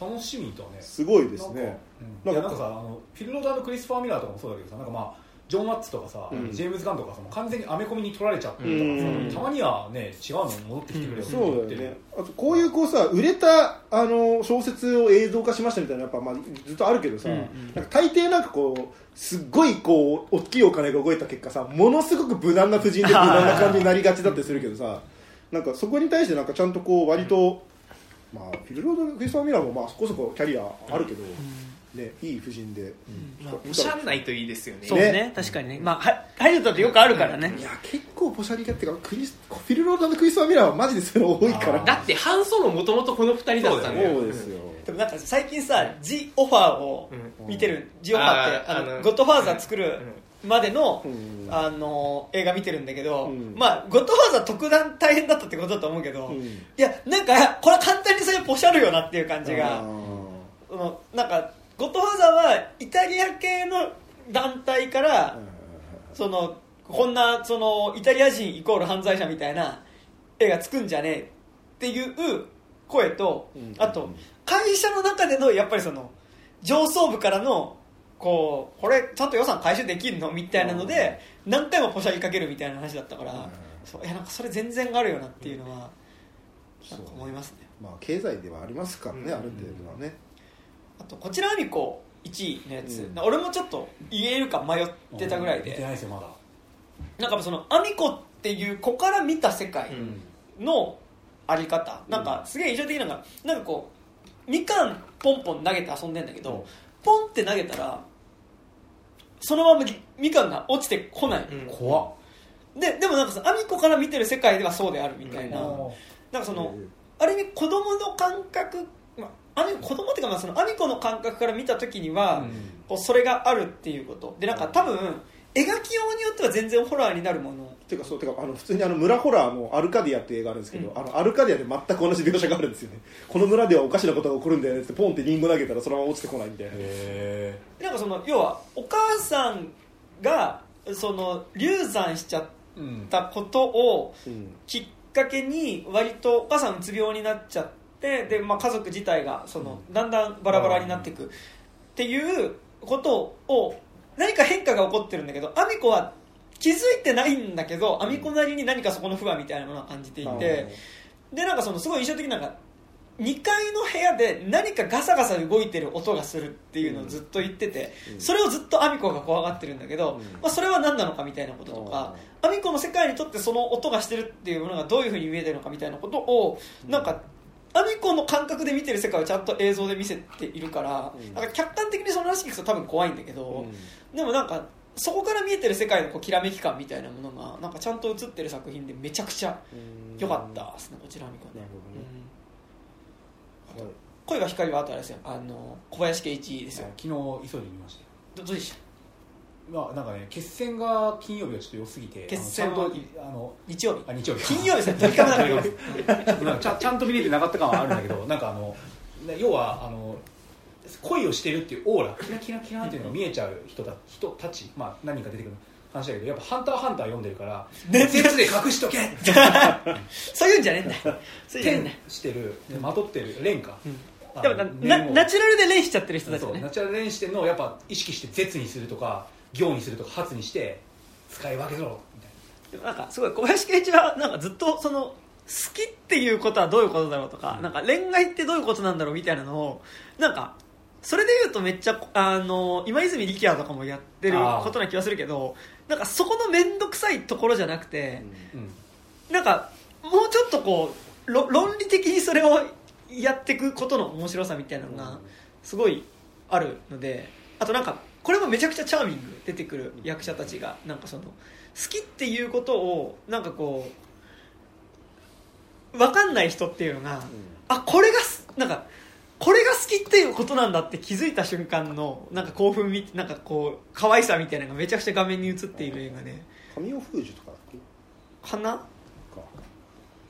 楽しみだね。すごいですね。なんか,、なんかさあのフィル・ローダーのクリスファー・ミラーとかもそうだけどさなんかまあジョン・ワッツとかさ、うん。ジェームズ・ガンとかさ完全にアメコミに取られちゃってたまにはね違うの戻ってきてくれよってそうだよね。あとこういうこうさ売れたあの小説を映像化しましたみたいなやっぱ、まあ、ずっとあるけどさ、うん。うんなんか大抵なんかこうすっごいこう大きいお金が動いた結果さものすごく無難な布陣で無難な感じになりがちだったりするけどさなんかそこに対してなんかちゃんとこう割と、まあ、フィル・ロード・クリストファー・ミラーもまあそこそこキャリアあるけど、ね、いい布陣で、まあ、おしゃんないといいですよね。そうね確かにね。まあはハリウッドってよくあるからね。いや結構ポシャリキャっていうかクリスフィル・ロードクリストファー・ミラーはマジでそういうの多いから。だって、ハンソロもともとこの二人だったんだよ。そうですよ、でもなんか最近さ「ジ・オファー」を見てる「ジ・オファー」ってあーあのあのゴッドファーザー作るまでのうん。あの映画見てるんだけど、うん。まあゴッドファーザー特段大変だったってことだと思うけど、うん。いやなんかこれは簡単にそれポシャるよなっていう感じがあそのなんかゴッドファーザーはイタリア系の団体から、ーそのこんなそのイタリア人イコール犯罪者みたいな映画作んじゃねえっていう声と、うん。あと会社の中でのやっぱりその上層部からのこうこれちゃんと予算回収できるの？みたいなので何回もポシャりかけるみたいな話だったから、うん。そういやなんかそれ全然あるよなっていうのはなんか思いますね。まあ経済ではありますからね、うん。ある程度はね。あとこちらアミコ1位のやつ、うん。俺もちょっと言えるか迷ってたぐらいで。ないですよまだ。なんかそのアミコっていう子から見た世界のあり方、なんかすげえ印象的なのがなんかこうみかんポンポン投げて遊んでんだけど、うん。ポンって投げたらそのままみかんが落ちてこない、うん。怖っ。ででもなんかさアミコから見てる世界ではそうであるみたいな、なんかその、ある意味子供の感覚、まあ、ある意味子供っていうかまあそのアミコの感覚から見た時には、こうそれがあるっていうこと。でなんか多分描きようによっては全然ホラーになるもの。てかそうてかあの普通にあの村ホラーのアルカディアっていう映画あるんですけど、あのアルカディアで全く同じ描写があるんですよね。(laughs) この村ではおかしなことが起こるんだよねってポンってリンゴ投げたらそのまま落ちてこないみたいな。へなんかその要はお母さんがその流産しちゃったことをうんきっかけに割とお母さんうつ病になっちゃってで、まあ、家族自体がそのだんだんバラバラになっていくっていうことを何か変化が起こってるんだけどアミコは気づいてないんだけどアミコなりに何かそこの不安みたいなものを感じていてでなんかそのすごい印象的なのが2階の部屋で何かガサガサ動いてる音がするっていうのをずっと言ってて、うん。それをずっとアミコが怖がってるんだけど、うん。まあ、それは何なのかみたいなこととか、アミコの世界にとってその音がしてるっていうものがどういうふうに見えてるのかみたいなことをなんかアミコの感覚で見てる世界をちゃんと映像で見せているから,、うん。なんか客観的にその話聞くと多分怖いんだけど、でもなんかそこから見えてる世界のこうきらめき感みたいなものがなんかちゃんと映ってる作品でめちゃくちゃ良かったですねこちらアミコね。はい。恋は光はあとあれですよ。あの小林圭一ですよ。昨日急いで見ましたよ。どどうでした？まあなんかね決戦が金曜日はちょっと良すぎて決戦とあの日曜日。あ日曜日。金曜日ですねドリカムだからちゃ (laughs) ちゃんと見れてなかった感はあるんだけど (laughs) なんかあのね要はあの恋をしてるっていうオーラキラキラキラっていうのが見えちゃう人た人たち、まあ、何人か出てくる話だけどやっぱ「ハンターハンター」読んでるから「ね。熱で隠しとけ! (laughs)」そういうんじゃねえんだ。よそういしてるでまとってる蓮華、あでもナチュラルで練しちゃってる人たちナチュラル練してるのをやっぱ意識して絶にするとか行にするとか発にして使い分けろみたいでもなんかすごい小林圭一はなんかずっとその好きっていうことはどういうことだろうとか,、なんか恋愛ってどういうことなんだろうみたいなのをなんかそれで言うとめっちゃあの今泉力也とかもやってることな気がするけどなんかそこの面倒くさいところじゃなくて、な、うん。なんかもうちょっとこうろ論理的にそれをやっていくことの面白さみたいなのがすごいあるのであとなんかこれもめちゃくちゃチャーミング出てくる役者たちがなんかその好きっていうことをなんかこう分かんない人っていうのが、あこれがすなんかこれが好きっていうことなんだって気づいた瞬間のなんか興奮みなんかこう可愛さみたいなのがめちゃくちゃ画面に映っている映画で。神尾楓珠とかだっけ？花かな？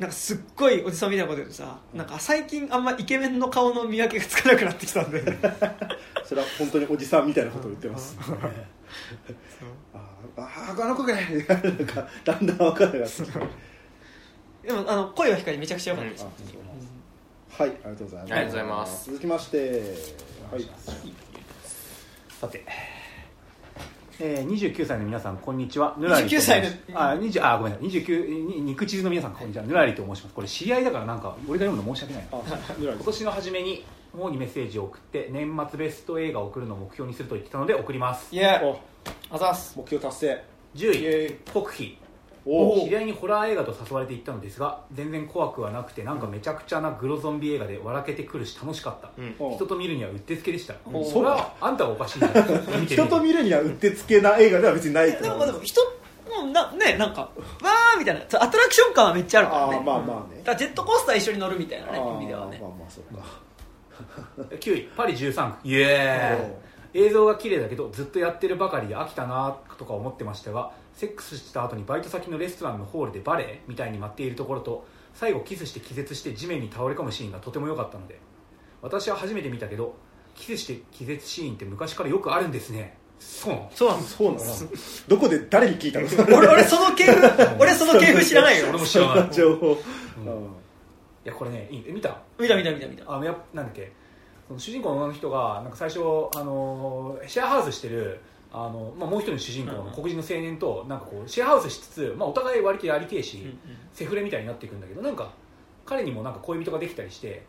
んかすっごいおじさんみたいなこと言うとさなんか最近あんまイケメンの顔の見分けがつかなくなってきたんで。(laughs) それは本当におじさんみたいなことを言ってます。あああの子かいなんかだんだん分からなくなってきた。でもあの声は光めちゃくちゃ良かったです、はいありがとうございます。ありがとうございます。続きましてはい。さて、えー、29歳の皆さんこんにちは。ぬらりと29歳のあ20あごめんなさい。29に肉地図の皆さんこんにちは。ぬらりと申します。これ知り合いだからなんか俺が読むの申し訳ない今年の初めに方にメッセージを送って年末ベスト映画を送るのを目標にすると言ってたので送ります。いやお。あざっす。目標達成。10イエーイ。位国費。お知り合いにホラー映画と誘われて行ったのですが全然怖くはなくてなんかめちゃくちゃなグロゾンビ映画で笑けてくるし楽しかった、うん。お人と見るにはうってつけでした。おそれはあんたがおかしい人と見るにはうってつけな映画では別にないと。でも思うまあでも人もなねなんかわーみたいな。アトラクション感はめっちゃあるからね。あーまあまあね。だジェットコースター一緒に乗るみたいなね意味ではね。まあまあそうか。9位パリ13区。イエーイ。映像が綺麗だけどずっとやってるばかりで飽きたなとか思ってましたがセックスした後にバイト先のレストランのホールでバレエみたいに待っているところと最後キスして気絶して地面に倒れ込むシーンがとても良かったので私は初めて見たけどキスして気絶シーンって昔からよくあるんですね。そうなのそうなんです。そうなの？どこで誰に聞いたの？(laughs) 俺俺その系譜俺その系譜知らないよ。(laughs) 俺も知らない。い (laughs) 情報、やこれねいいえ見た？見た見た見た見た。あのやなんだっけ？その主人公の女の人がなんか最初あのシェアハウスしてるあの、まあ、もう一人の主人公の黒人の青年となんかこうシェアハウスしつつ、まあ、お互い割とやりてえし、うんうんセフレみたいになっていくんだけどなんか彼にもなんか恋人ができたりして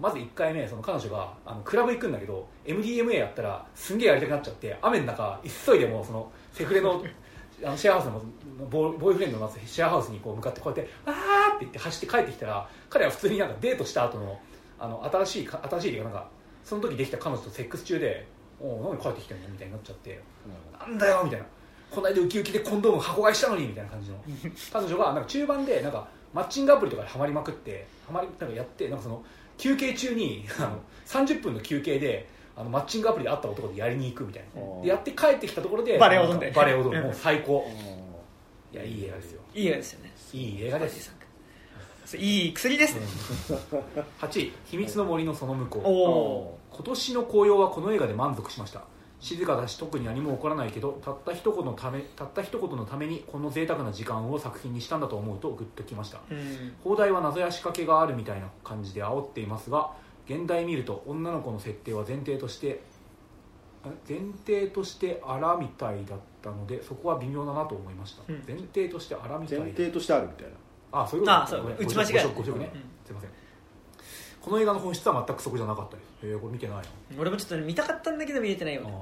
まず1回目その彼女があのクラブ行くんだけど MDMA やったらすんげえやりたくなっちゃって雨の中急いでもうそのセフレの (laughs) あのシェアハウスのボーボーイフレンドのシェアハウスにこう向かってこうやって「あー!」って言って走って帰ってきたら彼は普通になんかデートした後のあの新しいか新しいなんかその時できた彼女とセックス中で「おお何帰ってきてんの?」みたいになっちゃって「なんだよ」みたいな「この間ウキウキでコンドーム箱買いしたのに」みたいな感じの。(laughs) 彼女がなんか中盤でなんかマッチングアプリとかでハマりまくってハマりなんかやってなんかその休憩中にあの30分の休憩であのマッチングアプリで会った男でやりに行くみたいな。う。んでやって帰ってきたところでバレエ踊んでバレエ踊る。うん。もう最高。ういやいい映画ですよ。いい映画ですよね。いい映画です。いい薬ですね。8位「秘密の森のその向こう」おお今年の紅葉はこの映画で満足しました。静かだし特に何も起こらないけどたった一言のためたった一言のためにこの贅沢な時間を作品にしたんだと思うとグッときました。うん。放題は謎や仕掛けがあるみたいな感じで煽っていますが現代見ると女の子の設定は前提としてあ前提としてあらみたいだったのでそこは微妙だなと思いました、うん。前提としてあらみたい前提としてあるみたいな。あそういうこと？あそう打ち間違いごごごね、すいませんこの映画の本質は全くそこじゃなかったです。へえこれ見てない俺もちょっとね見たかったんだけど見れてないよなね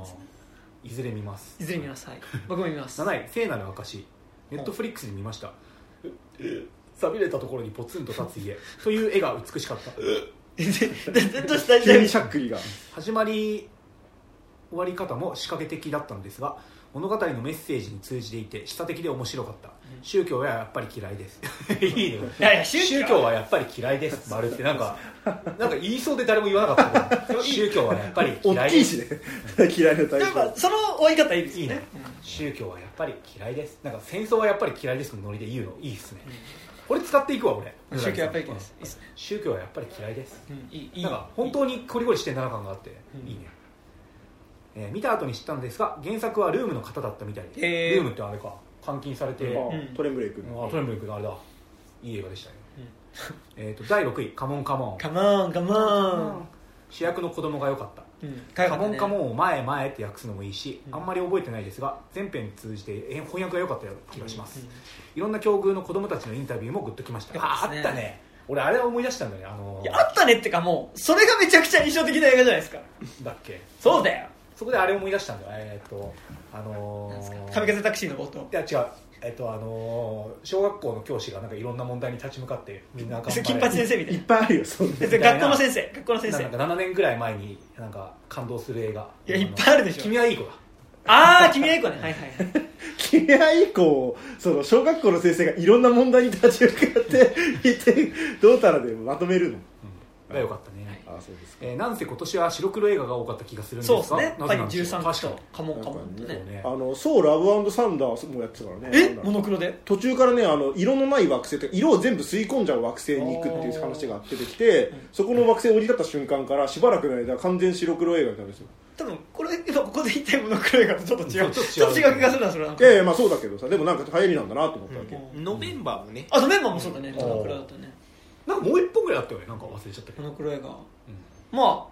いずれ見ます。いずれ見ます。はい。僕も見ます。(laughs) 7位聖なる証。ネットフリックスで見ました。(laughs) さびれたところにポツンと立つ家。(laughs) という絵が美しかった。全然大丈急に夫しゃっくりが。始まり終わり方も仕掛け的だったのですが物語のメッセージに通じていて示唆的で面白かった、宗教はやっぱり嫌いです。(laughs) いいね。いやいや宗教はやっぱり嫌いです。丸って。なんか (laughs) なんか言いそうで誰も言わなかった宗教はやっぱり嫌大いです。きいしね。(laughs) 嫌いなタイやっぱその終わり方いいですいいね。よね宗教はやっぱり嫌いです。なんか戦争はやっぱり嫌いですのノリで言うの。いいっすね、これ使っていくわ俺。うん宗教やっぱり嫌いです宗教はやっぱり嫌いです。うん。いい。いい。なんか本当にコリコリしてんだな感があって、うん。いいね、えー見た後に知ったのですが原作はルームの方だったみたいで、へー。ルームってあれか。監禁されて、あうん。トレンブレイク。あトレンブルクのあれだ。いい映画でしたよ、えー、と第6位「カモンカモン。カモンカモン」主役の子供が良かった。うん。カモンカモンンを前へ前へって訳すのもいいし、うん。あんまり覚えてないですが全編通じてえ翻訳が良かった気がします、うん。いろんな境遇の子供たちのインタビューもグッときました。ああったね。俺あれは思い出したんだよねあのいやあったねってかもうそれがめちゃくちゃ印象的な映画じゃないですか。だっけ？そうだよそこであれ思い出したんだよ。えーっとあのー、神風タクシーの冒頭いや違う。えっとあのー小学校の教師がなんかいろんな問題に立ち向かってみんな頑張れ金八先生みたいな。いっぱいあるよそんな (laughs) 学校の先生。学校の先生。なんか7年ぐらい前になんか感動する映画。いやいっぱいあるでしょ。君はいい子だ。ああ君はいい子ね。はいはいはい。(laughs) 君は以降その小学校の先生がいろんな問題に立ち向かっていてどうたらでまとめるの。が良かったね、あそうですか。えーなんせ今年は白黒映画が多かった気がするんですがそうですね。パリなぜなんでしょう？13確かとカモンカモンってね。にそうね。あのソウルラブサンダーもやってたからね。え？なんだろう。モノクロで？途中からねあの色のない惑星って色を全部吸い込んじゃう惑星に行くっていう話が出てきてそこの惑星を降り立った瞬間からしばらくの間完全白黒映画になるんですよ。多分これ今ここで言ったモノクロ映画とちょっと違う。ちょっと違う。ちょっと違う気がするなそれなんか。いやいやまあそうだけどさでもなんか流行りなんだなと思ったわけ、うん。ノベンバーもね。あとメンバーもそうだね。モノクロだったね。なんかもう一本ぐらいあったよね。なんか忘れちゃったけど、モノクロ映画。うんま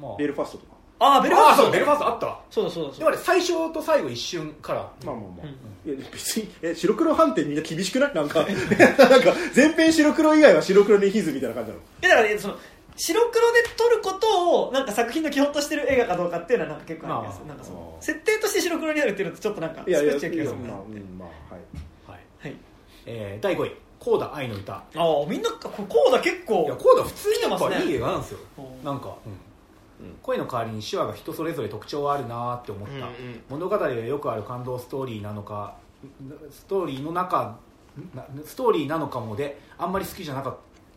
まあベルファストとか。ああーベルファースト。あそうベルファーストあったわ。そうだそうだそう。だでもあれ最初と最後一瞬から。まあまあまあ、うんいや別にえ白黒判定みんな厳しくない？(laughs) なんかなんか全編白黒以外は白黒にヒズみたいな感じなの？いやだからねその白黒で撮ることをなんか作品の基本としてる映画かどうかっていうのはなんか結構ある気がするまあ。なんかそのあー設定として白黒になるっていうのとちょっとなんかいやいや少し違う気がするなまあ、うん、まあはい。はい、はい。えー第5位「コーダ愛の歌」ああみんなここうだ結構いやコーダ普通にやっ来てますね。ぱいい映画なんですよ。うん。なんか、声の代わりに手話が人それぞれ特徴はあるなって思った、うんうん物語でよくある感動ストーリーなのかストーリーの中なストーリーなのかもであんまり好きじゃなか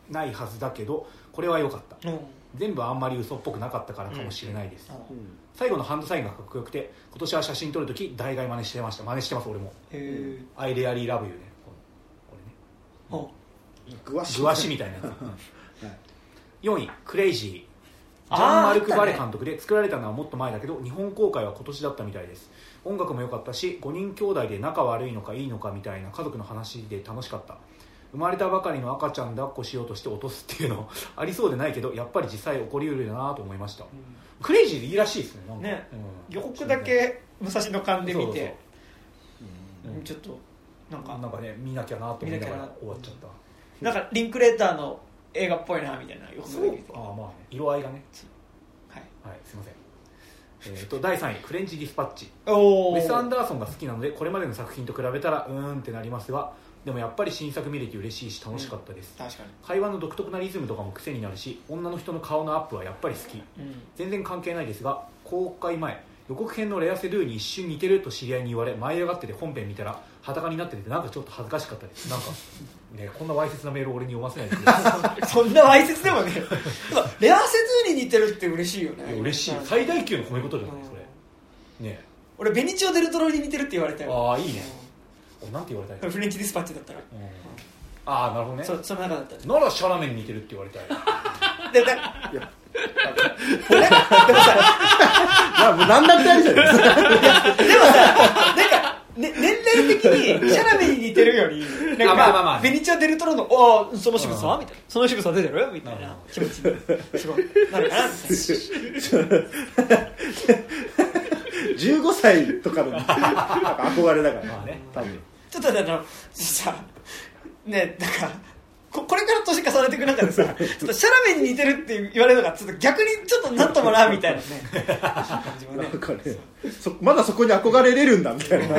ないはずだけどこれは良かった。うん。全部あんまり嘘っぽくなかったからかもしれないです、あ最後のハンドサインがかっこよくて今年は写真撮るとき大概真似してました。真似してます俺も。へえ「アイレアリーラブユーねグワシグワシみたいなやつ、(laughs) はい。4位「クレイジー」ジャン・マルク・バレ監督で作られたのはもっと前だけど日本公開は今年だったみたいです。音楽も良かったし5人兄弟で仲悪いのかいいのかみたいな家族の話で楽しかった。生まれたばかりの赤ちゃん抱っこしようとして落とすっていうの (laughs) ありそうでないけどやっぱり実際起こりうるなと思いました、クレイジーでいいらしいですねね。うん。予告だけ武蔵野間で見て。うん。ちょっとなんかなんかね見なきゃなと思いながら終わっちゃった。なんかリンクレーターの映画っぽいなみたいな予告だけ見てああまあね。色合いがね。はい。はいすいません。えー、と第3位「クレンチ・ディスパッチ」おおウェス・アンダーソンが好きなのでこれまでの作品と比べたらうーんってなりますがでもやっぱり新作見れて嬉しいし楽しかったです、確かに。会話の独特なリズムとかも癖になるし女の人の顔のアップはやっぱり好き。うん。全然関係ないですが公開前予告編のレアセルーに一瞬似てると知り合いに言われ舞い上がってて本編見たら裸になっててなんかちょっと恥ずかしかったですなんか (laughs) ねこんなわいせつなメールを俺に読ませないで (laughs) そんなわいせつでもね。レアセズーに似てるって嬉しいよね。嬉しい。うん最大級の褒め言葉じゃないそれ。ね。俺ベニチオ・デルトロに似てるって言われたよ。ああいいね。おなんて言われたい、フレンチディスパッチだったら。うん。ああなるほどね。そその中だった。らならシャラメに似てるって言われたい。(laughs) でだいや。俺？でもさいやもう何だってあるじゃないですか。でもさなんか、ね、年齢的にシャラメに似てるよりなんかあまあまあまあ。ベニチオ・デルトロの「ああその仕草？うん。みたいな「その仕草出てる?」みたいな。気持ちにすごいなるかなみたいな15歳とかのなんか憧れだから。まあね。多分。ちょっとあのさねなんかここれから年重ねていく中でさ (laughs) ちょっとシャラメに似てるって言われるのがちょっと逆にちょっとなんともなみたいなね。感じもねそまだそこに憧れれるんだみたいな。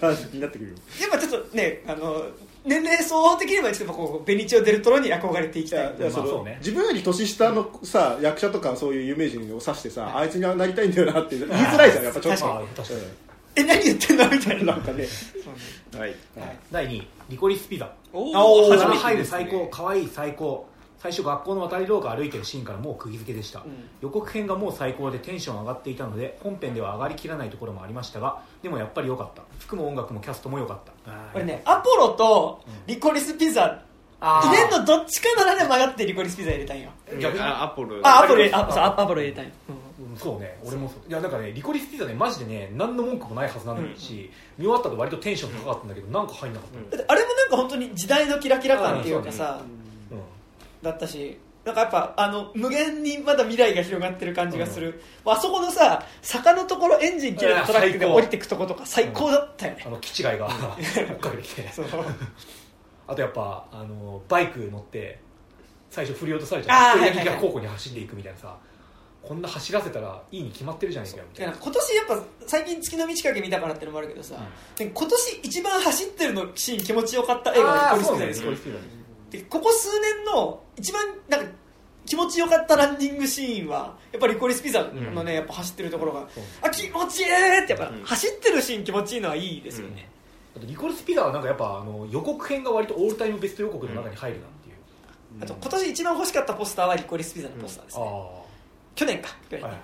感じになってくるよやっぱちょっとねあの年齢相応的にはちょっとこうベニチオ・デルトロに憧れていきいた。いやいやそのまあそうね。自分より年下のさ役者とかそういう有名人を指してさ、あいつにはなりたいんだよなって言いづらいじゃんやっぱちょっと。まあ確かに。え何言ってんの？みたいな。うんなんかね。はい。第2位リコリスピザ。おおー初め入る最高可愛い最高。最初学校の渡り廊下歩いてるシーンからもう釘付けでした、予告編がもう最高でテンション上がっていたので本編では上がりきらないところもありましたがでもやっぱり良かった。服も音楽もキャストも良かった。これねアポロとリコリスピザあー。入れんのどっちかならね曲がってリコリスピザ入れたんよ。逆に。あアポロ。あアポロアポロ入れたんよ、うんそうね俺もそう。いやなんかねリコリスピザねマジでね何の文句もないはずなんだし、見終わった後割とテンション高かったんだけど、なんか入んなかった、だってあれもなんか本当に時代のキラキラ感っていうかさ、うん。だったしなんかやっぱあの無限にまだ未来が広がってる感じがする、あそこのさ坂のところエンジン切れたトラックで降りてくとことか最高だったよね、あの気違いが (laughs) 追っかけて。きてあとやっぱあのバイク乗って最初振り落とされちゃって一人だけはいはい。はい逆方向に走っていくみたいなさこんな走らせたらいいに決まってるじゃないかよみたいな。今年やっぱ最近月の満ち欠け見たからってのもあるけどさ、で今年一番走ってるのシーン気持ちよかった映画があリコリスピザですでここ数年の一番なんか気持ちよかったランニングシーンはやっぱりリコリスピザのね、やっぱ走ってるところが、そう。あ気持ちいいってやっぱ、うん。走ってるシーン気持ちいいのはいいですよね、あとリコリスピザはなんかやっぱあの予告編が割とオールタイムベスト予告の中に入るなっていう、あと今年一番欲しかったポスターはリコリスピザのポスターですね、あ去年か。去年、はい。あなる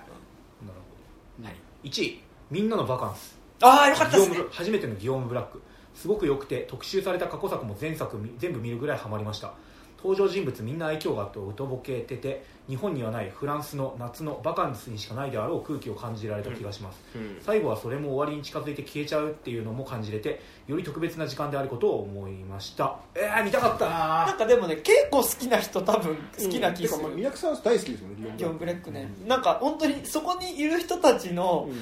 ほど、はい。1位みんなのバカンス。ああよかったですね。初めてのギオーム・ブラック。すごく良くて特集された過去作も前作み全部見るぐらいハマりました登場人物みんな愛嬌があっておとぼけてて日本にはないフランスの夏のバカンスにしかないであろう空気を感じられた気がします、うん。最後はそれも終わりに近づいて消えちゃうっていうのも感じれてより特別な時間であることを思いました。えー、見たかった。ななんかでもね稽古好きな人多分好きな気がする、うん。さん大好きですもんねギョンブレックね、なんか本当にそこにいる人たちのう、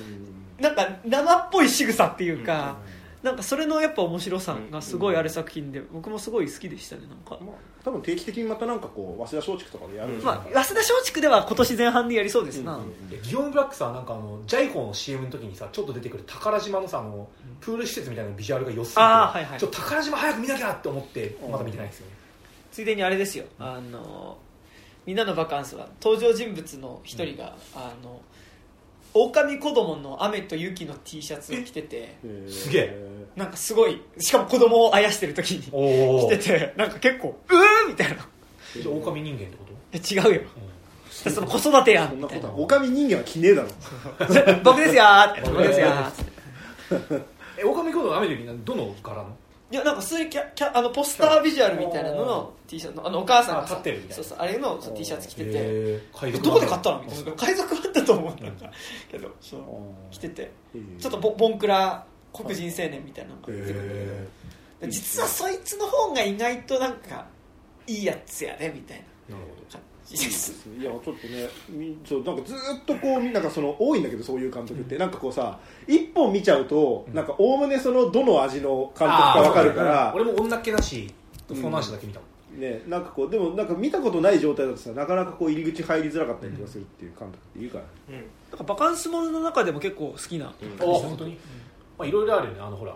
ん。なんか生っぽい仕草っていうか、なんかそれのやっぱ面白さがすごいある作品で、僕もすごい好きでしたねなんか、まあ多分定期的にまたなんかこう早稲田松竹とかでやる。うねまあ早稲田松竹では今年前半でやりそうですな、うんえギオン・ブラックさなんかあのジャイコの CM の時にさちょっと出てくる宝島のさあのプール施設みたいなビジュアルが良すぎてはいはい。ちょっと宝島早く見なきゃって思ってまだ見てないんですよね。ついでにあれですよ。あのみんなのバカンスは登場人物の一人が、あの狼子供の雨と雪の T シャツを着てて。えー。すげえ。なんかすごいしかも子供をあやしてる時にお着ててなんか結構うーみたいな。じゃあ狼人間ってこと？え違うよ。その子育てやそんみたいなことは。おかみ人間は着ねえだろ。(laughs) 僕ですよーって。僕ですよーって。(laughs) え狼子供の雨の時にどの柄の？いやなんか普通にキャキャあのポスタービジュアルみたいなのの T シャツのあのお母さんがあ立ってるみたいな。そうそうあれのそう T シャツ着てて。海賊どこで買ったのみたいな。海賊あったと思うんだ。けどそう着てて。えー。ちょっとボボンクラ黒人青年みたいなのが出て。くるえで実はそいつの方が意外となんかいいやつやねみたいな。なるほ感じですいやちょっとねみそうなんかずーっとこうみんながその多いんだけどそういう監督って、なんかこうさ一本見ちゃうと、なんかおおむねそのどの味の監督か分かるから、俺も女っ気なしその話だけ見たもん。ね、なんかこうでもなんか見たことない状態だとさなかなかこう入り口入りづらかったりとかするっていう監督っているから、なんかバカンスものの中でも結構好きなあ本当に？まあいろいろあるよねあのほら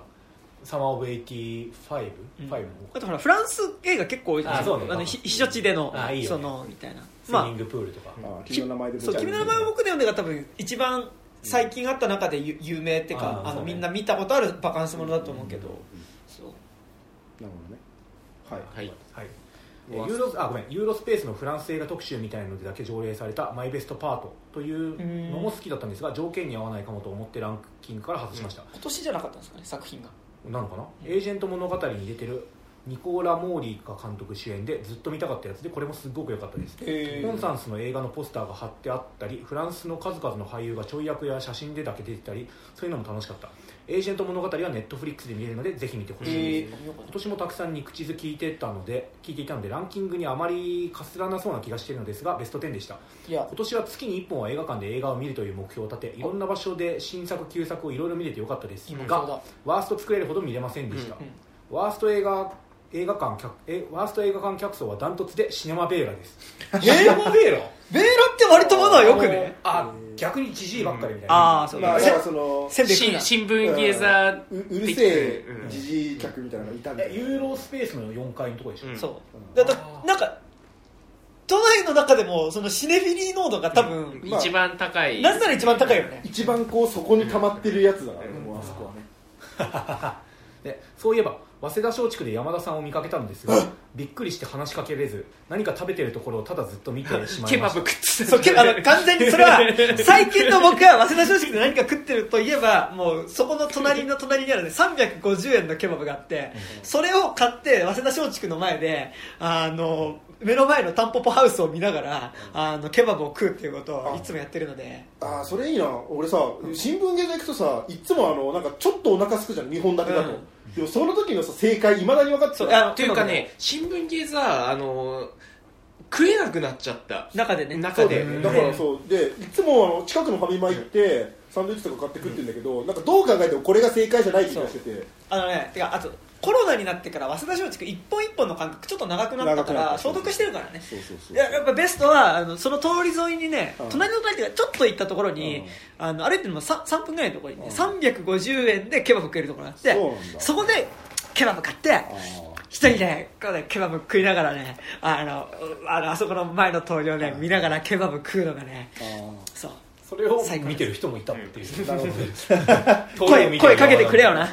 サマーオブ85、ファイブもあとほらフランス映画結構多いじゃないですか。あのひ避暑地でのあいいよね。そのみたいな。スイまあミングプールとか。君の名前でそう君の名前を僕で読んでが多分一番最近あった中でゆ有名っていうか、あのみんな見たことあるバカンスものだと思うけど、そう。なるほどね。はい、はい。はい。えーユーロあごめん。ユーロスペースのフランス映画特集みたいなのでだけ上映された「マイベストパート」というのも好きだったんですが条件に合わないかもと思ってランキングから外しました、今年じゃなかったんですかね作品がなのかな？エージェント物語に出てるニコーラ・モーリーが監督主演でずっと見たかったやつでこれもすごく良かったです。へー。コンサンスの映画のポスターが貼ってあったりフランスの数々の俳優がちょい役や写真でだけ出てたりそういうのも楽しかったエージェント物語はネットフリックスで見れるのでぜひ見てほしいです、今年もたくさんに口ず聞いてたので聞いていたのでランキングにあまりかすらなそうな気がしているのですがベスト10でした。今年は月に1本は映画館で映画を見るという目標を立ていろんな場所で新作旧作をいろいろ見れてよかったですがワースト作れるほど見れませんでした、うん。ワースト映画映画館客えワースト映画館客層はダントツでシネマベーラです。え？シネマベーラ？ベーラって割とまだよくね？あ逆にじじいばっかりみたいな。ああそうまあだからその新聞ゲーザーううるせえうんじじい客みたいなのがいたんでえユーロスペースの4階のとこでしょ、うん。そう。だからなんか都内の中でもそのシネフィリー濃度が多分、まあ一番高い。なぜなら一番高いよね。一番こうそこに溜まってるやつだからねもうあそこはね。(laughs) でそういえば早稲田松竹で山田さんを見かけたのですがびっくりして話しかけれず何か食べてるところをただずっと見てしまいケバました。ブ食ってた。そうけあの完全にそれは最近の僕は早稲田松竹で何か食ってるといえばもうそこの隣の隣にあるね350円のケバブがあってそれを買って早稲田松竹の前であの目の前のタンポポハウスを見ながらあのケバブを食うっていうことをいつもやってるので。ああそれいいな。俺さ新聞芸で行くとさいつもあのなんかちょっとお腹すくじゃん2本立てだと、うん。でもその時のさ正解いまだに分かってそう。たというかね新聞ゲーザーあの食えなくなっちゃった。中でね。中で。そうだからそう。でいつもあの近くのファミマ行ってサンドイッチとか買って食ってるんだけど、なんかどう考えてもこれが正解じゃない気がしてて。あのねてかあとコロナになってから早稲田松竹一本一本の間隔ちょっと長くなったから消毒してるからね。ややっぱベストはあのその通り沿いにね、うん。隣の隣っていうかちょっと行ったところに、うん。あの歩いてるのも 3, 3分ぐらいのところにね、うん。350円でケバブ食えるところがあってそこでケバブ買ってあ一人でこケバブ食いながらねあのあのあそこの前の通りをね見ながらケバブ食うのがねそれを見てる人もいたっていう。ーなるほど (laughs) 声声かけてくれよな。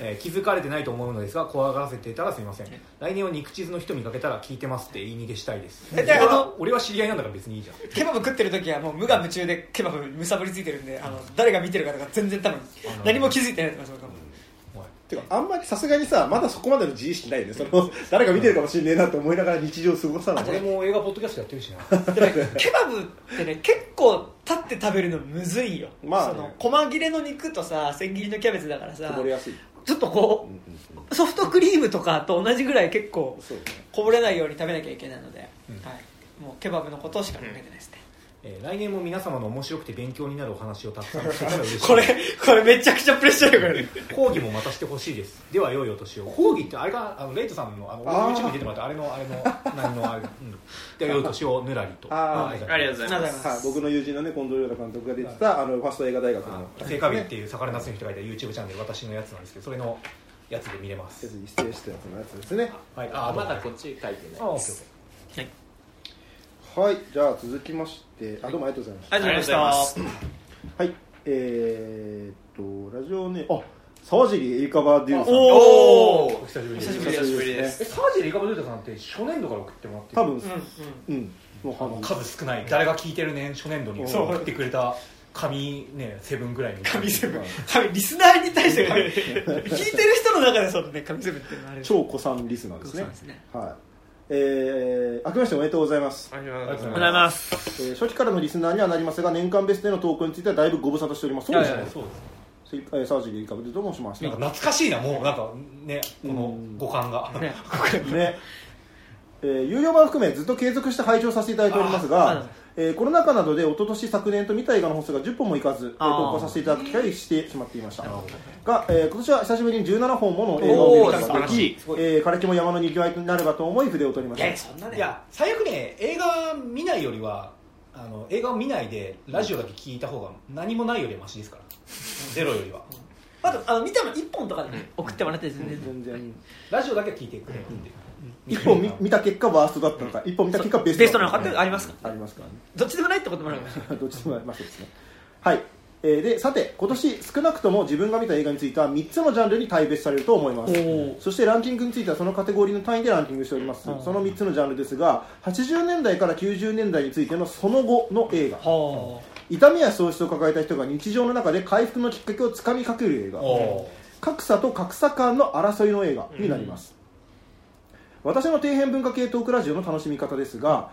えー気づかれてないと思うのですが怖がらせていたらすみません。来年は肉地図の人見かけたら聞いてますって言い逃げしたいです。えであの俺は知り合いなんだから別にいいじゃん。ケバブ食ってる時はもう無我夢中でケバブむさぶりついてるんであの誰が見てるかとか全然多分何も気づいてないと思いますてかあんまりさすがにさまだそこまでの自意識ないよね。その (laughs) 誰か見てるかもしれねえなって思いながら日常を過ごさない。俺も映画ポッドキャストやってるしな。ケバブってね結構立って食べるのむずいよ、まあね。その細切れの肉とさ千切りのキャベツだからさこぼれやすい。ちょっとこうソフトクリームとかと同じぐらい結構こぼれないように食べなきゃいけないので、うんはい、もうケバブのことしか考えてないですね、えー来年も皆様の面白くて勉強になるお話をたくさん聞けたら嬉しい。ですこれこれめちゃくちゃプレッシャーよこれ講義もまたしてほしいです。では良いお年を講義ってあれがあのレイトさんのあのあー YouTube に出てもらったあれのあれの何のあれ、うん、では良いお年をぬらりとあありがとうございます。はい、僕の友人のね近藤亮太監督が出てたあのファースト映画大学の聖火日っていう魚夏の人がいた YouTube チャンネル私のやつなんですけどそれのやつで見れます一斉したやつのやつですねはいあまだここっち書いてないあオッケーオッケはいじゃあ続きましてあどうもありがとうございました。ありがとうございましたはいえー、っとラジオネあ沢尻エリカバデューさん。おーお久しぶりです。久しぶりです久しぶりですえサージェリカバドゥータさんって初年度から送ってもらってる多分う。んうん。もうあの数少ない。誰が聞いてるね初年度にそう送ってくれた紙ねセブンぐらいの。神セブン。神リスナーに対して神。(laughs) 聞いてる人の中でそのね神セブンって超古参リスナーですね。そうですね。はいえー、明けましておめでとうございます、ありがとうございます。えー初期からのリスナーにはなりますが年間ベストでの投稿についてはだいぶご無沙汰しております。そうですねそうです。せえー沢尻エリカバデューと申します。なんか懐かしいなもうなんかねこのうん五感が。ね。ね。えー有料版含めずっと継続して拝聴させていただいておりますあがあ、えーコロナ禍などで一昨年昨年と見た映画の本数が10本もいかず、投稿させていただく機会にしてしまっていました。が、えー今年は久しぶりに17本もの映画を見ることがでえー、枯れ木も山のにぎわいになればと思い筆を取りまいしたやそんなね。いや最悪ね映画見ないよりはあの映画を見ないでラジオだけ聞いた方が何もないよりはマシですから。ゼロよりは。あとあの見たの1本とかでね。送ってもらって全然。全然。ラジオだけ聞いてくれって一本見見た結果ワーストだったのか一本見た結果ベストなのだったか。ってありますか？ありますか？らねどっちでもないってこともあるどっちでもありますですね。はい、えーでさて今年少なくとも自分が見た映画については3つのジャンルに大別されると思います。ー。そしてランキングについてはそのカテゴリーの単位でランキングしております。うんその3つのジャンルですが80年代から90年代についてのその後の映画。は痛みや喪失を抱えた人が日常の中で回復のきっかけをつかみかける映画。お格差と格差間の争いの映画になります、私の底辺文化系トークラジオの楽しみ方ですが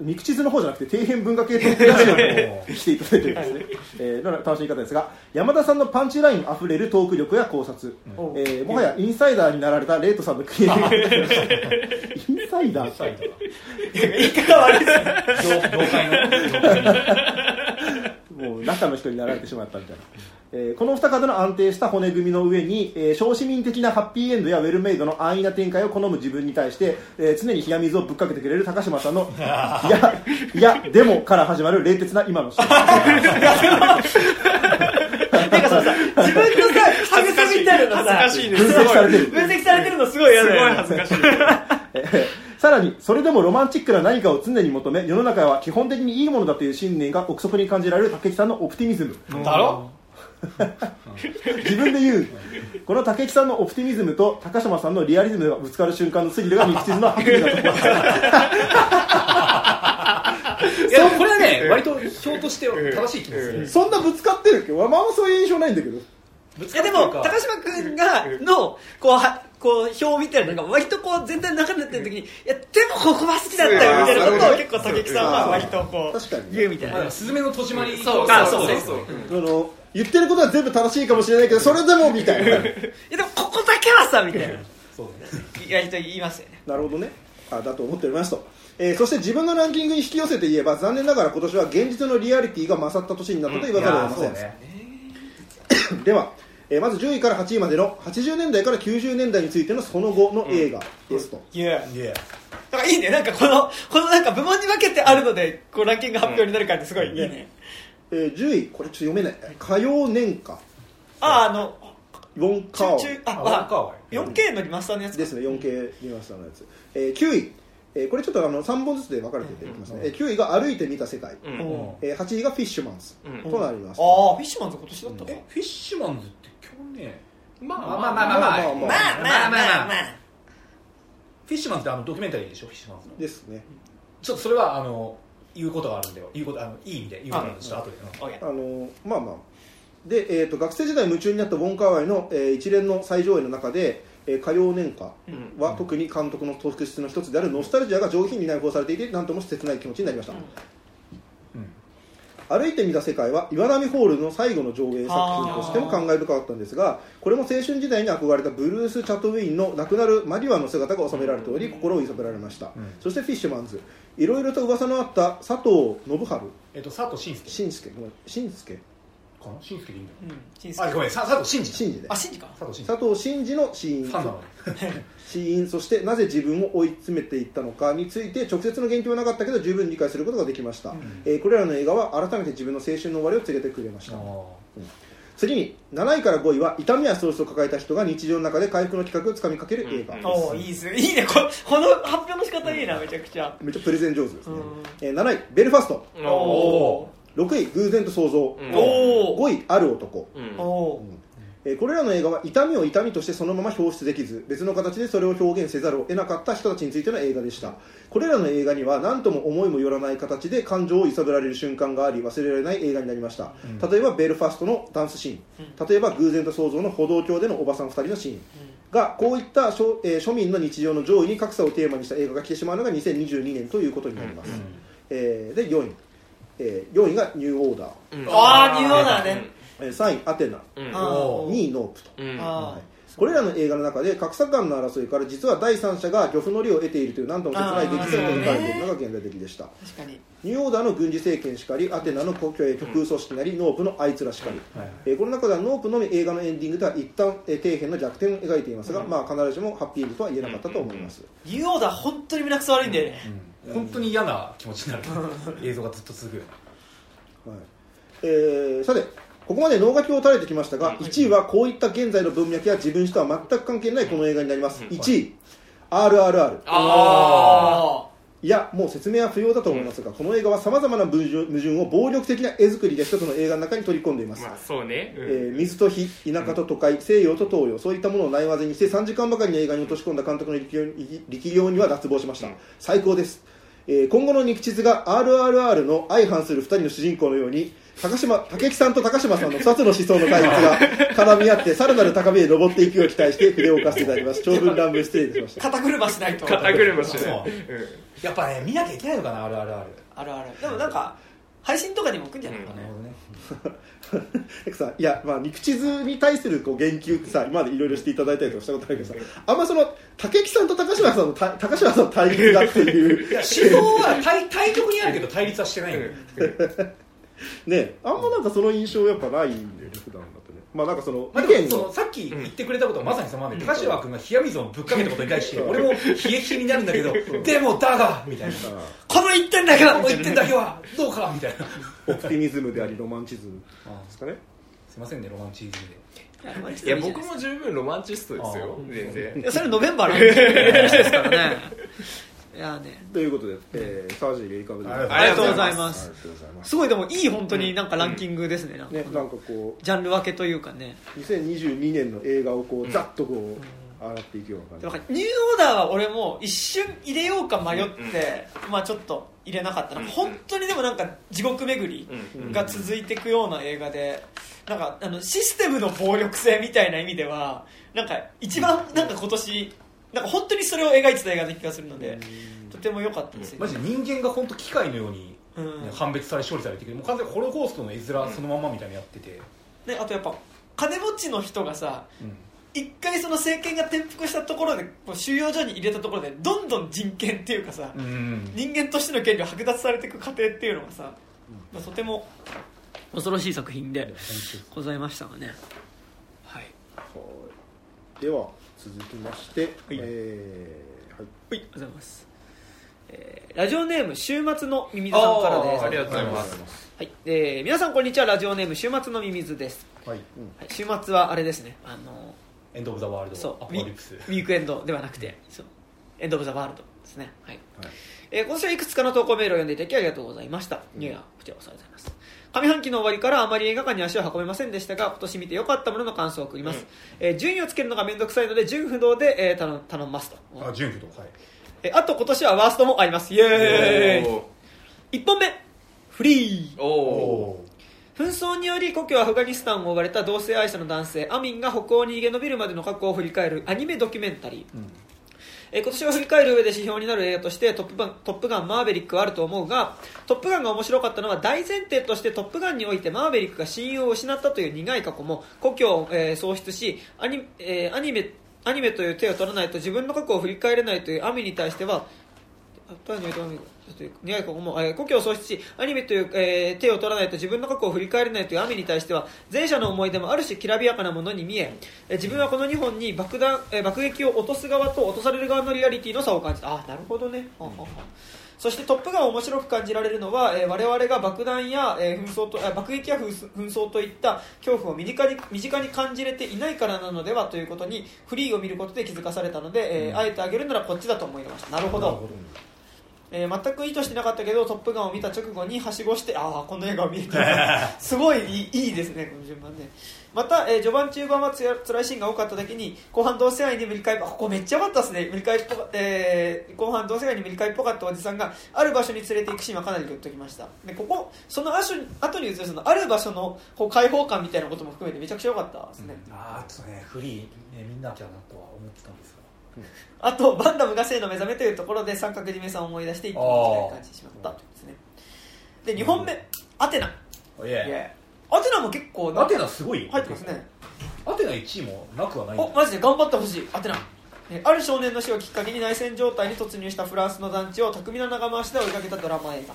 肉地図の方じゃなくて底辺文化系トークラジオとしていただいてるんです。ね、(laughs) えーの楽しみ方ですが山田さんのパンチラインあふれるトーク力や考察、うんえーもはやインサイダーになられたレイトさんのクリエイティブインサイダー。い方悪いですね。業業界の業界のもう中の人になられてしまったみたいな、えーこの二方の安定した骨組みの上に、えー小市民的なハッピーエンドやウェルメイドの安易な展開を好む自分に対して、えー常に冷や水をぶっかけてくれる高島さんの「(laughs) いやいやでも」から始まる冷徹な今の視点なんかそのさ自分のさ恥ずかしいみたいなの恥ずさかしいね分析されてる。分析されてるのすごい嫌すごいだよね恥ずかしい。え (laughs) ーさらにそれでもロマンチックな何かを常に求め世の中は基本的にいいものだという信念が奥底に感じられる竹木さんのオプティミズムだろ？自分で言うこの竹木さんのオプティミズムと高島さんのリアリズムがぶつかる瞬間のスリルが日地図のハッピーだと思いますいやこれはね割と表としては正しい気がする。そんなぶつかってるっけまあまあそういう印象ないんだけど。ぶついやでも高島君がのこうはこう表みたいなのが割とこう全体の中になってる時にいやでもここは好きだったよみたいなことを結構竹木さんは割とこう確かにね。言うみたいな。まあスズメの戸締まりそう。あそう。ねそう。あの言ってることは全部正しいかもしれないけどそれでもみたいな。いやでもここだけはさみたいな。そうね。意外と言いますよね。なるほどね。あだと思っておりますと、えーそして自分のランキングに引き寄せて言えば残念ながら今年は現実のリアリティが勝った年になったと言わざるを得ません、ね。では、えーまず10位から8位までの80年代から90年代についてのその後の映画ですと、いやいやだからいいね。なんかこのこのなんか部門に分けてあるのでこうランキング発表になるからってすごいいいね、えー10位これちょっと読めない。火曜年歌あああのウォンカオ。中中ああワイ 4K のリマスターのやつか。ですね 4K リマスターのやつ、えー9位、えーこれちょっとあの3本ずつで分かれていきますね、えー9位が歩いてみた世界、うんうん。えー8位がフィッシュマンズ。うん。となります、ああフィッシュマンズ今年だったかえフィッシュマンズって去年？まあまあまあまあまあまあまあまあ。まあまあ。まあまあフィッシュマンズってあのドキュメンタリーでしょ？フィッシュマンズの。ですね。ちょっとそれはあの言うことがあるんで言うことあのいい意味で言うことがあるん。でちょっと後で。うん。オッケーあのまあまあ。で、えー、と学生時代夢中になったウォン・カーワイの、えー一連の最上映の中で、えー、歌謡年歌は、特に監督の特質の一つであるノスタルジアが上品に内包されていて何とも切ない気持ちになりました、歩いてみた世界は岩波ホールの最後の上映作品としても感慨深かったんですがこれも青春時代に憧れたブルース・チャットウィーンの亡くなるマリワの姿が収められており心を揺さぶられました、そしてフィッシュマンズ。いろいろと噂のあった佐藤信春。えっと佐藤慎介。慎介。ごめん。慎介かな慎介でいいんだ。うんあごめんさ佐藤慎二慎二であ新次か。佐藤慎二佐藤真二の死因。ファンなの。(laughs) 死因そしてなぜ自分を追い詰めていったのかについて直接の言及はなかったけど十分理解することができました、えーこれらの映画は改めて自分の青春の終わりを告げてくれました。次に7位から5位は痛みやストレスを抱えた人が日常の中で回復の企画をつかみかける映画。です、おおいいですね。いいね。こ (laughs) この発表の仕方いいなめちゃくちゃ。めっちゃプレゼン上手ですね。うん、えー7位ベルファスト。おお6位偶然と想像、うん。おお5位ある男、うん。えーこれらの映画は痛みを痛みとしてそのまま表出できず別の形でそれを表現せざるを得なかった人たちについての映画でした。これらの映画には何とも思いもよらない形で感情を揺さぶられる瞬間があり忘れられない映画になりました、例えばベルファストのダンスシーン、例えば偶然と想像の歩道橋でのおばさん2人のシーン、がこういった庶、えー庶民の日常の上位に格差をテーマにした映画が来てしまうのが2022年ということになります、えーで4位、えー4位がニューオーダー、うん。ああニューオーダーね。えー3位アテナ。うん。あおー。2位ノープと。うん。あこれらの映画の中で格差間の争いから実は第三者が漁夫の利を得ているという何とも切ない現実を描かれているのが現代的でした。確かに。ニューオーダーの軍事政権しかりアテナの極極右組織なりノープのあいつらしかり、はいえーこの中ではノープのみ映画のエンディングでは一旦、えー底辺の逆転を描いていますが、まあ、必ずしもハッピーエンドとは言えなかったと思います、ニューオーダー本当に胸くそ悪いんだよね本当に嫌な気持ちになる。映像がずっと続くよはい。えーさてここまで脳書きを垂れてきましたが、1位はこういった現在の文脈や自分史とは全く関係ないこの映画になります、1位 RRR あいやもう説明は不要だと思いますが、この映画はさまざまな矛盾矛盾を暴力的な絵作りで一つの映画の中に取り込んでいます、まあそうね。うん。えー水と火田舎と都会西洋と東洋そういったものをないわぜにして3時間ばかりの映画に落とし込んだ監督の力量に力量には脱帽しました、最高です、えー今後の肉地図が RRR の相反する2人の主人公のように高島武木さんと高島さんの2つの思想の対立が (laughs) 絡み合ってさらなる高みへ登っていくよう期待して筆を置かせていただきます。長文乱文失礼いたしました。あ肩車しないと。肩車しないやっぱね見なきゃいけないのかな RRR あるあるでもなんか配信とかにも置くんじゃないかな、ね (laughs) なんかさいや、まあ、肉地図に対するこう言及ってさ今までいろいろしていただいたりとかしたことあるけどさあんまその武木さんと高島さんのた高島さんの対立がっていう。(laughs) 思想は (laughs) 対対極にあるけど対立はしてない。ねあんまなんかその印象やっぱないんだよね普段だとねまあなんかそのまあ、意見のでもそのさっき言ってくれたことはまさにそのままで、高島君が冷や水をぶっかけたことに対して俺も冷え冷えになるんだけどでもだがみたいな。あこの一点だけはこの一点だけはどうかみたいな。オプティミズムでありロマンチズム。ですかね。すいませんねロマンチズムで。いや僕も十分ロマンチストですよあ全然。いやそれノベンバーなんで。すからねいやね。ということで、えー、サージーレイカブで。ありありがとうございありがますとうございます。すごいでもいい本当になんかランキングですねなんかねなんかこジャンル分けというかね。う2022年の映画をこうざっとこう洗っていくような感だからニューオーダーは俺も一瞬入れようか迷って、まあちょっと入れなかったな、うん。本当にでもなんか地獄巡りうん。が続いていくような映画でなんかあのシステムの暴力性みたいな意味ではなんか一番なんか今年なんか本当にそれを描いてた映画な気がするのでとても良かったです。よ、マジで人間が本当機械のように、うん。ね判別され処理されていくもう完全にホロコーストの絵面そのまんまみたいなのやってて、ね、あとやっぱ金持ちの人がさうん。一回その政権が転覆したところでこう収容所に入れたところでどんどん人権っていうかさ、うん人間としての権利を剥奪されていく過程っていうのがさ、まあ、とても恐ろしい作品でございましたがね。はい。はい。では続きまして、えーはい。はい。ありがとうございます、えーラジオネーム週末のミミズさんからです。ありがとうございます。はい。えー皆さんこんにちは。ラジオネーム週末のミミズです、はい。はい、週末はあれですね。あのエンド・オブ・ザ・ワールド。そう。アポカリプス。ウィークエンドではなくてそう。エンド・オブ・ザ・ワールドですね。はい。はい。えー今年はいくつかの投稿メールを読んでいただきありがとうございました。いやいや、こちらこそありがとうございます。上半期の終わりからあまり映画館に足を運べませんでしたが、今年見て良かったものの感想を送ります。えー順位をつけるのがめんどくさいので、順不動で、えー頼頼みますと。あ純不動はいえーあと今年はワーストもあります。イエーイお !1 本目フリーーお紛争により故郷アフガニスタンを追われた同性愛者の男性アミンが北欧に逃げ延びるまでの過去を振り返るアニメドキュメンタリー、うんえー今年を振り返る上で指標になる映画としてトップガン「トップガンマーヴェリック」はあると思うが「トップガン」が面白かったのは大前提として「トップガン」においてマーヴェリックが親友を失ったという苦い過去も故郷を、えー喪失しアニ,、えーアニメアニメという手を取らないと自分の過去を振り返れないというアミに対しては苦い過去も、えー故郷を喪失しアニメという、えー手を取らないと自分の過去を振り返れないというアミに対しては前者の思い出もある種きらびやかなものに見ええー自分はこの2本に爆弾、えー爆撃を落とす側と落とされる側のリアリティの差を感じた。あなるほどね、はあはあはあ。そして「トップガン」を面白く感じられるのは、えー我々が爆弾や、えー紛争とあ爆撃や紛争といった恐怖を身近に身近に感じれていないからなのではということにフリーを見ることで気づかされたので、えーあえてあげるならこっちだと思いました。なるほどえー全く意図してなかったけど「トップガン」を見た直後にはしごしてああこの映画を見れて (laughs) すごいいいいいですねこの順番ね。また、えー序盤中盤はつや辛いシーンが多かっただけに後半同世愛に無理解あここめっちゃ良かったですね。無理解っぽか、えー後半同世愛に無理解っぽかったおじさんがある場所に連れて行くシーンはかなりグッときました。でここその後に後に移るそのある場所のこう開放感みたいなことも含めてめちゃくちゃ良かったですね、ああちょっとねフリー、ね、みんなきゃなとは思ってたんですがあとバンダムが性の目覚めというところで三角締めさんを思い出して一気に行きたい感じしまったですね。で2本目、アテナ。アテナも結構アテナすごい入ってますね。アテナ1位もなくはないおマジで頑張ってほしい。アテナ。えある少年の死をきっかけに内戦状態に突入したフランスの団地を巧みな長回しで追いかけたドラマ映画。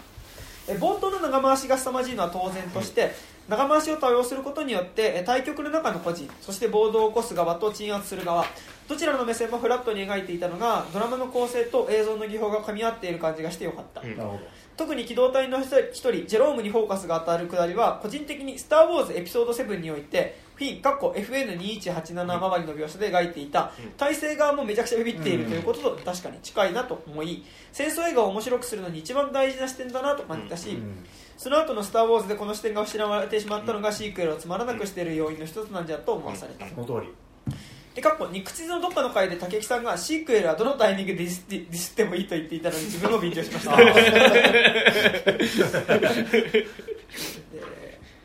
え冒頭の長回しが凄まじいのは当然として長回しを多用することによってえ対局の中の個人そして暴動を起こす側と鎮圧する側どちらの目線もフラットに描いていたのがドラマの構成と映像の技法が噛み合っている感じがしてよかった、うん。なるほ特に機動隊の一人一人ジェロームにフォーカスが当たるくだりは個人的に「スター・ウォーズエピソード7」においてフィン FN2187 周りの描写で描いていた。うん。体制側もめちゃくちゃビビっているということと確かに近いなと思い戦争映画を面白くするのに一番大事な視点だなと感じたし、その後の「スター・ウォーズ」でこの視点が失われてしまったのがシークエルをつまらなくしている要因の一つなんじゃと思わされた。その通りでかっこ肉地のどっかの回で武井さんがシークエルはどのタイミングでディスってディスってもいいと言っていたのに自分も便乗しました。で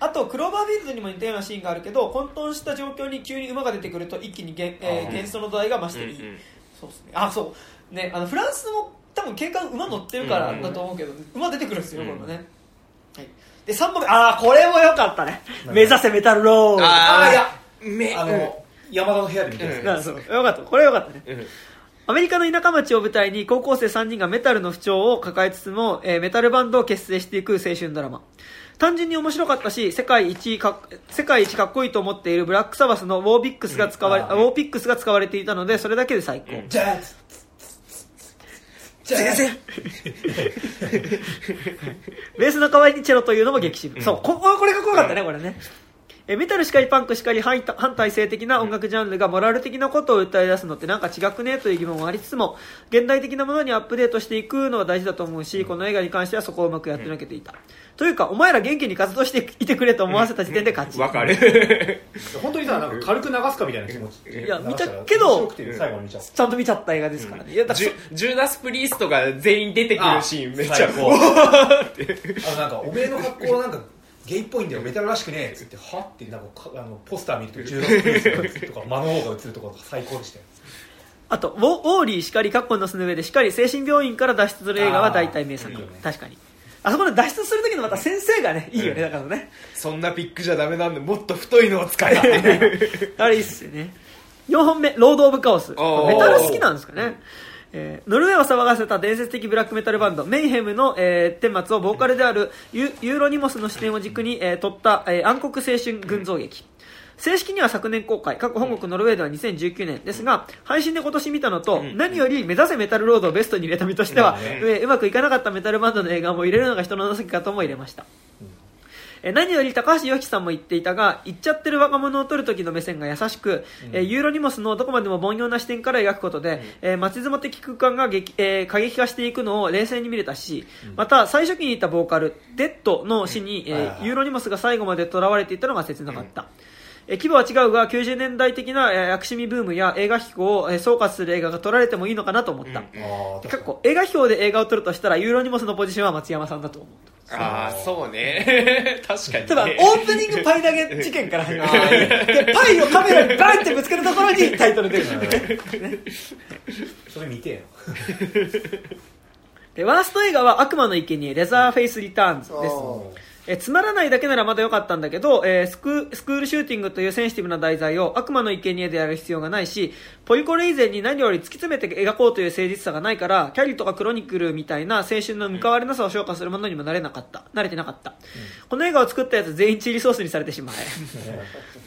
あとクローバービールドにも似たようなシーンがあるけど混沌した状況に急に馬が出てくると一気にげん、えー幻想の度合いが増していい、うんうんそうですね。あそう。ねあのフランスも多分警官馬乗ってるからだと思うけど、馬出てくるんですよ、うん。これもね、はい、で3本目ああこれも良かったね。目指せメタルロードあーあいやめあの、山田の部屋で見てるやつね。なそう。よかった。これよかったね。うん。アメリカの田舎町を舞台に高校生3人がメタルの不調を抱えつつも、えーメタルバンドを結成していく青春ドラマ。単純に面白かったし世界一か世界一かっこいいと思っているブラックサバスのウォーピックスが使われ、うん。ウォーピックスが使われていたのでそれだけで最高、じゃあじゃあベースの代わりにチェロというのも激渋、そう。ここれが怖かったねこれねえメタルしかりパンクしかり反反体制的な音楽ジャンルがモラル的なことを訴え出すのってなんか違くねという疑問はありつつも現代的なものにアップデートしていくのは大事だと思うしこの映画に関してはそこをうまくやってのけていた、というかお前ら元気に活動していてくれと思わせた時点で勝ち、わかる。(laughs) 本当にさなんか軽く流すかみたいな気持ち。いや見たけどちゃう。ちゃんと見ちゃった映画ですからね、いやだからジュジューダス・プリーストが全員出てくるシーンめっちゃ最高あのなんかおめえの格好なんかゲイっぽいんだよ。メタルらしくねえ。っつってはってなんかかあのポスター見るとジューダス・プリーストが映るとかマノーが映るとか最高でしたよ。あとウォウォーリーしかりカッコンのすの上でしかり精神病院から脱出する映画は大体名作。ね。確かに。あそこで脱出する時のまた先生がねいいよねだからね。そんなピックじゃダメなんでもっと太いのを使え。っ (laughs) てあれいいっすよね。4本目「ロード・オブ・カオス」メタル好きなんですかね、えーノルウェーを騒がせた伝説的ブラックメタルバンドメイヘムの、えー、顛末をボーカルであるユユーロニモスの視点を軸に、えー撮った、えー暗黒青春群像劇。正式には昨年公開。過去本国ノルウェーでは2019年。ですが配信で今年見たのと、何より目指せメタルロードをベストに入れた身としては、うまくいかなかったメタルバンドの映画も入れるのが人の情けかとも入れましたえー何より高橋由紀さんも言っていたが言っちゃってる若者を撮る時の目線が優しく、えーユーロニモスのどこまでも凡庸な視点から描くことで、えー街相撲的空間が激、えー過激化していくのを冷静に見れたし、また最初期に言ったボーカルデッドの死に、えユーロニモスが最後まで囚われていたのが切なかった、えー規模は違うが90年代的な、えー、薬師味ブームや映画飛行を、えー総括する映画が撮られてもいいのかなと思った、ああかっこ映画秘宝で映画を撮るとしたらユーロニモスのポジションは松山さんだと思う。ああそうね。(laughs) 確かにね。ただ、オープニングパイ投げ事件から始まる。(laughs) で、パイをカメラにバンってぶつけるところにタイトル出る。(laughs) それ見てえで、ワースト映画は悪魔の生贄レザーフェイスリターンズです。えつまらないだけならまだ良かったんだけど、えースクスクールシューティングというセンシティブな題材を悪魔の生贄でやる必要がないしポリコレ以前に何より突き詰めて描こうという誠実さがないからキャリーとかクロニクルみたいな青春の向かわれなさを消化するものにもなれなかった。慣れてなかった、この映画を作ったやつ全員チリソースにされてしまえ。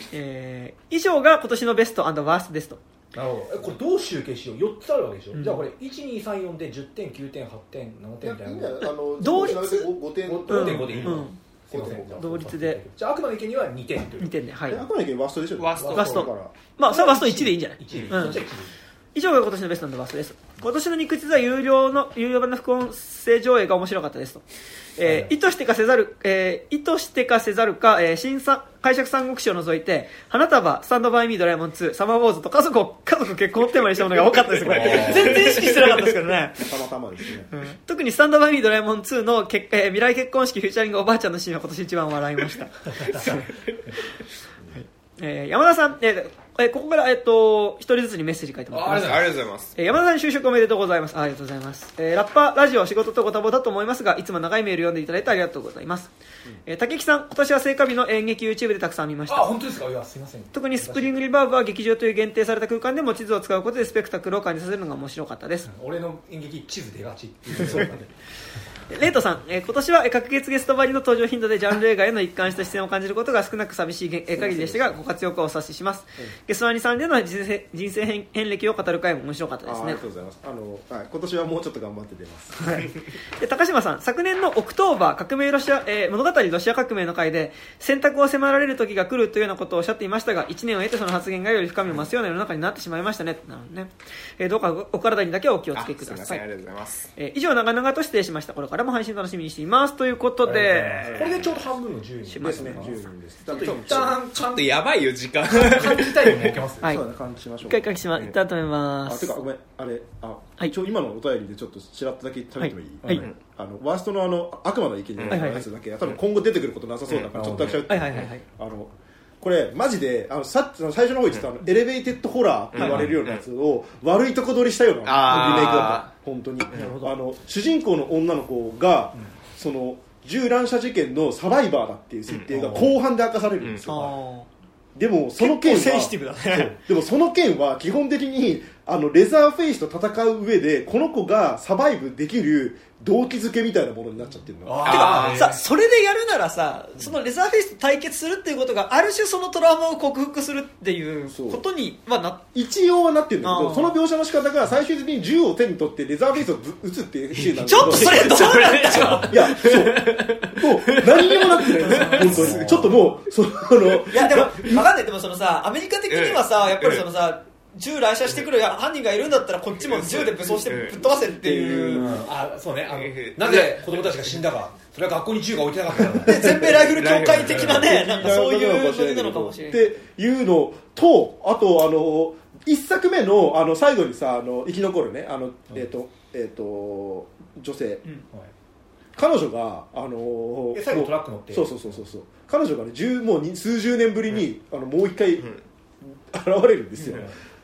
(laughs) えー以上が今年のベストワーストですと。なるほど。えこれどう集計しよう？4つあるわけでしょ、じゃあこれ1234で10点9点8点7いやいいん点みたい？な同率？5点5.5でいいの、うん同率で。じゃあ悪魔の生贄は2点という。2点ではい。えあくまでワーストでしょ。ワースト。ワーストだから。まあそれはワースト1でいいんじゃない？1位、うん。そっちは1位以上が今年のベストのバスです。今年の肉実は有料の有料版の副音声上映が面白かったですと、えー意図してかせざる、えー意図してかせざるか、えー新さ解釈三国志を除いて花束スタンドバイミードラえもん2サマーウォーズと家族を家族結婚をテーマにしたものが多かったですこれ (laughs) 全然意識してなかったですけどね。たまたまですね。特にスタンドバイミードラえもん2のけ、えー未来結婚式フューチャリングおばあちゃんのシーンは今年一番笑いました、(laughs) えー山田さん、えーえーここから、えっと一人ずつにメッセージ書いてもらってます。ありがとうございます。えー山田さん就職おめでとうございます。あありがとうございます、えーラッパーラジオ仕事とご多忙だと思いますがいつも長いメール読んでいただいてありがとうございます、えー竹木さん今年は聖火日の演劇 YouTube でたくさん見ました。あ本当ですか？いやすいません。特にスプリングリバーブは劇場という限定された空間でも地図を使うことでスペクタクルを感じさせるのが面白かったです。俺の演劇地図出がちっていう。そうなんでレイトさん、えー今年はえー各月ゲストばりの登場頻度でジャンル映画への一貫した視線を感じることが少なく寂しいげえー限りでしたがご活用をお察しします、ゲストアニさんでの人生人生遍遍歴を語る回も面白かったですね。あありがとうございます。あの、はい、今年はもうちょっと頑張って出ます。で高島さん昨年のオクトーバー革命ロシア、えー物語ロシア革命の回で選択を迫られる時が来るというようなことをおっしゃっていましたが1年を経てその発言がより深みを増すような世の中になってしまいましたね。なるほどね、えーどうかお体にだけはお気をつけください。あすい。ませんありがとうございます。えー以上長々と失礼しました。これからも配信楽しみにしています。ということでこれでちょうど半分の10人。しますね。10人です。ちょっと一ちょ旦ちょっとやばいよ時間。感じたい。を設けますはい。そうだね感じしましょう。一回書きしまい。ったと思います。あてかごめん。あれあ、はい。一応今のお便りでちょっとちらっとだけ喋ってもいい、はい。はい。あのワーストのあの悪魔の生贄のやつだけ、多分今後出てくることなさそうだから、うんちょっとだけ喋って、はいはいはいはい。あのこれマジであのさっきの最初の方言ってた、あのエレベーテッドホラーって言われるようなやつを悪いとこ取りしたようなリメイクだった。本当に。あの主人公の女の子が、その銃乱射事件のサバイバーだっていう設定が後半で明かされるんですよ、あでもその件はでもその件は基本的にあのレザーフェイスと戦う上でこの子がサバイブできる動機づけみたいなものになっちゃってるの。てあかさそれでやるならさそのレザーフェイスと対決するっていうことがある種そのトラウマを克服するっていうことにはな一応はなってるんだけどその描写の仕方が最終的に銃を手に取ってレザーフェイスをぶ撃つっていうシーンなんだけちどょっとそれどうなんだよ。いやそう。もう何にもなってない。本当に。ちょっともうそのあのいやでも分かんない。でもそのさアメリカ的にはさやっぱりそのさ銃乱射してくる犯人がいるんだったらこっちも銃で武装してぶっ飛ばせっていう。あそうね。あのえなぜ子供たちが死んだか。それは学校に銃が置いてなかったか全米ライフル協会的なねなんかそういうノリなのかもしれない。っていうのとあとあの一作目のあの最後にさあの生き残るね。あの、えっ、とえっ、と女性、彼女があのえ最後もうトラック乗って。そうそうそうそうそう。彼女がね十もうに数十年ぶりに、あのもう一回、現れるんですよ、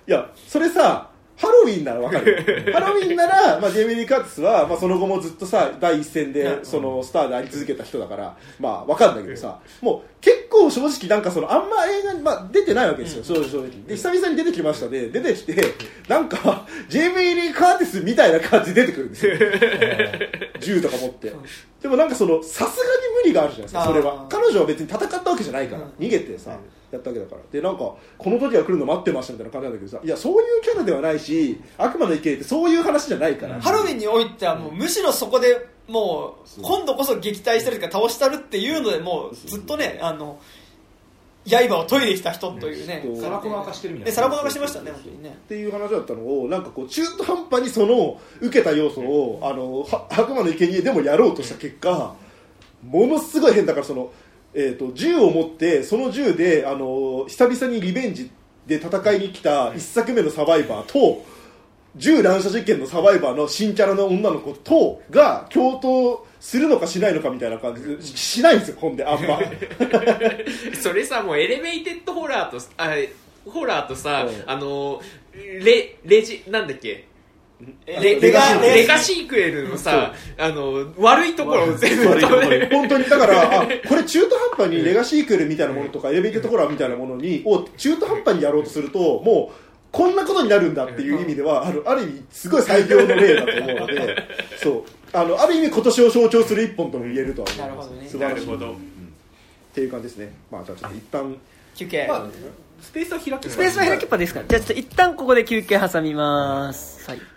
いやそれさハロウィンならわかるよ。(laughs) ハロウィンなら、まあ、ジェイミー・リー・カーティスは、まあ、その後もずっとさ第一線でそのスターであり続けた人だからまあわかるんだけどさもう結構正直なんかそのあんま映画に、まあ、出てないわけですよ、正直。で久々に出てきましたで出てきてなんかジェイミー・リー・カーティスみたいな感じで出てくるんですよ。(laughs) 銃とか持って。でもなんかそのさすがに無理があるじゃないですかそれは。彼女は別に戦ったわけじゃないから、逃げてさ、やったわけだから。でなんかこの時が来るの待ってましたみたいな感じなんだけどさ。いやそういうキャラではないし悪魔の池ってそういう話じゃないから、ハロウィンにおいてはもうむしろそこでもう今度こそ撃退したりとか倒したるっていうのでもうずっとねあの刃を研いできた人というね。そうサラコの赤してるみたいな。でサラコの赤してましたね本当にね。っていう話だったのをなんかこう中途半端にその受けた要素をあのは悪魔の生贄でもやろうとした結果ものすごい変だからその、えー、と銃を持ってその銃であの久々にリベンジで戦いに来た一作目のサバイバーと銃乱射事件のサバイバーの新キャラの女の子とが共闘するのかしないのかみたいな感じしないんですよほんであんま。(laughs) それさもうエレベーテッドホラーとあホラーとさ、うん。あのレレジなんだっけ？レレレガレガシー。クエルのさ、あの悪いところを全部悪い。ところ止めに。本当に。だからあこれ中途半端にレガシークエルみたいなものとかエレベートところみたいなものにを中途半端にやろうとするともうこんなことになるんだっていう意味ではあるある意味すごい最強の例だと思うので (laughs) そう。あのある意味今年を象徴する一本とも言えるとは思います。なるほどね。素晴らしい。なるほど。っていう感じですね。まあじゃあちょっと一旦。休憩、まあスペースは開けスペースは開きっぱですから。じゃあちょっと一旦ここで休憩挟みます。はい